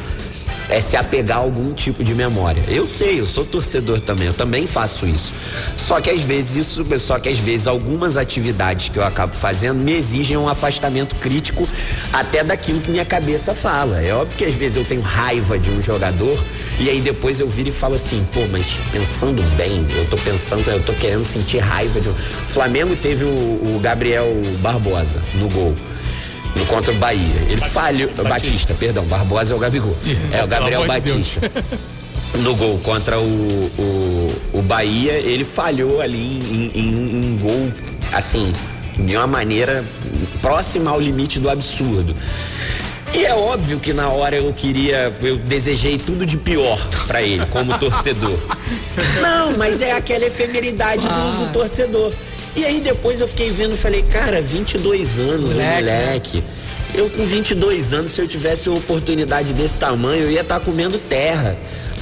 Speaker 5: é se apegar a algum tipo de memória. Eu sei, eu sou torcedor também, eu também faço isso. Só que às vezes isso, só que às vezes algumas atividades que eu acabo fazendo me exigem um afastamento crítico até daquilo que minha cabeça fala. É óbvio que às vezes eu tenho raiva de um jogador e aí depois eu viro e falo assim, pô, mas pensando bem, eu tô pensando, eu tô querendo sentir raiva de um. O Flamengo teve o, o Gabriel Barbosa no gol no contra o Bahia. Ele falhou. Batista. Batista, perdão, Barbosa é o Gabigol. É o Gabriel Batista. No gol contra o, o, o, Bahia, ele falhou ali em, em, em um gol, assim, de uma maneira próxima ao limite do absurdo. E é óbvio que na hora eu queria, eu desejei tudo de pior para ele, como torcedor. Não, mas é aquela efemeridade do, do, ah. torcedor. E aí depois eu fiquei vendo e falei, cara, 22 anos, moleque. o moleque. Né? Eu com 22 anos, se eu tivesse uma oportunidade desse tamanho, eu ia estar tá comendo terra,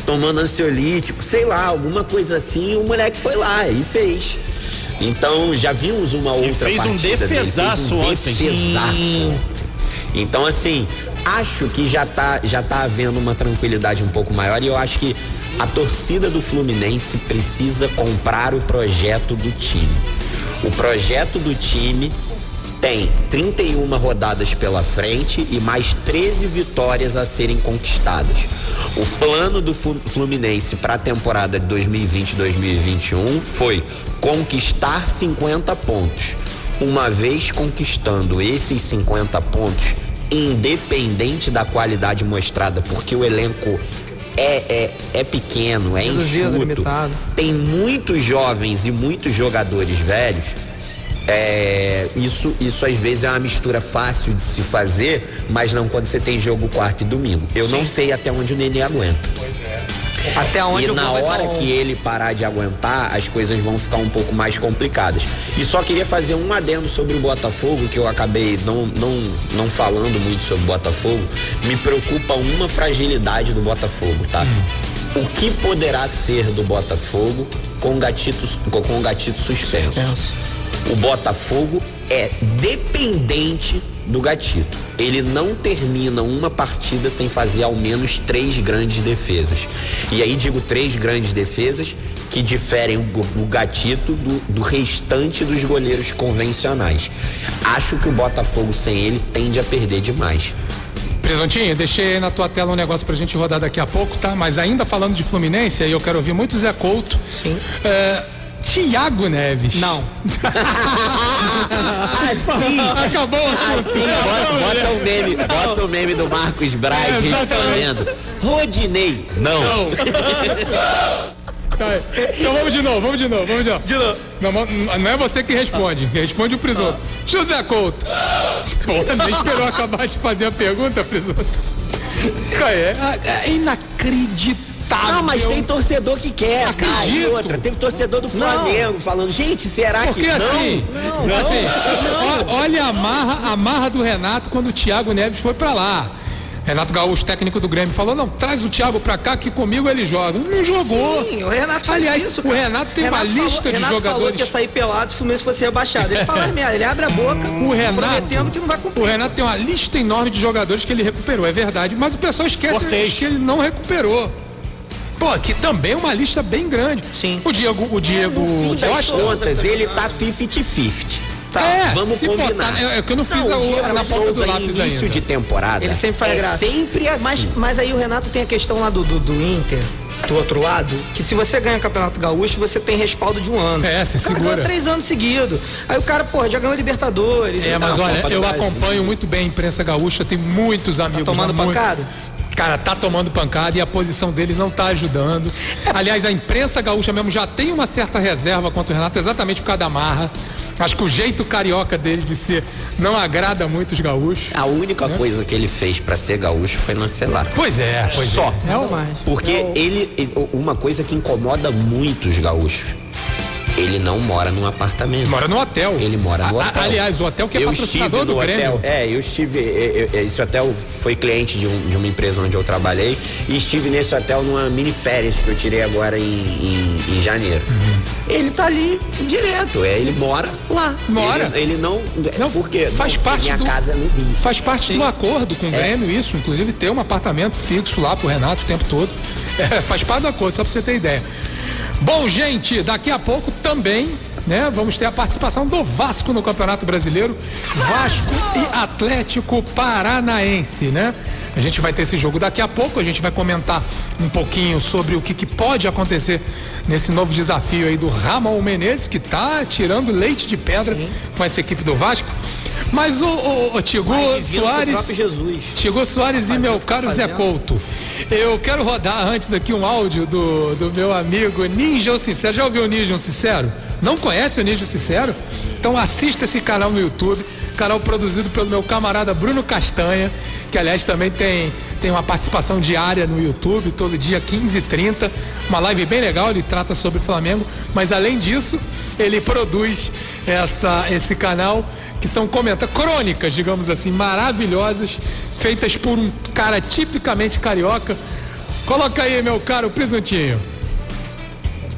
Speaker 5: tomando ansiolítico, sei lá, alguma coisa assim. O moleque foi lá e fez. Então já vimos uma outra
Speaker 3: fez
Speaker 5: partida.
Speaker 3: Um defesaço
Speaker 5: fez um
Speaker 3: ontem.
Speaker 5: defesaço Então assim, acho que já tá já tá havendo uma tranquilidade um pouco maior e eu acho que a torcida do Fluminense precisa comprar o projeto do time. O projeto do time tem 31 rodadas pela frente e mais 13 vitórias a serem conquistadas. O plano do Fluminense para a temporada de 2020-2021 foi conquistar 50 pontos. Uma vez conquistando esses 50 pontos, independente da qualidade mostrada, porque o elenco é, é, é pequeno, é Reduzido, enxuto, limitado. tem muitos jovens e muitos jogadores velhos é, isso, isso às vezes é uma mistura fácil de se fazer, mas não quando você tem jogo quarto e domingo. Eu Sim. não sei até onde o Nenê aguenta. Pois é.
Speaker 4: Até onde
Speaker 5: e na hora que ele parar de aguentar, as coisas vão ficar um pouco mais complicadas. E só queria fazer um adendo sobre o Botafogo, que eu acabei não, não, não falando muito sobre o Botafogo. Me preocupa uma fragilidade do Botafogo, tá? Hum. O que poderá ser do Botafogo com gatito, com gatito suspenso? suspenso o Botafogo é dependente do gatito. Ele não termina uma partida sem fazer ao menos três grandes defesas. E aí digo três grandes defesas que diferem o, o gatito do, do restante dos goleiros convencionais. Acho que o Botafogo sem ele tende a perder demais.
Speaker 2: Presuntinho, deixei aí na tua tela um negócio pra gente rodar daqui a pouco, tá? Mas ainda falando de Fluminense, aí eu quero ouvir muito Zé Couto.
Speaker 4: Sim.
Speaker 2: É, Tiago Neves.
Speaker 4: Não.
Speaker 5: assim.
Speaker 2: Acabou
Speaker 5: assim. Bota, bota o meme, bota o meme do Marcos Braz é, respondendo. Rodinei. Não. não.
Speaker 2: Tá, então vamos de novo, vamos de novo, vamos de novo. De novo. Não, não é você que responde, responde o Prisoto. José Couto. Porra, nem esperou acabar de fazer a pergunta, Prisoto. É, é inacreditável
Speaker 5: não, mas tem torcedor que quer, Acredito. cara. outra, teve torcedor do Flamengo não. falando, gente, será
Speaker 2: Porque
Speaker 5: que
Speaker 2: assim, não? não, assim, não. olha a marra, a marra do Renato quando o Thiago Neves foi para lá. Renato Gaúcho, técnico do Grêmio, falou: não, traz o Thiago pra cá que comigo ele joga. Não jogou.
Speaker 4: Sim, o Renato
Speaker 2: Aliás,
Speaker 4: isso.
Speaker 2: O Renato tem Renato uma lista falou, de
Speaker 4: Renato
Speaker 2: jogadores.
Speaker 4: Falou que ia sair pelado se o Fluminense fosse rebaixado. Ele fala merda, ele abre a boca, o Renato, prometendo que não vai cumprir.
Speaker 2: O Renato tem uma lista enorme de jogadores que ele recuperou, é verdade. Mas o pessoal esquece que ele não recuperou. Pô, que também é uma lista bem grande.
Speaker 4: Sim.
Speaker 2: O Diego, o Diego
Speaker 5: é, Costa. contas, ele tá 50-50. Tá, é, vamos combinar. Botar,
Speaker 2: é, é que eu não fiz não, a,
Speaker 5: o na ponta do lápis início ainda. de temporada.
Speaker 4: Ele sempre faz é graça.
Speaker 5: sempre assim.
Speaker 4: Mas, mas aí o Renato tem a questão lá do, do, do Inter do outro lado, que se você ganha o Campeonato Gaúcho, você tem respaldo de um ano.
Speaker 2: É, você segura.
Speaker 4: Ganhou três anos seguidos. Aí o cara, pô, já ganhou Libertadores.
Speaker 2: É, mas olha, eu acompanho muito bem a imprensa gaúcha, tem muitos amigos.
Speaker 4: Tá tomando pancada?
Speaker 2: Cara tá tomando pancada e a posição dele não tá ajudando. Aliás, a imprensa gaúcha mesmo já tem uma certa reserva contra o Renato, exatamente por causa da marra. Acho que o jeito carioca dele de ser não agrada muito os gaúchos.
Speaker 5: A única né? coisa que ele fez para ser gaúcho foi lancelar.
Speaker 2: Pois é, pois
Speaker 5: Só.
Speaker 2: É.
Speaker 5: é Porque ele, uma coisa que incomoda muito os gaúchos Ele não mora num apartamento.
Speaker 2: Mora no hotel.
Speaker 5: Ele mora no
Speaker 2: a-
Speaker 5: hotel.
Speaker 2: aliás, o hotel que é
Speaker 5: eu
Speaker 2: patrocinador do Grêmio.
Speaker 5: hotel. É, eu estive. eu- eu- esse hotel foi cliente de, um- de uma empresa onde eu trabalhei e estive nesse hotel numa mini férias que eu tirei agora em, em- em janeiro.
Speaker 2: Uhum.
Speaker 5: Ele tá ali direto. É, ele mora lá.
Speaker 2: Mora.
Speaker 5: Ele, ele não.
Speaker 2: Não,
Speaker 5: porque
Speaker 2: faz
Speaker 5: não,
Speaker 2: parte
Speaker 5: minha
Speaker 2: do-
Speaker 5: casa é no Rio.
Speaker 2: Faz parte do acordo com o
Speaker 5: É.
Speaker 2: Grêmio, isso, inclusive ter um apartamento fixo lá pro Renato o tempo todo. É, faz parte do acordo, só pra você ter ideia. Bom, gente, daqui a pouco também, né, vamos ter a participação do Vasco no Campeonato Brasileiro. Vasco e Atlético Paranaense, né? A gente vai ter esse jogo daqui a pouco, a gente vai comentar um pouquinho sobre o que, que pode acontecer nesse novo desafio aí do Ramon Menezes, que tá tirando leite de pedra com essa equipe do Vasco. Mas o, o, o Tigu
Speaker 4: Mais divino que o
Speaker 2: Soares. Tigu Soares e meu caro Zé Couto. Eu quero rodar antes aqui um áudio do, do meu amigo Ninja Sincero. Já ouviu o Ninja Sincero? Não conhece o Ninja Sincero? Então assista esse canal no YouTube, canal produzido pelo meu camarada Bruno Castanha, que aliás também tem, tem uma participação diária no YouTube, todo dia 15h30. Uma live bem legal, ele trata sobre Flamengo, mas além disso, ele produz essa, esse canal que são comenta crônicas, digamos assim, maravilhosas, feitas por um cara tipicamente carioca. Coloca aí, meu caro presuntinho.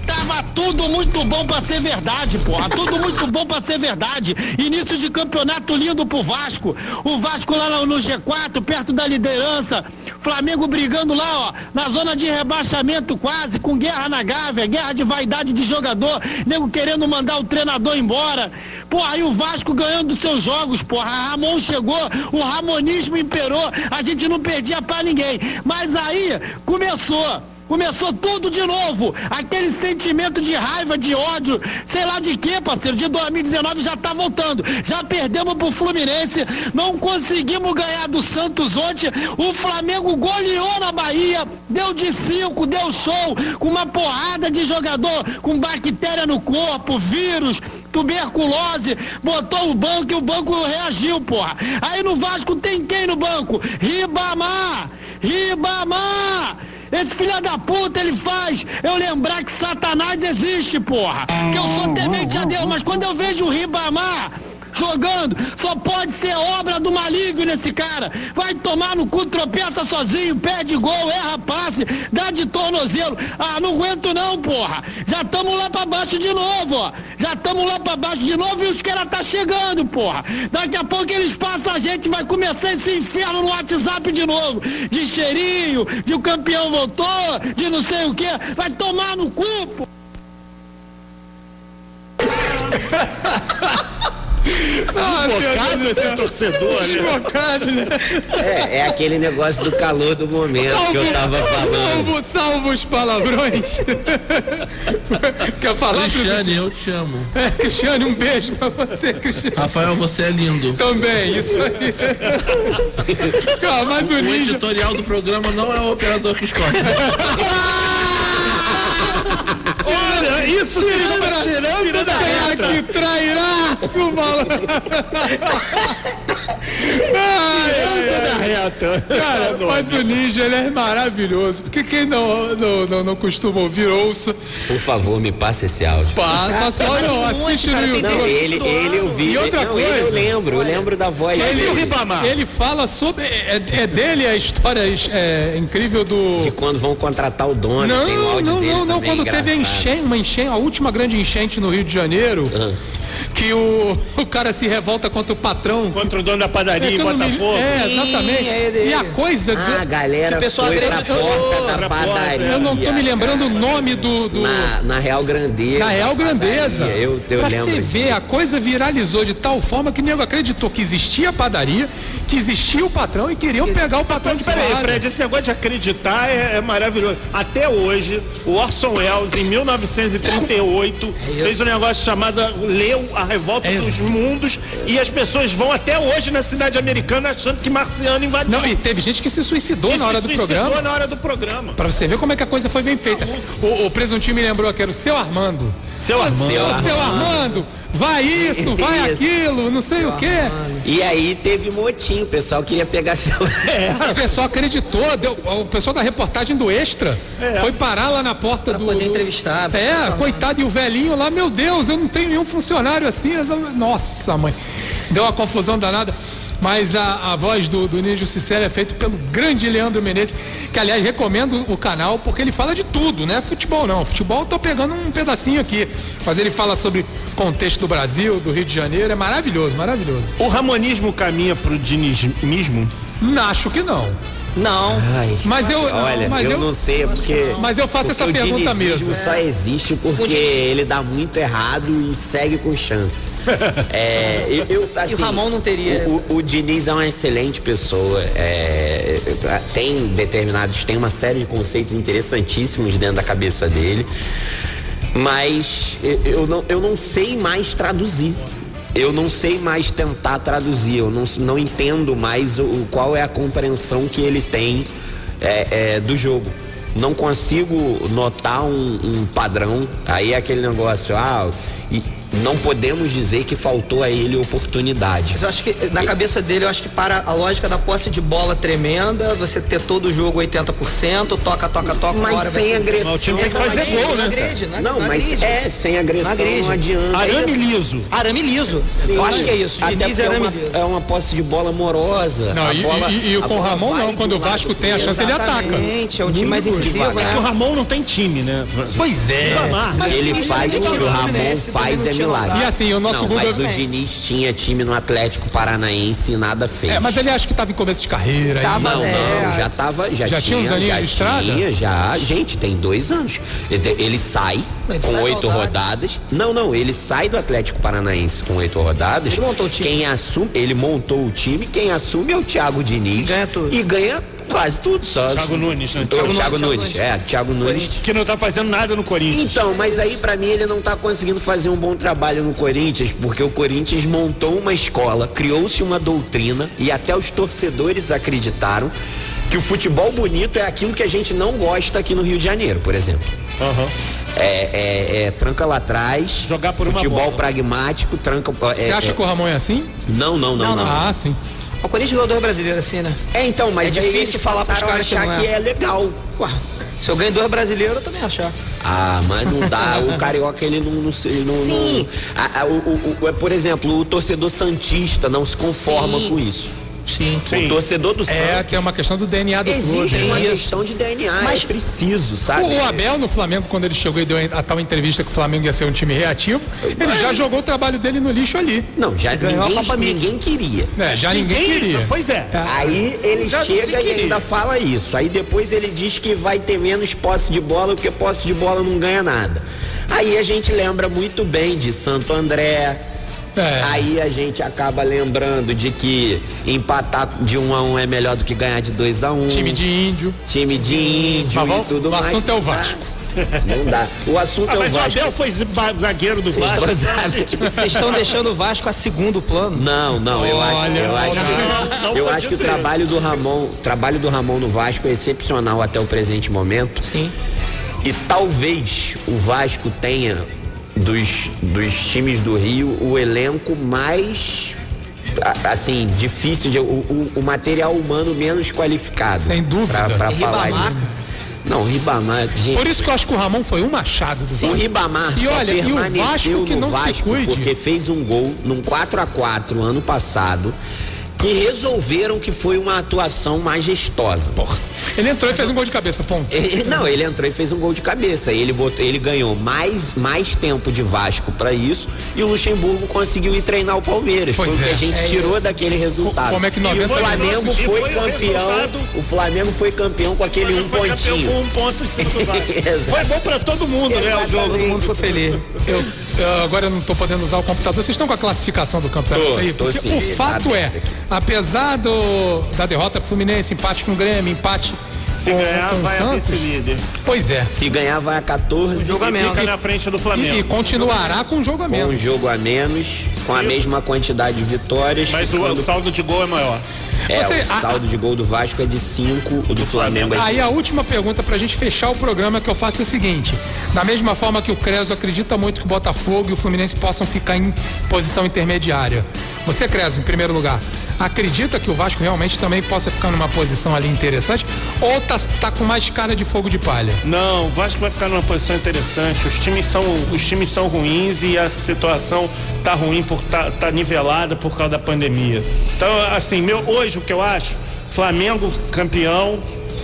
Speaker 11: Tava tudo muito bom pra ser verdade, porra. Tudo muito bom pra ser verdade. Início de campeonato lindo pro Vasco. O Vasco lá no- no G4, perto da liderança. Flamengo brigando lá, ó, na zona de rebaixamento quase, com guerra na Gávea, guerra de vaidade de jogador, nego querendo mandar o treinador embora. Porra, aí o Vasco ganhando seus jogos, porra. Ramon chegou, o ramonismo imperou, a gente não perdia pra ninguém. Mas aí começou. Começou tudo de novo. Aquele sentimento de raiva, de ódio, sei lá de quê, parceiro, de 2019 já tá voltando. Já perdemos pro Fluminense, não conseguimos ganhar do Santos ontem. O Flamengo goleou na Bahia, deu de cinco, deu show, com uma porrada de jogador com bactéria no corpo, vírus, tuberculose, botou o banco e o banco reagiu, porra. Aí no Vasco tem quem no banco? Ribamar! Ribamar! Esse filho da puta, ele faz eu lembrar que Satanás existe, porra. Que eu sou temente a Deus, mas quando eu vejo o Ribamar jogando, só pode ser obra do maligno nesse cara. Vai tomar no cu, tropeça sozinho, perde gol, erra passe, dá de tornozelo. Ah, não aguento não, porra. Já estamos lá pra baixo de novo, ó. Já estamos lá pra baixo de novo e os caras tá chegando, porra. Daqui a pouco eles passam a gente, vai começar esse inferno no WhatsApp de novo. De cheirinho, de o campeão voltou, de não sei o que. Vai tomar no cu,
Speaker 3: Desbocado esse torcedor, né?
Speaker 2: Desbocado, né?
Speaker 5: É, é aquele negócio do calor do momento que eu tava falando.
Speaker 2: Salvo, salvo os palavrões. Quer falar,
Speaker 12: Cristiane, eu te amo.
Speaker 2: É, Cristiane, um beijo pra você, Cristiane.
Speaker 12: Rafael, você é lindo.
Speaker 2: Também, isso aí. Cara, mas o
Speaker 12: O
Speaker 2: ninja.
Speaker 12: editorial do programa não é o operador que escolhe.
Speaker 3: Olha, isso se chama
Speaker 2: Tirando,
Speaker 3: tirando da reta.
Speaker 2: Que trairaço, malandro. Ai, ai,
Speaker 3: da reta.
Speaker 2: Cara, mas o Ninja ele é maravilhoso. Porque quem não, não, não, não costuma ouvir, ouça.
Speaker 5: Por favor, me passe esse áudio.
Speaker 2: Passa, passa, olha, ó, assiste no
Speaker 5: Não,
Speaker 2: YouTube.
Speaker 5: ele, ele eu vi.
Speaker 2: E outra
Speaker 5: não, ele eu
Speaker 2: coisa.
Speaker 5: lembro, eu lembro da voz
Speaker 3: Ele
Speaker 5: dele.
Speaker 3: Ribamar?
Speaker 2: Ele fala sobre. É, é dele a história é, incrível do.
Speaker 5: De quando vão contratar o dono,
Speaker 2: Não,
Speaker 5: tem o áudio
Speaker 2: não,
Speaker 5: dele
Speaker 2: não, não.
Speaker 5: também,
Speaker 2: Quando teve a. enchente, uma enchente, a última grande enchente no Rio de Janeiro, que o, o cara se revolta contra o patrão.
Speaker 3: Contra o dono da padaria
Speaker 2: É,
Speaker 3: em Botafogo.
Speaker 2: É,
Speaker 4: Sim,
Speaker 2: exatamente.
Speaker 4: dele.
Speaker 2: e a coisa.
Speaker 5: Ah, a galera
Speaker 4: o pessoal
Speaker 5: foi pra porta da
Speaker 3: Pra porta,
Speaker 5: padaria.
Speaker 2: eu não tô me lembrando o nome do. do
Speaker 5: Na, na Real Grandeza.
Speaker 2: na Real Grandeza.
Speaker 5: padaria, Eu, eu
Speaker 2: pra
Speaker 5: lembro
Speaker 2: você ver, a coisa viralizou de tal forma que o nego acreditou que existia a padaria, que existia o patrão e queriam pegar o patrão
Speaker 3: Mas
Speaker 2: de
Speaker 3: peraí. Fred, esse negócio de acreditar é, é maravilhoso. Até hoje, o Orson Welles, em 1938, fez um negócio chamado Leu a Revolta
Speaker 2: É
Speaker 3: dos. Mundos e as pessoas vão até hoje na cidade americana achando que Marciano invadiu.
Speaker 2: Não, e teve gente que se suicidou
Speaker 3: Que
Speaker 2: na hora
Speaker 3: se
Speaker 2: do
Speaker 3: suicidou
Speaker 2: programa.
Speaker 3: na hora do programa.
Speaker 2: Pra você ver como é que a coisa foi bem feita. O, o presuntinho me lembrou que era o seu Armando.
Speaker 3: Seu Armando.
Speaker 2: Seu, seu Armando, vai isso, vai
Speaker 5: Isso.
Speaker 2: aquilo, não sei o quê.
Speaker 5: E aí teve motim o pessoal queria pegar seu.
Speaker 2: O pessoal acreditou, deu- o pessoal da reportagem do Extra foi parar lá na porta do.
Speaker 4: poder entrevistar, pra
Speaker 2: É, coitado, e o velhinho lá, meu Deus, eu não tenho nenhum funcionário assim. essa- Nossa, mãe. Deu uma confusão danada. Mas a, a voz do, do Ninja Sincero é feita pelo grande Leandro Menezes, que aliás recomendo o canal porque ele fala de tudo, né? Futebol não. Futebol eu tô pegando um pedacinho aqui. Mas ele fala sobre contexto do Brasil, do Rio de Janeiro. É maravilhoso, maravilhoso.
Speaker 3: O ramonismo caminha pro dinismo?
Speaker 2: Acho que não.
Speaker 4: Não.
Speaker 5: Ai,
Speaker 2: Mas eu-
Speaker 5: Olha,
Speaker 2: mas
Speaker 5: eu,
Speaker 2: eu-
Speaker 5: não sei, é porque.
Speaker 2: Mas eu faço essa
Speaker 5: o
Speaker 2: pergunta mesmo.
Speaker 5: só existe porque ele dá muito errado e segue com chance. É, eu, eu, assim,
Speaker 4: E o Ramon não teria
Speaker 5: O, o, o Diniz é uma excelente pessoa. é, tem determinados, tem uma série de conceitos interessantíssimos dentro da cabeça dele. Mas eu, eu não, eu não sei mais traduzir. Eu não sei mais tentar traduzir. Eu não, não entendo mais o, qual é a compreensão que ele tem é, é, do jogo. Não consigo notar um, um padrão. Aí é aquele negócio, ah, e não podemos dizer que faltou a ele oportunidade.
Speaker 4: Mas eu acho que na cabeça dele, eu acho que para a lógica da posse de bola tremenda, você ter todo o jogo 80%, toca, toca, toca,
Speaker 5: Mas sem agressão.
Speaker 3: Mas o time tem que fazer
Speaker 4: Não
Speaker 3: gol, né?
Speaker 4: agride, não,
Speaker 5: Não,
Speaker 4: não
Speaker 5: mas
Speaker 4: agride.
Speaker 5: é, sem agressão
Speaker 4: Não agride.
Speaker 5: não adianta.
Speaker 3: Arame liso.
Speaker 4: Arame liso.
Speaker 5: Sim,
Speaker 4: eu acho que é isso.
Speaker 5: Até
Speaker 4: Diniz
Speaker 5: porque
Speaker 4: é
Speaker 5: é
Speaker 4: arame
Speaker 5: uma,
Speaker 4: liso.
Speaker 5: é uma posse de bola amorosa.
Speaker 2: Não,
Speaker 5: A
Speaker 2: e,
Speaker 5: bola-
Speaker 2: e- e com o Ramon não. Quando o Vasco tem a chance, ele ataca.
Speaker 4: Exatamente, é um time mais incisivo,
Speaker 5: devagar.
Speaker 3: É que o
Speaker 4: né?
Speaker 3: Ramon não tem time, né?
Speaker 2: Pois é.
Speaker 5: Ele
Speaker 4: Diniz
Speaker 5: faz o que o Ramon faz é milagre.
Speaker 2: E assim, o nosso
Speaker 5: não,
Speaker 2: Google.
Speaker 5: mas o Diniz tinha time no Atlético Paranaense e nada fez.
Speaker 2: É, mas ele acha que tava em começo de carreira. aí.
Speaker 4: Tava,
Speaker 5: Não,
Speaker 4: É,
Speaker 5: não, já tava, já,
Speaker 2: Já tinha uns aninhos
Speaker 5: já
Speaker 2: de estrada?
Speaker 5: Tinha, já, gente, tem dois anos. Ele, ele sai
Speaker 4: Ele
Speaker 5: com
Speaker 4: sai
Speaker 5: oito rodadas. Não, não, ele sai do Atlético Paranaense com oito rodadas.
Speaker 4: Ele montou o time.
Speaker 5: Quem assume, ele montou o time, quem assume é o Thiago Diniz.
Speaker 4: Ganha tudo.
Speaker 5: E ganha quase tudo, só.
Speaker 3: Thiago Nunes, né?
Speaker 5: O
Speaker 3: Thiago
Speaker 5: Thiago,
Speaker 4: Nunes,
Speaker 5: Nunes, é, Thiago Nunes.
Speaker 3: Que não tá fazendo nada no Corinthians.
Speaker 5: Então, mas aí pra mim ele não tá conseguindo fazer um bom trabalho no Corinthians, porque o Corinthians montou uma escola, criou-se uma doutrina e até os torcedores acreditaram que o futebol bonito é aquilo que a gente não gosta aqui no Rio de Janeiro, por exemplo.
Speaker 3: Aham.
Speaker 5: É, é- é tranca lá atrás,
Speaker 3: Jogar por uma
Speaker 5: futebol
Speaker 3: bola.
Speaker 5: pragmático, tranca.
Speaker 2: Você
Speaker 5: é,
Speaker 2: acha
Speaker 5: é-
Speaker 2: que o Ramon é assim?
Speaker 5: Não, não, não, não.
Speaker 2: Ah, sim.
Speaker 4: O Corinthians ganhou dois brasileiros assim, né?
Speaker 5: É, então, mas
Speaker 4: É difícil falar pros caras que
Speaker 5: achar
Speaker 4: não é.
Speaker 5: que é legal.
Speaker 4: Ué, se eu ganho dois brasileiros, eu também achar.
Speaker 5: Ah, mas não dá. o carioca ele não. não, não,
Speaker 4: Sim.
Speaker 5: não- a- a- o, o- o- é, por exemplo, o torcedor santista não se conforma
Speaker 4: Sim.
Speaker 5: com isso.
Speaker 4: Sim.
Speaker 5: O torcedor do
Speaker 2: É,
Speaker 5: Santos.
Speaker 2: tem uma questão do DNA do clube.
Speaker 5: Existe uma
Speaker 2: né?
Speaker 5: questão de DNA,
Speaker 4: Mas-
Speaker 5: é preciso, sabe?
Speaker 2: O, Abel no Flamengo, quando ele chegou e deu a tal entrevista que o Flamengo ia ser um time reativo, ele já jogou o trabalho dele no lixo ali.
Speaker 5: Não, já
Speaker 4: ganhou a
Speaker 5: ninguém,
Speaker 4: Copa Mickey.
Speaker 5: ninguém queria.
Speaker 2: É, já ninguém queria.
Speaker 3: Pois é.
Speaker 5: Aí ele
Speaker 3: Já
Speaker 5: chega e ainda fala isso. Aí depois ele diz que vai ter menos posse de bola, porque posse de bola não ganha nada. Aí a gente lembra muito bem de Santo André.
Speaker 2: É.
Speaker 5: Aí a gente acaba lembrando de que empatar de um a um é melhor do que ganhar de dois a um.
Speaker 2: Time de índio.
Speaker 5: time de índio
Speaker 2: Mas
Speaker 5: e
Speaker 2: vamos-
Speaker 5: tudo
Speaker 2: o
Speaker 5: mais.
Speaker 2: assunto é o Vasco.
Speaker 5: Não dá. O assunto
Speaker 3: Ah,
Speaker 5: é o
Speaker 3: mas o
Speaker 5: Vasco.
Speaker 3: Abel foi za- zagueiro do
Speaker 5: Vocês
Speaker 3: Vasco.
Speaker 5: estão-
Speaker 4: Vocês estão deixando o Vasco a segundo plano?
Speaker 5: Não, não, eu acho,
Speaker 2: Olha,
Speaker 5: eu acho,
Speaker 3: não, não
Speaker 5: eu acho que o trabalho do Ramon, o trabalho do Ramon no Vasco é excepcional até o presente momento.
Speaker 4: Sim.
Speaker 5: E talvez o Vasco tenha dos, dos times do Rio o elenco mais assim, difícil de o, o- o material humano menos qualificado.
Speaker 2: Sem dúvida.
Speaker 5: Pra, pra falar
Speaker 4: Ribamar?
Speaker 5: de Não, Ribamar, gente.
Speaker 2: Por isso que eu acho que o Ramon foi um machado do
Speaker 5: O
Speaker 2: Vasco.
Speaker 5: Ribamar
Speaker 2: E
Speaker 5: só
Speaker 2: olha, e o
Speaker 5: permaneceu
Speaker 2: Vasco que não se
Speaker 5: Vasco
Speaker 2: cuide.
Speaker 5: porque fez um gol num 4 a 4 ano passado que resolveram que foi uma atuação majestosa. Porra.
Speaker 2: Ele entrou e fez um gol de cabeça, ponto.
Speaker 5: Ele- não, ele entrou e fez um gol de cabeça. Ele, botou, ele ganhou mais, mais tempo de Vasco pra isso e o Luxemburgo conseguiu ir treinar o Palmeiras.
Speaker 2: Pois
Speaker 5: foi o que
Speaker 2: é.
Speaker 5: a gente
Speaker 2: É
Speaker 5: tirou daquele resultado.
Speaker 2: como é que
Speaker 5: e
Speaker 2: 90
Speaker 5: o Flamengo
Speaker 3: e
Speaker 5: foi
Speaker 3: foi o
Speaker 5: campeão.
Speaker 3: resultado.
Speaker 5: O Flamengo foi campeão com aquele um
Speaker 3: Foi
Speaker 5: pontinho.
Speaker 3: com um ponto em cima do Vasco. Foi bom pra todo mundo, né, o jogo.
Speaker 4: Todo mundo ficou feliz.
Speaker 2: Eu, eu agora eu não estou podendo usar o computador. Vocês estão com a classificação do campeonato
Speaker 5: Tô,
Speaker 2: aí?
Speaker 5: tô
Speaker 2: Porque
Speaker 5: sim,
Speaker 2: o fato é, apesar do, da derrota pro Fluminense, empate com o Grêmio, empate
Speaker 3: Se
Speaker 2: com,
Speaker 3: ganhar,
Speaker 2: com o
Speaker 3: vai a
Speaker 2: Santos.
Speaker 3: vice-líder.
Speaker 2: Pois é.
Speaker 5: Se ganhar, vai a 14.
Speaker 4: jogo a
Speaker 3: E
Speaker 4: menos.
Speaker 3: fica na frente do Flamengo.
Speaker 2: E, e continuará com o jogo a
Speaker 5: Com um
Speaker 2: menos.
Speaker 5: jogo a menos, com a mesma quantidade de vitórias.
Speaker 3: Mas o,
Speaker 5: ficando-
Speaker 3: o saldo de gol é maior.
Speaker 5: É,
Speaker 2: Você-
Speaker 5: o
Speaker 2: a-
Speaker 5: saldo de gol do Vasco é de 5, o do Flamengo é de
Speaker 2: Aí a última pergunta pra gente fechar o programa que eu faço é a seguinte: da mesma forma que o Creso acredita muito que o Botafogo e o Fluminense possam ficar em posição intermediária. Você, Creso, em primeiro lugar, acredita que o Vasco realmente também possa ficar numa posição ali interessante ou tá, tá com mais cara de fogo de palha?
Speaker 3: Não, o Vasco vai ficar numa posição interessante. Os times são, os times são ruins e a situação tá ruim por tá, tá nivelada por causa da pandemia. Então, assim, meu, hoje o que eu acho, Flamengo campeão,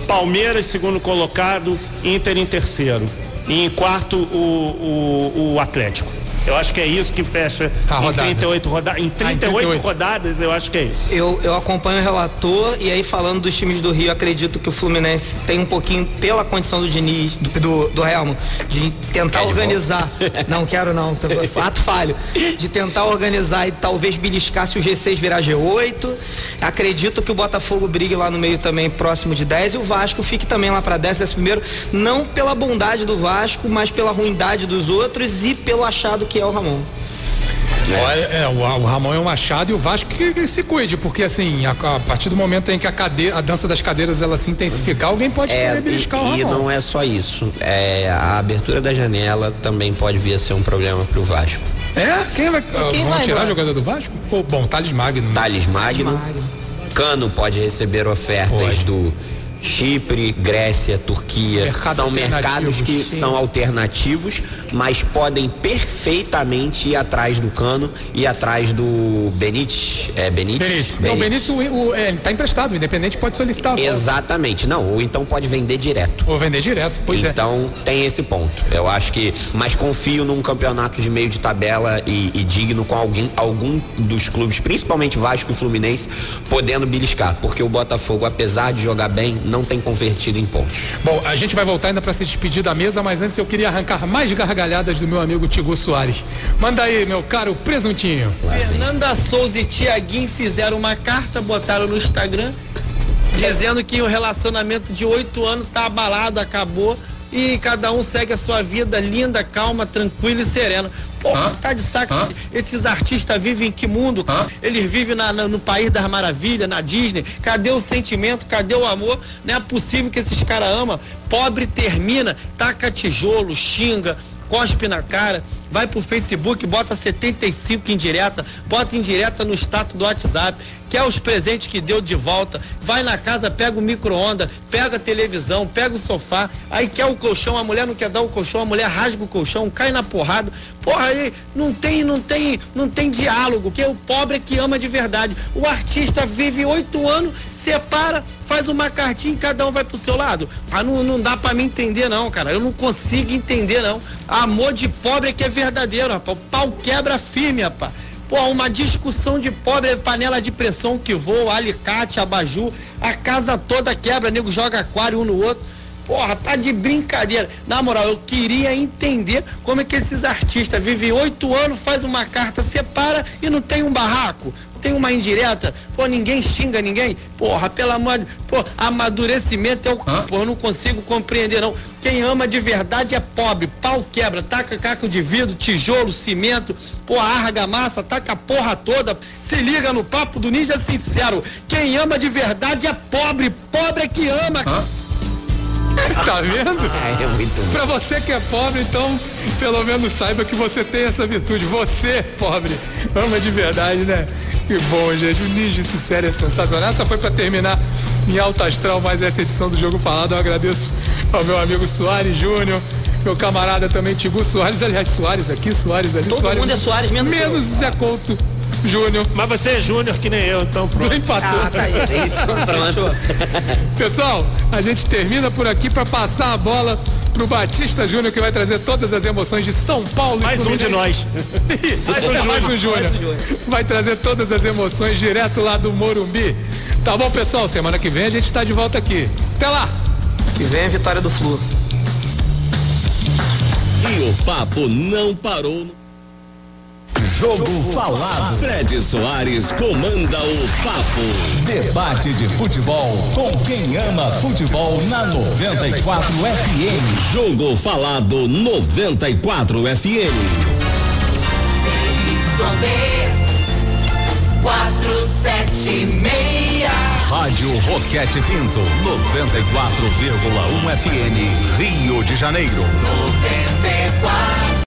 Speaker 3: Palmeiras segundo colocado, Inter em terceiro. E em quarto o, o, o Atlético. Eu acho que é isso que fecha
Speaker 2: A
Speaker 3: em
Speaker 2: rodada.
Speaker 3: 38 rodadas. Em 38,
Speaker 2: 38.
Speaker 3: rodadas, eu acho que é isso.
Speaker 4: Eu, eu acompanho o relator e aí falando dos times do Rio, acredito que o Fluminense tem um pouquinho, pela condição do Diniz, do, do, do Helmo, de tentar organizar. Não quero não, ato falho. De tentar organizar e talvez beliscar se o G6 virar G8. Acredito que o Botafogo brigue lá no meio também, próximo de 10, e o Vasco fique também lá para 10, décimo primeiro, não pela bondade do Vasco, mas pela ruindade dos outros e pelo achado que é o Ramon.
Speaker 2: Olha, é, o, o Ramon é um achado e o Vasco que, que se cuide, porque assim, a, a partir do momento em que a, cade, a dança das cadeiras ela se intensificar, alguém pode
Speaker 5: É,
Speaker 2: querer beliscar o
Speaker 5: e, e
Speaker 2: Ramon.
Speaker 5: não é só isso. É, a abertura da janela também pode vir a ser um problema pro Vasco.
Speaker 2: É? Quem vai.
Speaker 5: Quem
Speaker 2: vão
Speaker 5: vai
Speaker 2: tirar
Speaker 5: agora?
Speaker 2: o jogador do Vasco? Ou, bom, Thales Magno.
Speaker 5: Thales Magno. Cano pode receber ofertas do Chipre, Grécia, Turquia.
Speaker 2: Mercado
Speaker 5: são mercados que
Speaker 2: sim.
Speaker 5: são alternativos, mas podem perfeitamente ir atrás do Cano e atrás do Benítez. É Benítez?
Speaker 2: Benítez. Não, Benítez, o, o, é, tá emprestado, o Independente pode solicitar.
Speaker 5: Exatamente. Não, ou então pode vender direto.
Speaker 2: Ou vender direto, pois é.
Speaker 5: então tem esse ponto. Eu acho que, mas confio num campeonato de meio de tabela e, e digno com alguém, algum dos clubes, principalmente Vasco e Fluminense, podendo beliscar, porque o Botafogo, apesar de jogar bem, não tem convertido em pontos.
Speaker 2: Bom, a gente vai voltar ainda para se despedir da mesa, mas antes eu queria arrancar mais gargalhadas do meu amigo Tigu Soares. Manda aí, meu caro presuntinho.
Speaker 13: Fernanda Souza e Tiaguinho fizeram uma carta, botaram no Instagram, dizendo que o relacionamento de oito anos tá abalado, acabou. E cada um segue a sua vida linda, calma, tranquila e serena. Pô, tá de saco. Esses artistas vivem em que mundo? Eles vivem na- na- no país das maravilhas, na Disney. Cadê o sentimento? Cadê o amor? Não é possível que esses caras amam. Pobre termina, taca tijolo, xinga, cospe na cara, vai pro Facebook, bota 75 em direta, bota em direta no status do WhatsApp, quer os presentes que deu de volta, vai na casa, pega o micro-ondas, pega a televisão, pega o sofá, aí quer o colchão, a mulher não quer dar o colchão, a mulher rasga o colchão, cai na porrada. Porra, aí não tem, não tem, não tem diálogo, que o pobre é que ama de verdade. O artista vive oito anos, separa, faz uma cartinha e cada um vai pro seu lado. Ah, não, não dá pra me entender, não, cara. Eu não consigo entender, não. Amor de pobre é que é verdadeiro, rapaz. O pau quebra firme, rapaz. Pô, uma discussão de pobre, panela de pressão que voa, alicate, abajur, a casa toda quebra, nego joga aquário um no outro. Porra, tá de brincadeira. Na moral, eu queria entender como é que esses artistas vivem oito anos, faz uma carta, separa e não tem um barraco. Tem uma indireta, pô, ninguém xinga ninguém. Porra, pelo amor de. Pô, amadurecimento é o. Pô, eu não consigo compreender, não. Quem ama de verdade é pobre. Pau quebra, taca caco de vidro, tijolo, cimento, pô, argamassa, taca a porra toda. Se liga no papo do ninja sincero. Quem ama de verdade é pobre. Pobre é que ama.
Speaker 2: Tá vendo?
Speaker 5: É muito
Speaker 2: Pra você que é pobre, então, pelo menos saiba que você tem essa virtude. Você, pobre, ama de verdade, né? Que bom, gente. O Ninja Sincero é sensacional. Essa foi pra terminar em alta astral mais essa edição do Jogo Falado. Eu agradeço ao meu amigo Soares Júnior. Meu camarada também, Tigu Soares, aliás, Soares aqui, Soares ali,
Speaker 4: Todo
Speaker 2: Soares.
Speaker 4: mundo é Soares, menos.
Speaker 2: Menos Zé Couto Júnior.
Speaker 3: Mas você é Júnior que nem eu, então pronto.
Speaker 2: Empatou.
Speaker 4: Ah, tá aí. Fechou.
Speaker 2: Pessoal, a gente termina por aqui para passar a bola pro Batista Júnior que vai trazer todas as emoções de São Paulo. e
Speaker 3: Mais um de nós.
Speaker 2: mais um, mais um Júnior. Vai trazer todas as emoções direto lá do Morumbi. Tá bom, pessoal? Semana que vem a gente tá de volta aqui. Até lá.
Speaker 4: E vem a vitória do Flu.
Speaker 1: E o papo não parou. Jogo Falado. Fred Soares comanda o papo.
Speaker 14: Debate de futebol com quem ama futebol na 94 FM.
Speaker 1: Jogo Falado 94 FM.
Speaker 14: 476. Rádio Roquete Pinto, 94,1 FM, Rio de Janeiro.
Speaker 15: 94